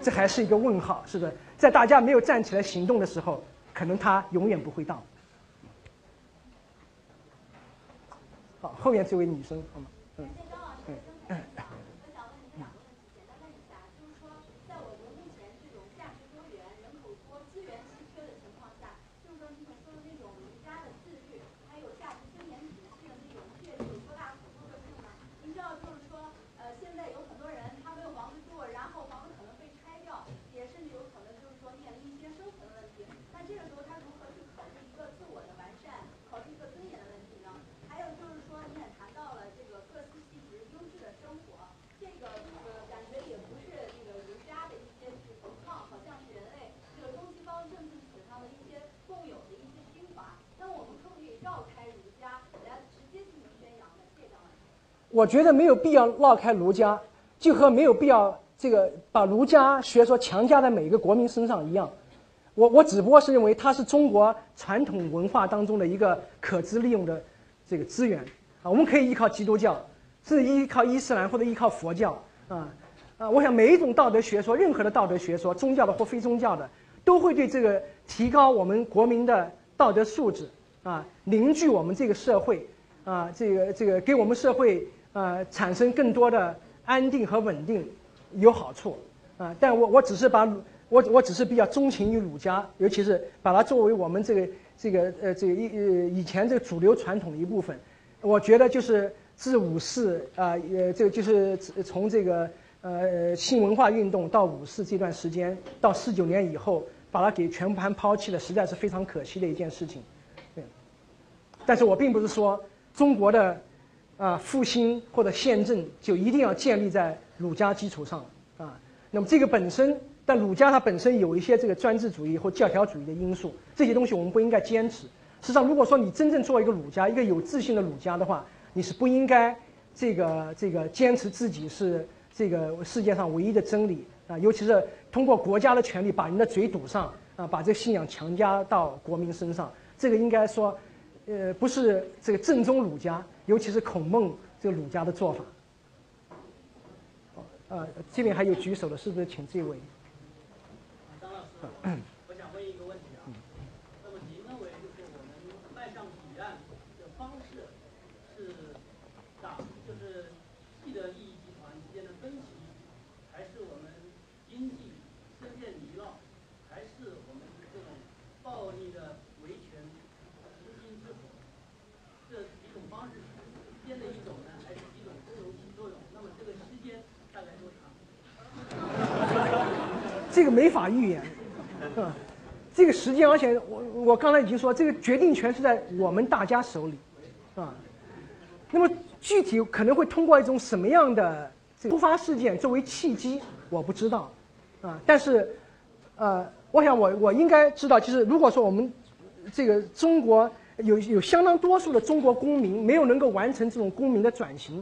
这还是一个问号，是不是？在大家没有站起来行动的时候，可能他永远不会到。好，后面这位女生，好吗？嗯。我觉得没有必要绕开儒家，就和没有必要这个把儒家学说强加在每一个国民身上一样。我我只不过是认为它是中国传统文化当中的一个可资利用的这个资源啊。我们可以依靠基督教，是依靠伊斯兰或者依靠佛教啊啊。我想每一种道德学说，任何的道德学说，宗教的或非宗教的，都会对这个提高我们国民的道德素质啊，凝聚我们这个社会啊，这个这个给我们社会。呃，产生更多的安定和稳定，有好处，啊，但我我只是把我我只是比较钟情于儒家，尤其是把它作为我们这个这个呃这个以呃以前这个主流传统的一部分，我觉得就是自五四啊呃这个就是从这个呃新文化运动到五四这段时间到四九年以后，把它给全盘抛弃了，实在是非常可惜的一件事情，对，但是我并不是说中国的。啊，复兴或者宪政就一定要建立在儒家基础上啊。那么这个本身，但儒家它本身有一些这个专制主义或教条主义的因素，这些东西我们不应该坚持。实际上，如果说你真正做一个儒家，一个有自信的儒家的话，你是不应该这个这个坚持自己是这个世界上唯一的真理啊。尤其是通过国家的权力把人的嘴堵上啊，把这个信仰强加到国民身上，这个应该说，呃，不是这个正宗儒家。尤其是孔孟这个儒家的做法，呃，这边还有举手的，是不是请这位我想问一个问题啊。那么您认为就是我们迈向彼岸的方式是党，就是既得利益集团之间的分歧，还是我们经济深陷泥淖，还是我们这种暴力的维权资金之火？这几种方式？间的一种呢，还是几种共同起作用？那么这个时间大概多长？这个没法预言，这个时间，而且我我刚才已经说，这个决定权是在我们大家手里，啊。那么具体可能会通过一种什么样的突发事件作为契机，我不知道，啊。但是，呃，我想我我应该知道，就是如果说我们这个中国有有相当多数的中国公民没有能够完成这种公民的转型，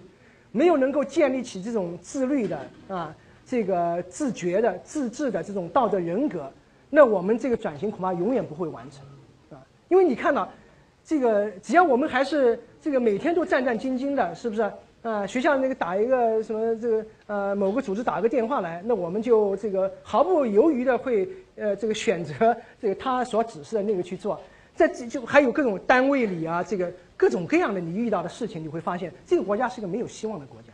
没有能够建立起这种自律的啊这个自觉的自治的这种道德人格。那我们这个转型恐怕永远不会完成，啊，因为你看到，这个只要我们还是这个每天都战战兢兢的，是不是？啊，学校那个打一个什么这个呃某个组织打个电话来，那我们就这个毫不犹豫的会呃这个选择这个他所指示的那个去做。在这就还有各种单位里啊，这个各种各样的你遇到的事情，你会发现这个国家是个没有希望的国家。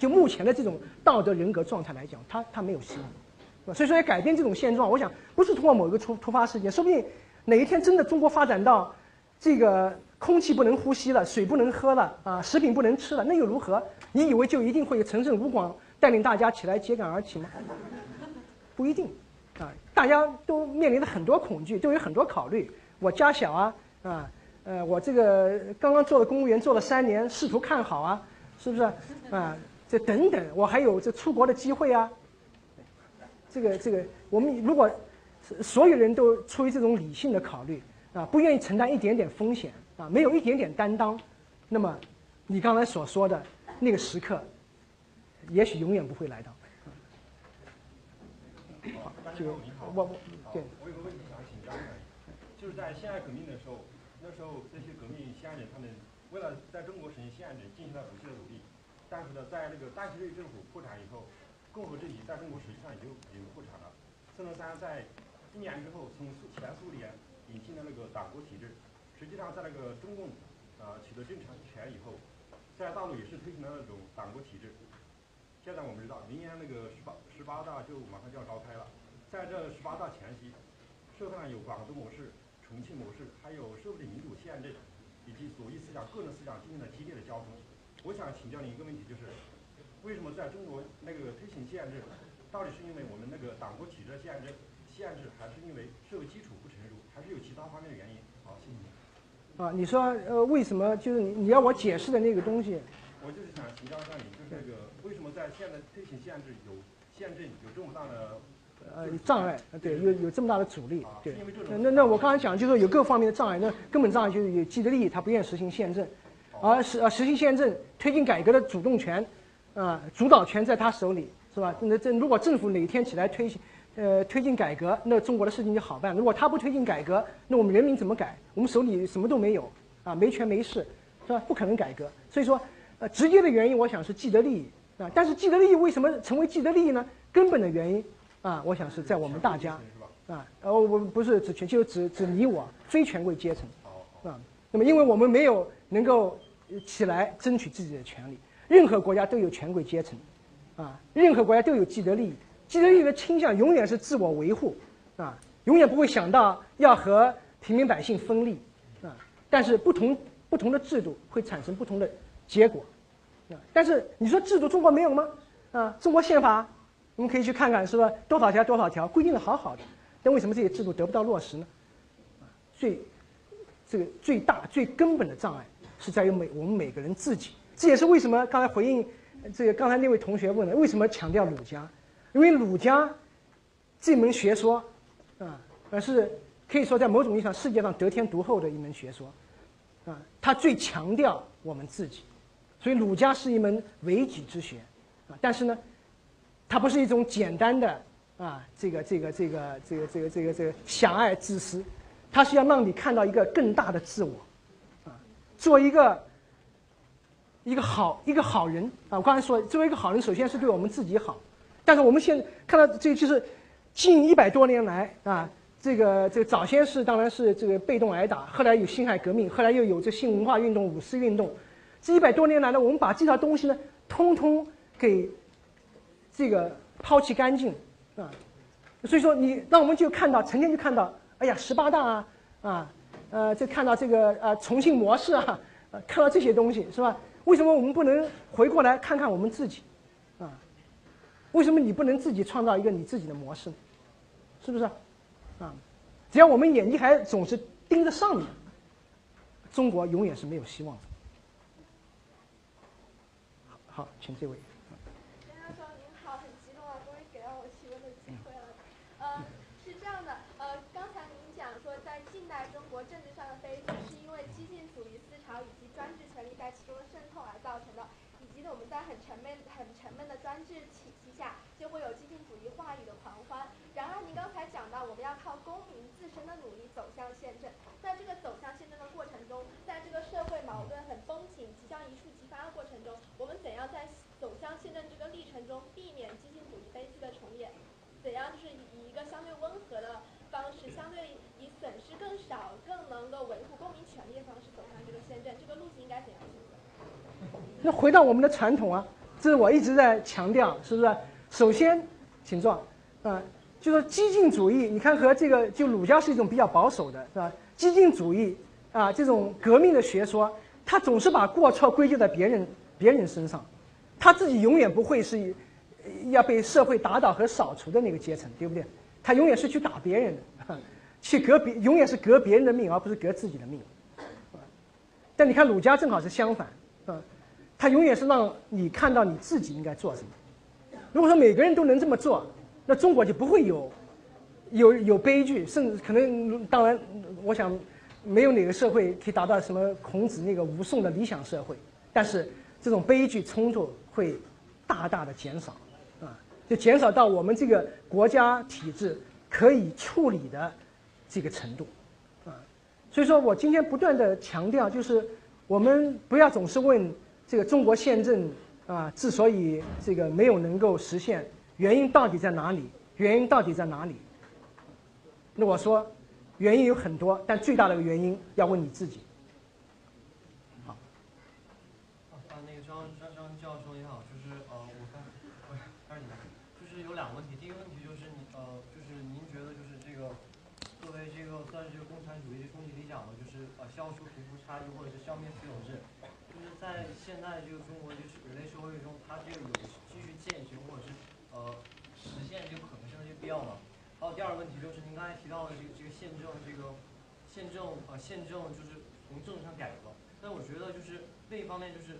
就目前的这种道德人格状态来讲，他他没有希望。所以说要改变这种现状，我想不是通过某一个突突发事件，说不定哪一天真的中国发展到这个空气不能呼吸了，水不能喝了，啊，食品不能吃了，那又如何？你以为就一定会陈胜吴广带领大家起来揭竿而起吗？不一定，啊，大家都面临着很多恐惧，都有很多考虑。我家小啊，啊，呃，我这个刚刚做了公务员，做了三年，试图看好啊，是不是？啊，这等等，我还有这出国的机会啊。这个这个，我们如果所有人都出于这种理性的考虑啊，不愿意承担一点点风险啊，没有一点点担当，那么你刚才所说的那个时刻，也许永远不会来到。好，就我我对，我有个问题想请教一下，就是在辛亥革命的时候，那时候这些革命先人他们为了在中国实现限制，进行了但是呢，在那个大西瑞政府破产以后。共和政体在中国实际上已经已经破产了。孙中山在一年之后从苏前苏联引进了那个党国体制，实际上在那个中共呃取得政权以后，在大陆也是推行了那种党国体制。现在我们知道，明年那个十八十八大就马上就要召开了，在这十八大前夕，社会上有广东模式、重庆模式，还有社会的民主宪政，以及左翼思想、个人思想进行了激烈的交锋。我想请教你一个问题，就是。为什么在中国那个推行限制，到底是因为我们那个党国体制限制限制，还是因为社会基础不成熟，还是有其他方面的原因？好，谢谢你。啊，你说呃，为什么就是你你要我解释的那个东西？我就是想请教一下你，就是那个为什么在现在推行限制有限制有这么大的呃障碍？对，有有这么大的阻力。对，那那我刚才讲就是说有各方面的障碍，那根本障碍就是有既得利益，他不愿意实行宪政，而实呃实行宪政推进改革的主动权。啊，主导权在他手里，是吧？那这如果政府哪天起来推行，呃，推进改革，那中国的事情就好办。如果他不推进改革，那我们人民怎么改？我们手里什么都没有，啊，没权没势，是吧？不可能改革。所以说，呃，直接的原因，我想是既得利益啊。但是既得利益为什么成为既得利益呢？根本的原因啊，我想是在我们大家，啊，呃，我不是指全，就指指你我非权贵阶层，啊。那么，因为我们没有能够起来争取自己的权利。任何国家都有权贵阶层，啊，任何国家都有既得利益，既得利益的倾向永远是自我维护，啊，永远不会想到要和平民百姓分利，啊，但是不同不同的制度会产生不同的结果，啊，但是你说制度中国没有吗？啊，中国宪法，我们可以去看看，是吧？多少条多少条规定的好好的，但为什么这些制度得不到落实呢？啊，最这个最大最根本的障碍是在于每我们每个人自己。这也是为什么刚才回应这个刚才那位同学问的，为什么强调儒家？因为儒家这门学说啊，而是可以说在某种意义上世界上得天独厚的一门学说啊，它最强调我们自己，所以儒家是一门为己之学啊。但是呢，它不是一种简单的啊，这个这个这个这个这个这个这个狭隘自私，它是要让你看到一个更大的自我，做一个。一个好一个好人啊！我刚才说，作为一个好人，首先是对我们自己好。但是我们现在看到，这就是近一百多年来啊，这个这个早先是当然是这个被动挨打，后来有辛亥革命，后来又有这新文化运动、五四运动。这一百多年来呢，我们把这套东西呢，通通给这个抛弃干净啊。所以说，你那我们就看到，成天就看到，哎呀，十八大啊，啊，呃，就看到这个呃重庆模式啊，看到这些东西是吧？为什么我们不能回过来看看我们自己，啊？为什么你不能自己创造一个你自己的模式？是不是？啊？只要我们眼睛还总是盯着上面，中国永远是没有希望的。好，请这位。袁教授您好，很激动啊，终于给到我提问的机会了。呃，是这样的，呃，刚才您讲说，在近代中国政治上的悲剧，是因为激进主义思潮以及专制渗透而造成的，以及，我们在很沉闷、很沉闷的专制体系下，就会有激进主义话语的狂欢。然而，您刚才讲到，我们要靠公民自身的努力走向宪政。那这个走向宪政的过程中，在这个社会矛盾很绷紧、即将一触即发的过程中，我们怎样在走向宪政这个历程中避免激进主义悲剧的重演？怎样就是以一个相对温和的方式，相对以损失更少、更能够维护公民权利的方式走向这个宪政？这个路径应该怎样选择？那回到我们的传统啊，这是我一直在强调，是不是？首先，请坐，啊、就说激进主义，你看和这个就儒家是一种比较保守的，是吧？激进主义啊，这种革命的学说，他总是把过错归咎在别人别人身上，他自己永远不会是要被社会打倒和扫除的那个阶层，对不对？他永远是去打别人的，去革别，永远是革别人的命，而不是革自己的命。但你看儒家正好是相反，啊，他永远是让你看到你自己应该做什么。如果说每个人都能这么做，那中国就不会有有有悲剧，甚至可能当然，我想没有哪个社会可以达到什么孔子那个无宋的理想社会，但是这种悲剧冲突会大大的减少，啊，就减少到我们这个国家体制可以处理的这个程度，啊，所以说我今天不断的强调，就是我们不要总是问这个中国宪政啊，之所以这个没有能够实现，原因到底在哪里？原因到底在哪里？那我说，原因有很多，但最大的一个原因要问你自己。好，啊，那个张张张教授你好，就是呃，我刚我开始你，就是有两个问题。第一个问题就是你呃，就是您觉得就是这个作为这个算是这个共产主义终极理想的，就是呃消除贫富差距或者是消灭私有制，就是在现在这个中国就是人类社会中，它这个有继续践行或者是呃实现这个可能性的这个必要吗？还有第二个问题就是您刚才提到的这个这个宪政这个宪政呃宪政就是从政治上改革，但我觉得就是另一方面就是，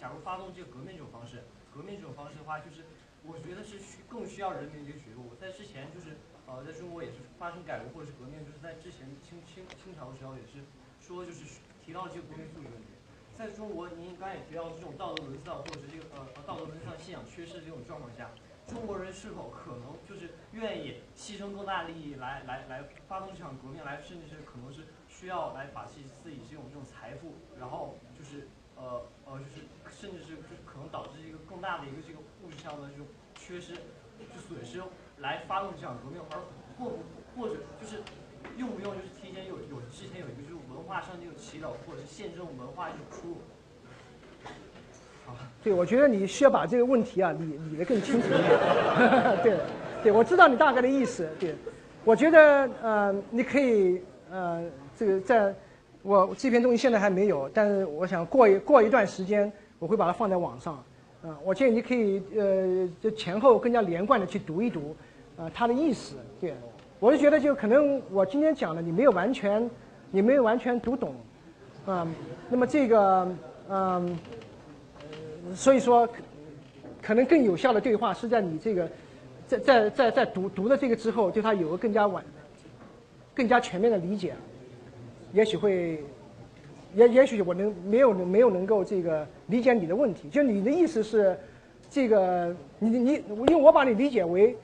假如发动这个革命这种方式，革命这种方式的话，就是我觉得是需更需要人民的一个觉悟。在之前就是呃在中国也是发生改革或者是革命，就是在之前清清清朝的时候也是说就是提到这个国民素质问题。在中国，您刚才也提到这种道德沦丧或者是这个呃呃道德沦丧信仰缺失这种状况下，中国人是否可能就是愿意牺牲更大利益来来来发动这场革命，来甚至是可能是需要来把自己自己这种这种财富，然后就是呃呃就是甚至是可能导致一个更大的一个这个物质上的这种缺失，就损失来发动这场革命，而或不或者就是用不用就是提前有有之前有一个就是文化上这个祈祷或者是先这种文化一种输入。对，我觉得你需要把这个问题啊理理得更清楚一点。对，对，我知道你大概的意思。对，我觉得呃，你可以呃，这个在我这篇东西现在还没有，但是我想过一过一段时间，我会把它放在网上。啊、我建议你可以呃，就前后更加连贯的去读一读，啊、它的意思。对，我就觉得就可能我今天讲的你没有完全，你没有完全读懂，啊、那么这个嗯。所以说，可能更有效的对话是在你这个，在在在在读读了这个之后，对它有个更加完、更加全面的理解，也许会，也也许我能没有没有能够这个理解你的问题。就你的意思是，这个你你因为我把你理解为，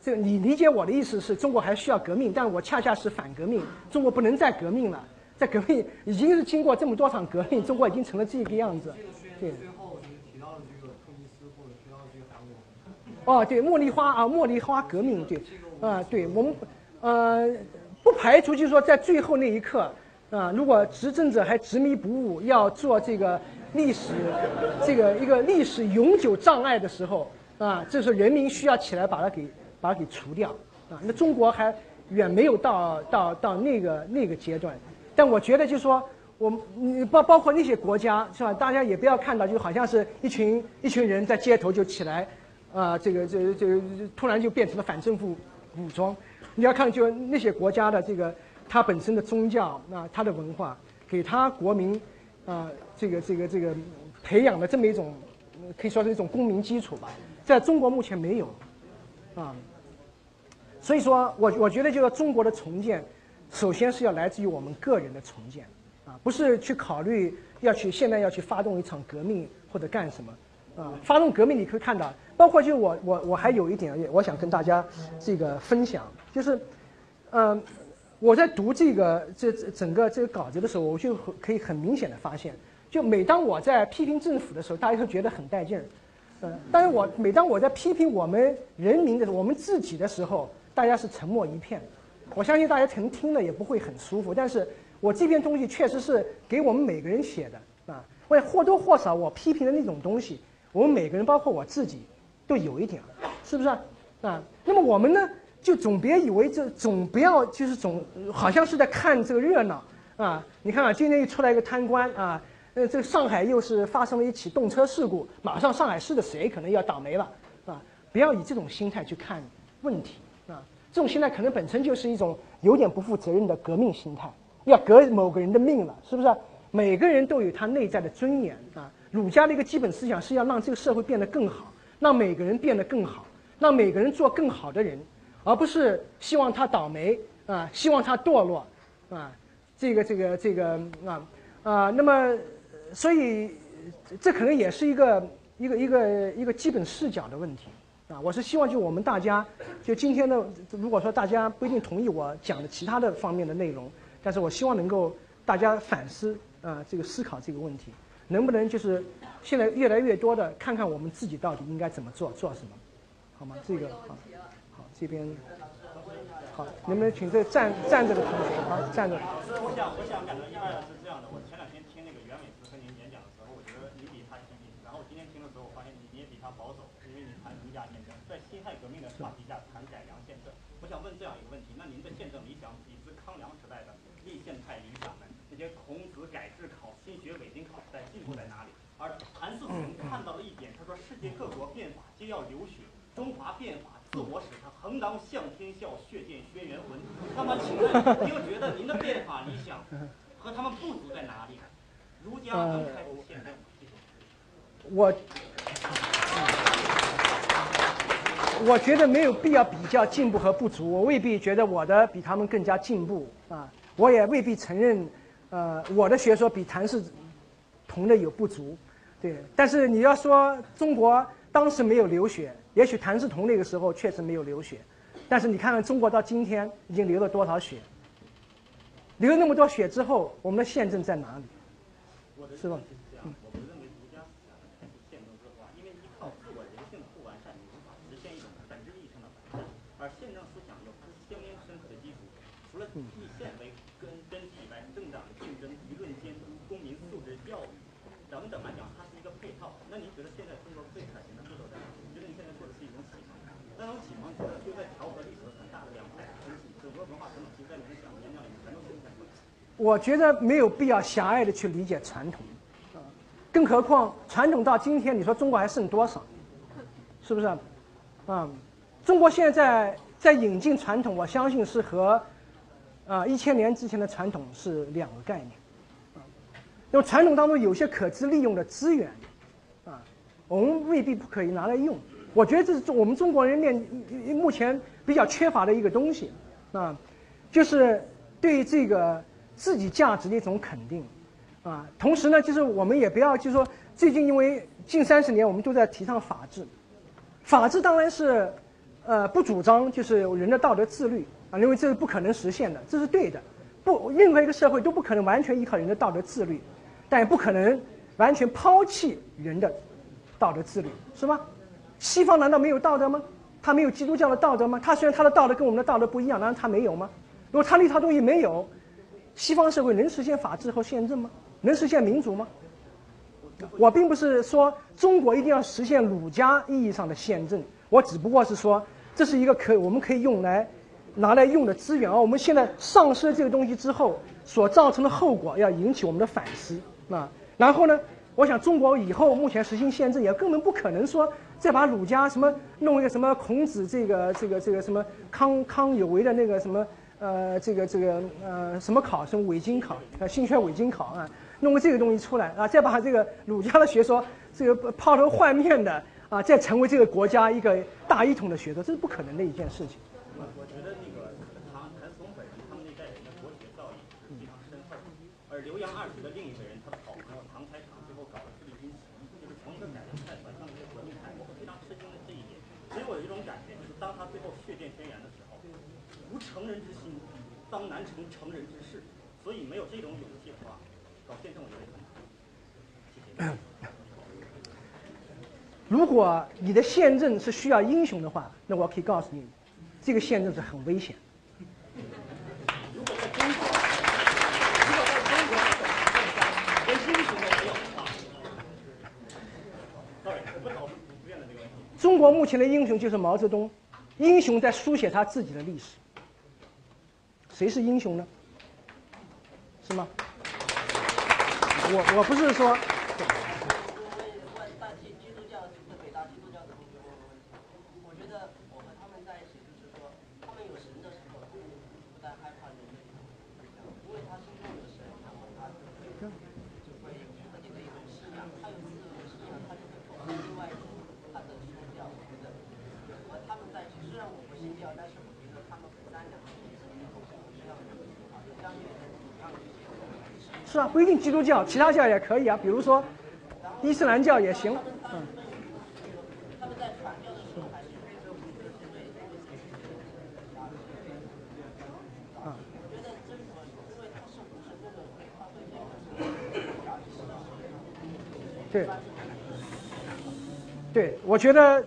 这个你理解我的意思是中国还需要革命，但我恰恰是反革命，中国不能再革命了，在革命已经是经过这么多场革命，中国已经成了这个样子，对。最后就是提到了这个突尼斯或者提到了这个韩国。哦，对，茉莉花啊，茉莉花革命，对，啊，对我们，呃，不排除就是说在最后那一刻，啊，如果执政者还执迷不悟，要做这个历史，这个一个历史永久障碍的时候，啊，这时候人民需要起来把它给把它给除掉，啊，那中国还远没有到到到那个那个阶段，但我觉得就是说。我们你包包括那些国家是吧？大家也不要看到就好像是一群一群人在街头就起来，啊、这个这个这个突然就变成了反政府武装。你要看就那些国家的这个它本身的宗教啊，它的文化，给它国民啊、这个这个这个培养的这么一种，可以说是一种公民基础吧，在中国目前没有啊。所以说我我觉得就是中国的重建，首先是要来自于我们个人的重建啊，不是去考虑要去现在要去发动一场革命或者干什么啊。发动革命你可以看到，包括就我我我还有一点，我想跟大家这个分享，就是嗯、我在读这个这整个这个稿子的时候，我就可以很明显的发现，就每当我在批评政府的时候，大家都觉得很带劲儿。嗯，但是我每当我在批评我们人民的，我们自己的时候，大家是沉默一片。我相信大家可能听了也不会很舒服，但是我这篇东西确实是给我们每个人写的啊。为或多或少我批评的那种东西，我们每个人，包括我自己，都有一点，是不是啊？啊，那么我们呢，就总别以为这总不要就是总好像是在看这个热闹啊。你看啊，今天又出来一个贪官啊，呃，这个上海又是发生了一起动车事故，马上上海市的谁可能要倒霉了啊！不要以这种心态去看问题啊，这种心态可能本身就是一种有点不负责任的革命心态，要革某个人的命了，是不是？每个人都有他内在的尊严啊。儒家的一个基本思想是要让这个社会变得更好，让每个人变得更好，让每个人做更好的人，而不是希望他倒霉啊，希望他堕落啊，这个这个这个啊啊，那么所以这可能也是一个一个一个一个基本视角的问题啊。我是希望就我们大家就今天的，如果说大家不一定同意我讲的其他的方面的内容，但是我希望能够大家反思啊，这个思考这个问题，能不能就是现在越来越多的看看我们自己到底应该怎么做，做什么，好吗？这个好，好这边好，能不能请这站站着的同学啊站着。老师，我想我想感到意外的是这样的，我前两天听那个袁伟思和您演讲的时候，我觉得你比他激进，然后今天听的时候，我发现你你也比他保守，因为你谈儒家宪政，在辛亥革命的话题下谈改良宪政。我想问这样一个问题，那您的宪政理想比之康梁时代的立宪派理想们，那些孔子改制考、新学伪经考时代进步在哪里？而谭嗣同看到了一点，他说世界各国变法皆要流血，中华变法自我使他横当向天笑，血溅轩辕魂。那么请问，您又觉得您的变法理想和他们不足在哪里？儒家能开出宪政吗？谢谢。我我觉得没有必要比较进步和不足，我未必觉得我的比他们更加进步啊，我也未必承认，呃，我的学说比谭氏同的有不足，对。但是你要说中国当时没有流血，也许谭嗣同那个时候确实没有流血，但是你看看中国到今天已经流了多少血，流了那么多血之后，我们的宪政在哪里？是吧认识是这样，我不认为儒家思想能开出宪政之化，因为依靠自我人性的不完善，你无法实现一种本质意义上的完善。而宪政思想有它相应深刻的基础，除了以宪为根根基以外，政党竞争、舆论监督、公民素质教育等等来讲，它是一个配套。那您觉得现在中国最可行的步骤在哪里？你觉得你现在做的是一种启蒙？那种启蒙其实就在调和历史的很大的两派分歧，整个文化传统其实在你们讲演讲里面全都呈现出来。我觉得没有必要狭隘的去理解传统，更何况传统到今天，你说中国还剩多少？是不是？啊，中国现在在引进传统，我相信是和啊一千年之前的传统是两个概念。啊，因为传统当中有些可资利用的资源，啊，我们未必不可以拿来用。我觉得这是我们中国人面目前比较缺乏的一个东西，啊，就是对这个自己价值的一种肯定，啊，同时呢，就是我们也不要就是说最近因为近三十年我们都在提倡法治，法治当然是呃不主张就是人的道德自律啊，认为这是不可能实现的，这是对的，不任何一个社会都不可能完全依靠人的道德自律，但也不可能完全抛弃人的道德自律，是吗？西方难道没有道德吗？他没有基督教的道德吗？他虽然他的道德跟我们的道德不一样，难道他没有吗？如果他那套东西没有，西方社会能实现法治和宪政吗？能实现民主吗？我并不是说中国一定要实现儒家意义上的宪政，我只不过是说这是一个可我们可以用来拿来用的资源，而我们现在丧失了这个东西之后所造成的后果，要引起我们的反思啊。然后呢，我想中国以后目前实行宪政，也根本不可能说再把儒家什么弄一个什么孔子这个这个这个什么康康有为的那个什么呃这个这个呃什么考什么伪经考呃性学伪经考啊，弄个这个东西出来啊，再把这个儒家的学说这个抛头换面的啊，再成为这个国家一个大一统的学说，这是不可能的一件事情。我我觉得那个唐谭松本人他们那代人的国学造诣是非常深厚的，而刘洋二世的另一个人，他的好朋友唐才常最后搞了自力军旗，就是从一个改革派转向一个革命派，我非常吃惊的这一点。所以我有一种感觉，就是当他最后血溅轩辕的时候，无成人之心，当难成成人之事。所以没有这种勇气的话，搞宪政我觉得很难。谢谢。如果你的宪政是需要英雄的话，那我可以告诉你，这个宪政是很危险。如果在中国，如果在中国连英雄都没有的话，sorry，我不讨论这个问题。中国目前的英雄就是毛泽东，英雄在书写他自己的历史。谁是英雄呢？是吗？我我不是说，问大基基督教和北大基督教的同学问个问题，我觉得我和他们在一起，就是说，他们有神的时候，不但害怕人类，因为他心中有神，然后他就会就会有自己的一种信仰，他有自己的信仰，他就会否定另外一种他的宗教。我觉得和他们在一起，虽然我不信教，但是我觉得他们很善良，是一种这样的啊，就相对的一样的一些。是啊，不一定基督教，其他教也可以啊，比如说伊斯兰教也行。嗯，对对，我觉得，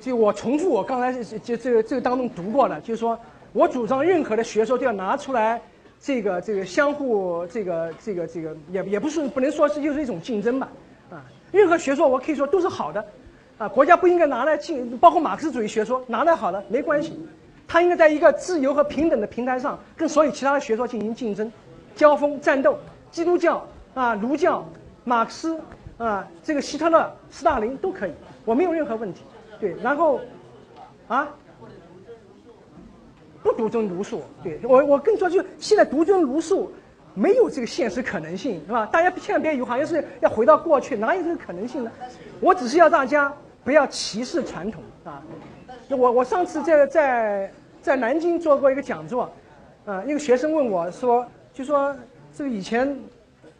就我重复我刚才就就这个这个当中读过的，就是说我主张任何的学说都要拿出来，这个这个相互这个这个这个也也不是不能说是就是一种竞争吧，啊，任何学说我可以说都是好的，啊，国家不应该拿来竞，包括马克思主义学说拿来好了没关系，它应该在一个自由和平等的平台上跟所有其他的学说进行竞争、交锋、战斗。基督教啊，儒教、马克思啊，这个希特勒、斯大林都可以，我没有任何问题。对，然后啊，不独尊儒术。对我，我跟你说，就现在独尊儒术没有这个现实可能性，是吧？大家千万别以为好像是要回到过去，哪有这个可能性呢？我只是要大家不要歧视传统啊。那我我上次在在在南京做过一个讲座，啊，一个学生问我说，就说这个以前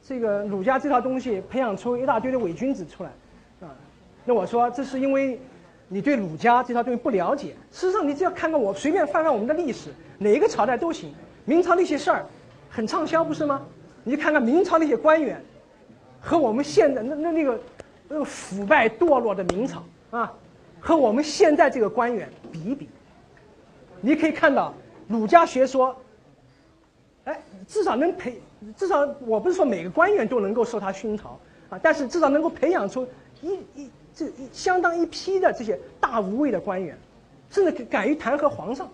这个儒家这套东西培养出一大堆的伪君子出来，啊，那我说这是因为你对儒家这套东西不了解。事实上，你只要看看我随便翻翻我们的历史，哪一个朝代都行。明朝那些事儿很畅销，不是吗？你看看明朝那些官员，和我们现在那那那个那个腐败堕落的明朝啊，和我们现在这个官员比一比，你可以看到儒家学说，哎，至少能培，至少我不是说每个官员都能够受他熏陶啊，但是至少能够培养出一一这相当一批的这些大无畏的官员，甚至敢于弹劾皇上，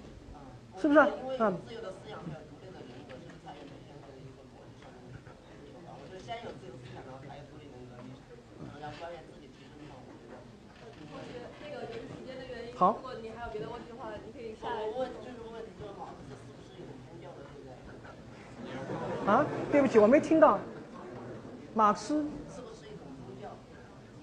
是不是啊？好如果你还有别的问题的话，你可以下来。我问就是问你，这个马克思是不是一种宗教的存在？啊，对不起，我没听到。马克思？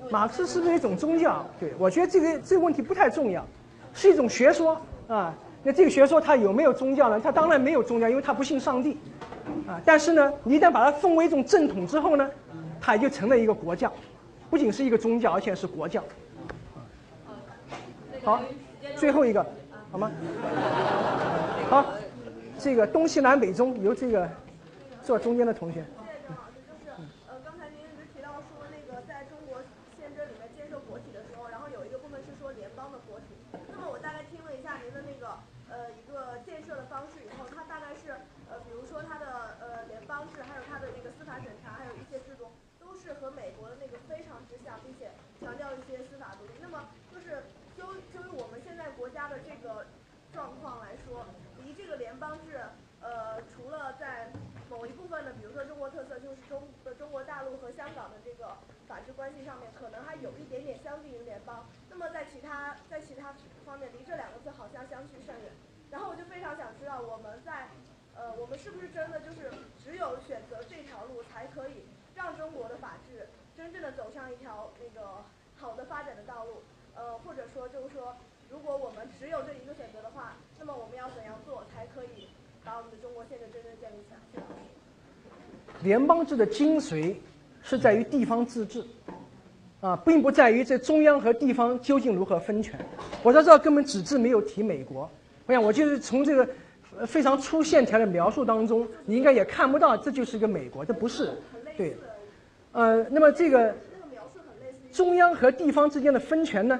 马克思是不是一种宗教？对，我觉得这个这个问题不太重要，是一种学说啊。那这个学说它有没有宗教呢？它当然没有宗教，因为它不信上帝啊。但是呢，你一旦把它奉为一种正统之后呢，它也就成了一个国教，不仅是一个宗教，而且是国教。好，最后一个，好吗？好，这个东西南北中由这个坐中间的同学。谢谢郑老师，就是呃，刚才您一直提到说那个在中国宪政里面建设国体的时候，然后有一个部分是说联邦的国体。那么我大概听了一下您的那个呃一个建设的方式以后，它大概是呃比如说它的呃联邦制，还有它的那个司法审查，还有一些制度，都是和美国的那个非常之像，并且强调一些司法独立。那么就是就就于我们现在国家的这个状况来说，离这个联邦制，呃，除了在某一部分的，比如说中国特色，就是中呃中国大陆和香港的这个法法治关系上面，可能还有一点点相近于联邦。那么在其他在其他方面，离这两个字好像相去甚远。然后我就非常想知道，我们在呃，我们是不是真的就是只有选择这条路，才可以让中国的法治真正的走向一条那个好的发展的道路？呃，或者说就是说，如果我们只有这一个选择的话，那么我们要怎样做才可以把我们的中国现在真正建立起来？联邦制的精髓是在于地方自治，啊，并不在于这中央和地方究竟如何分权。我在这根本只字没有提美国。我想，我就是从这个非常粗线条的描述当中，你应该也看不到这就是一个美国，这不是。对，呃，那么这个中央和地方之间的分权呢，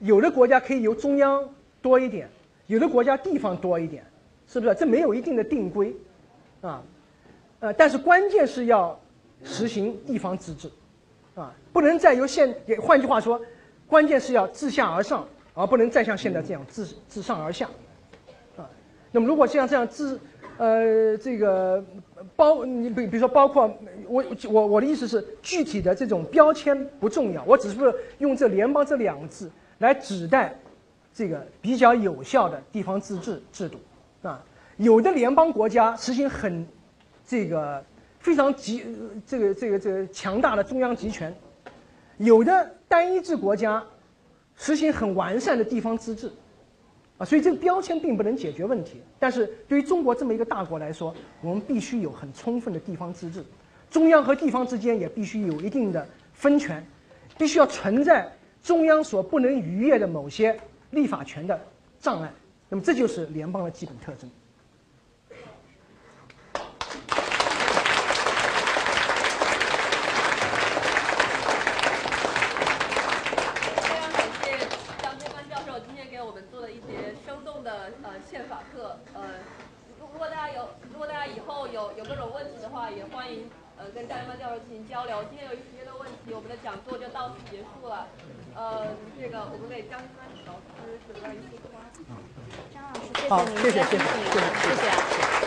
有的国家可以由中央多一点，有的国家地方多一点，是不是？这没有一定的定规，啊。呃，但是关键是要实行地方自治，啊，不能再由现，也换句话说，关键是要自下而上，而不能再像现在这样自自上而下，啊，那么如果像这样自，呃，这个包你比比如说包括我我我的意思是具体的这种标签不重要，我只是用这联邦这两个字来指代这个比较有效的地方自治制度，啊，有的联邦国家实行很。这个非常集，这个这个这个强大的中央集权，有的单一制国家实行很完善的地方自治，啊，所以这个标签并不能解决问题。但是对于中国这么一个大国来说，我们必须有很充分的地方自治，中央和地方之间也必须有一定的分权，必须要存在中央所不能逾越的某些立法权的障碍。那么这就是联邦的基本特征。也欢迎呃进行交流。今天由于时间的问题，我们的讲座就到此结束了。呃，这个我们给张老师准备一束花。张老师，谢谢您，谢谢谢谢谢谢。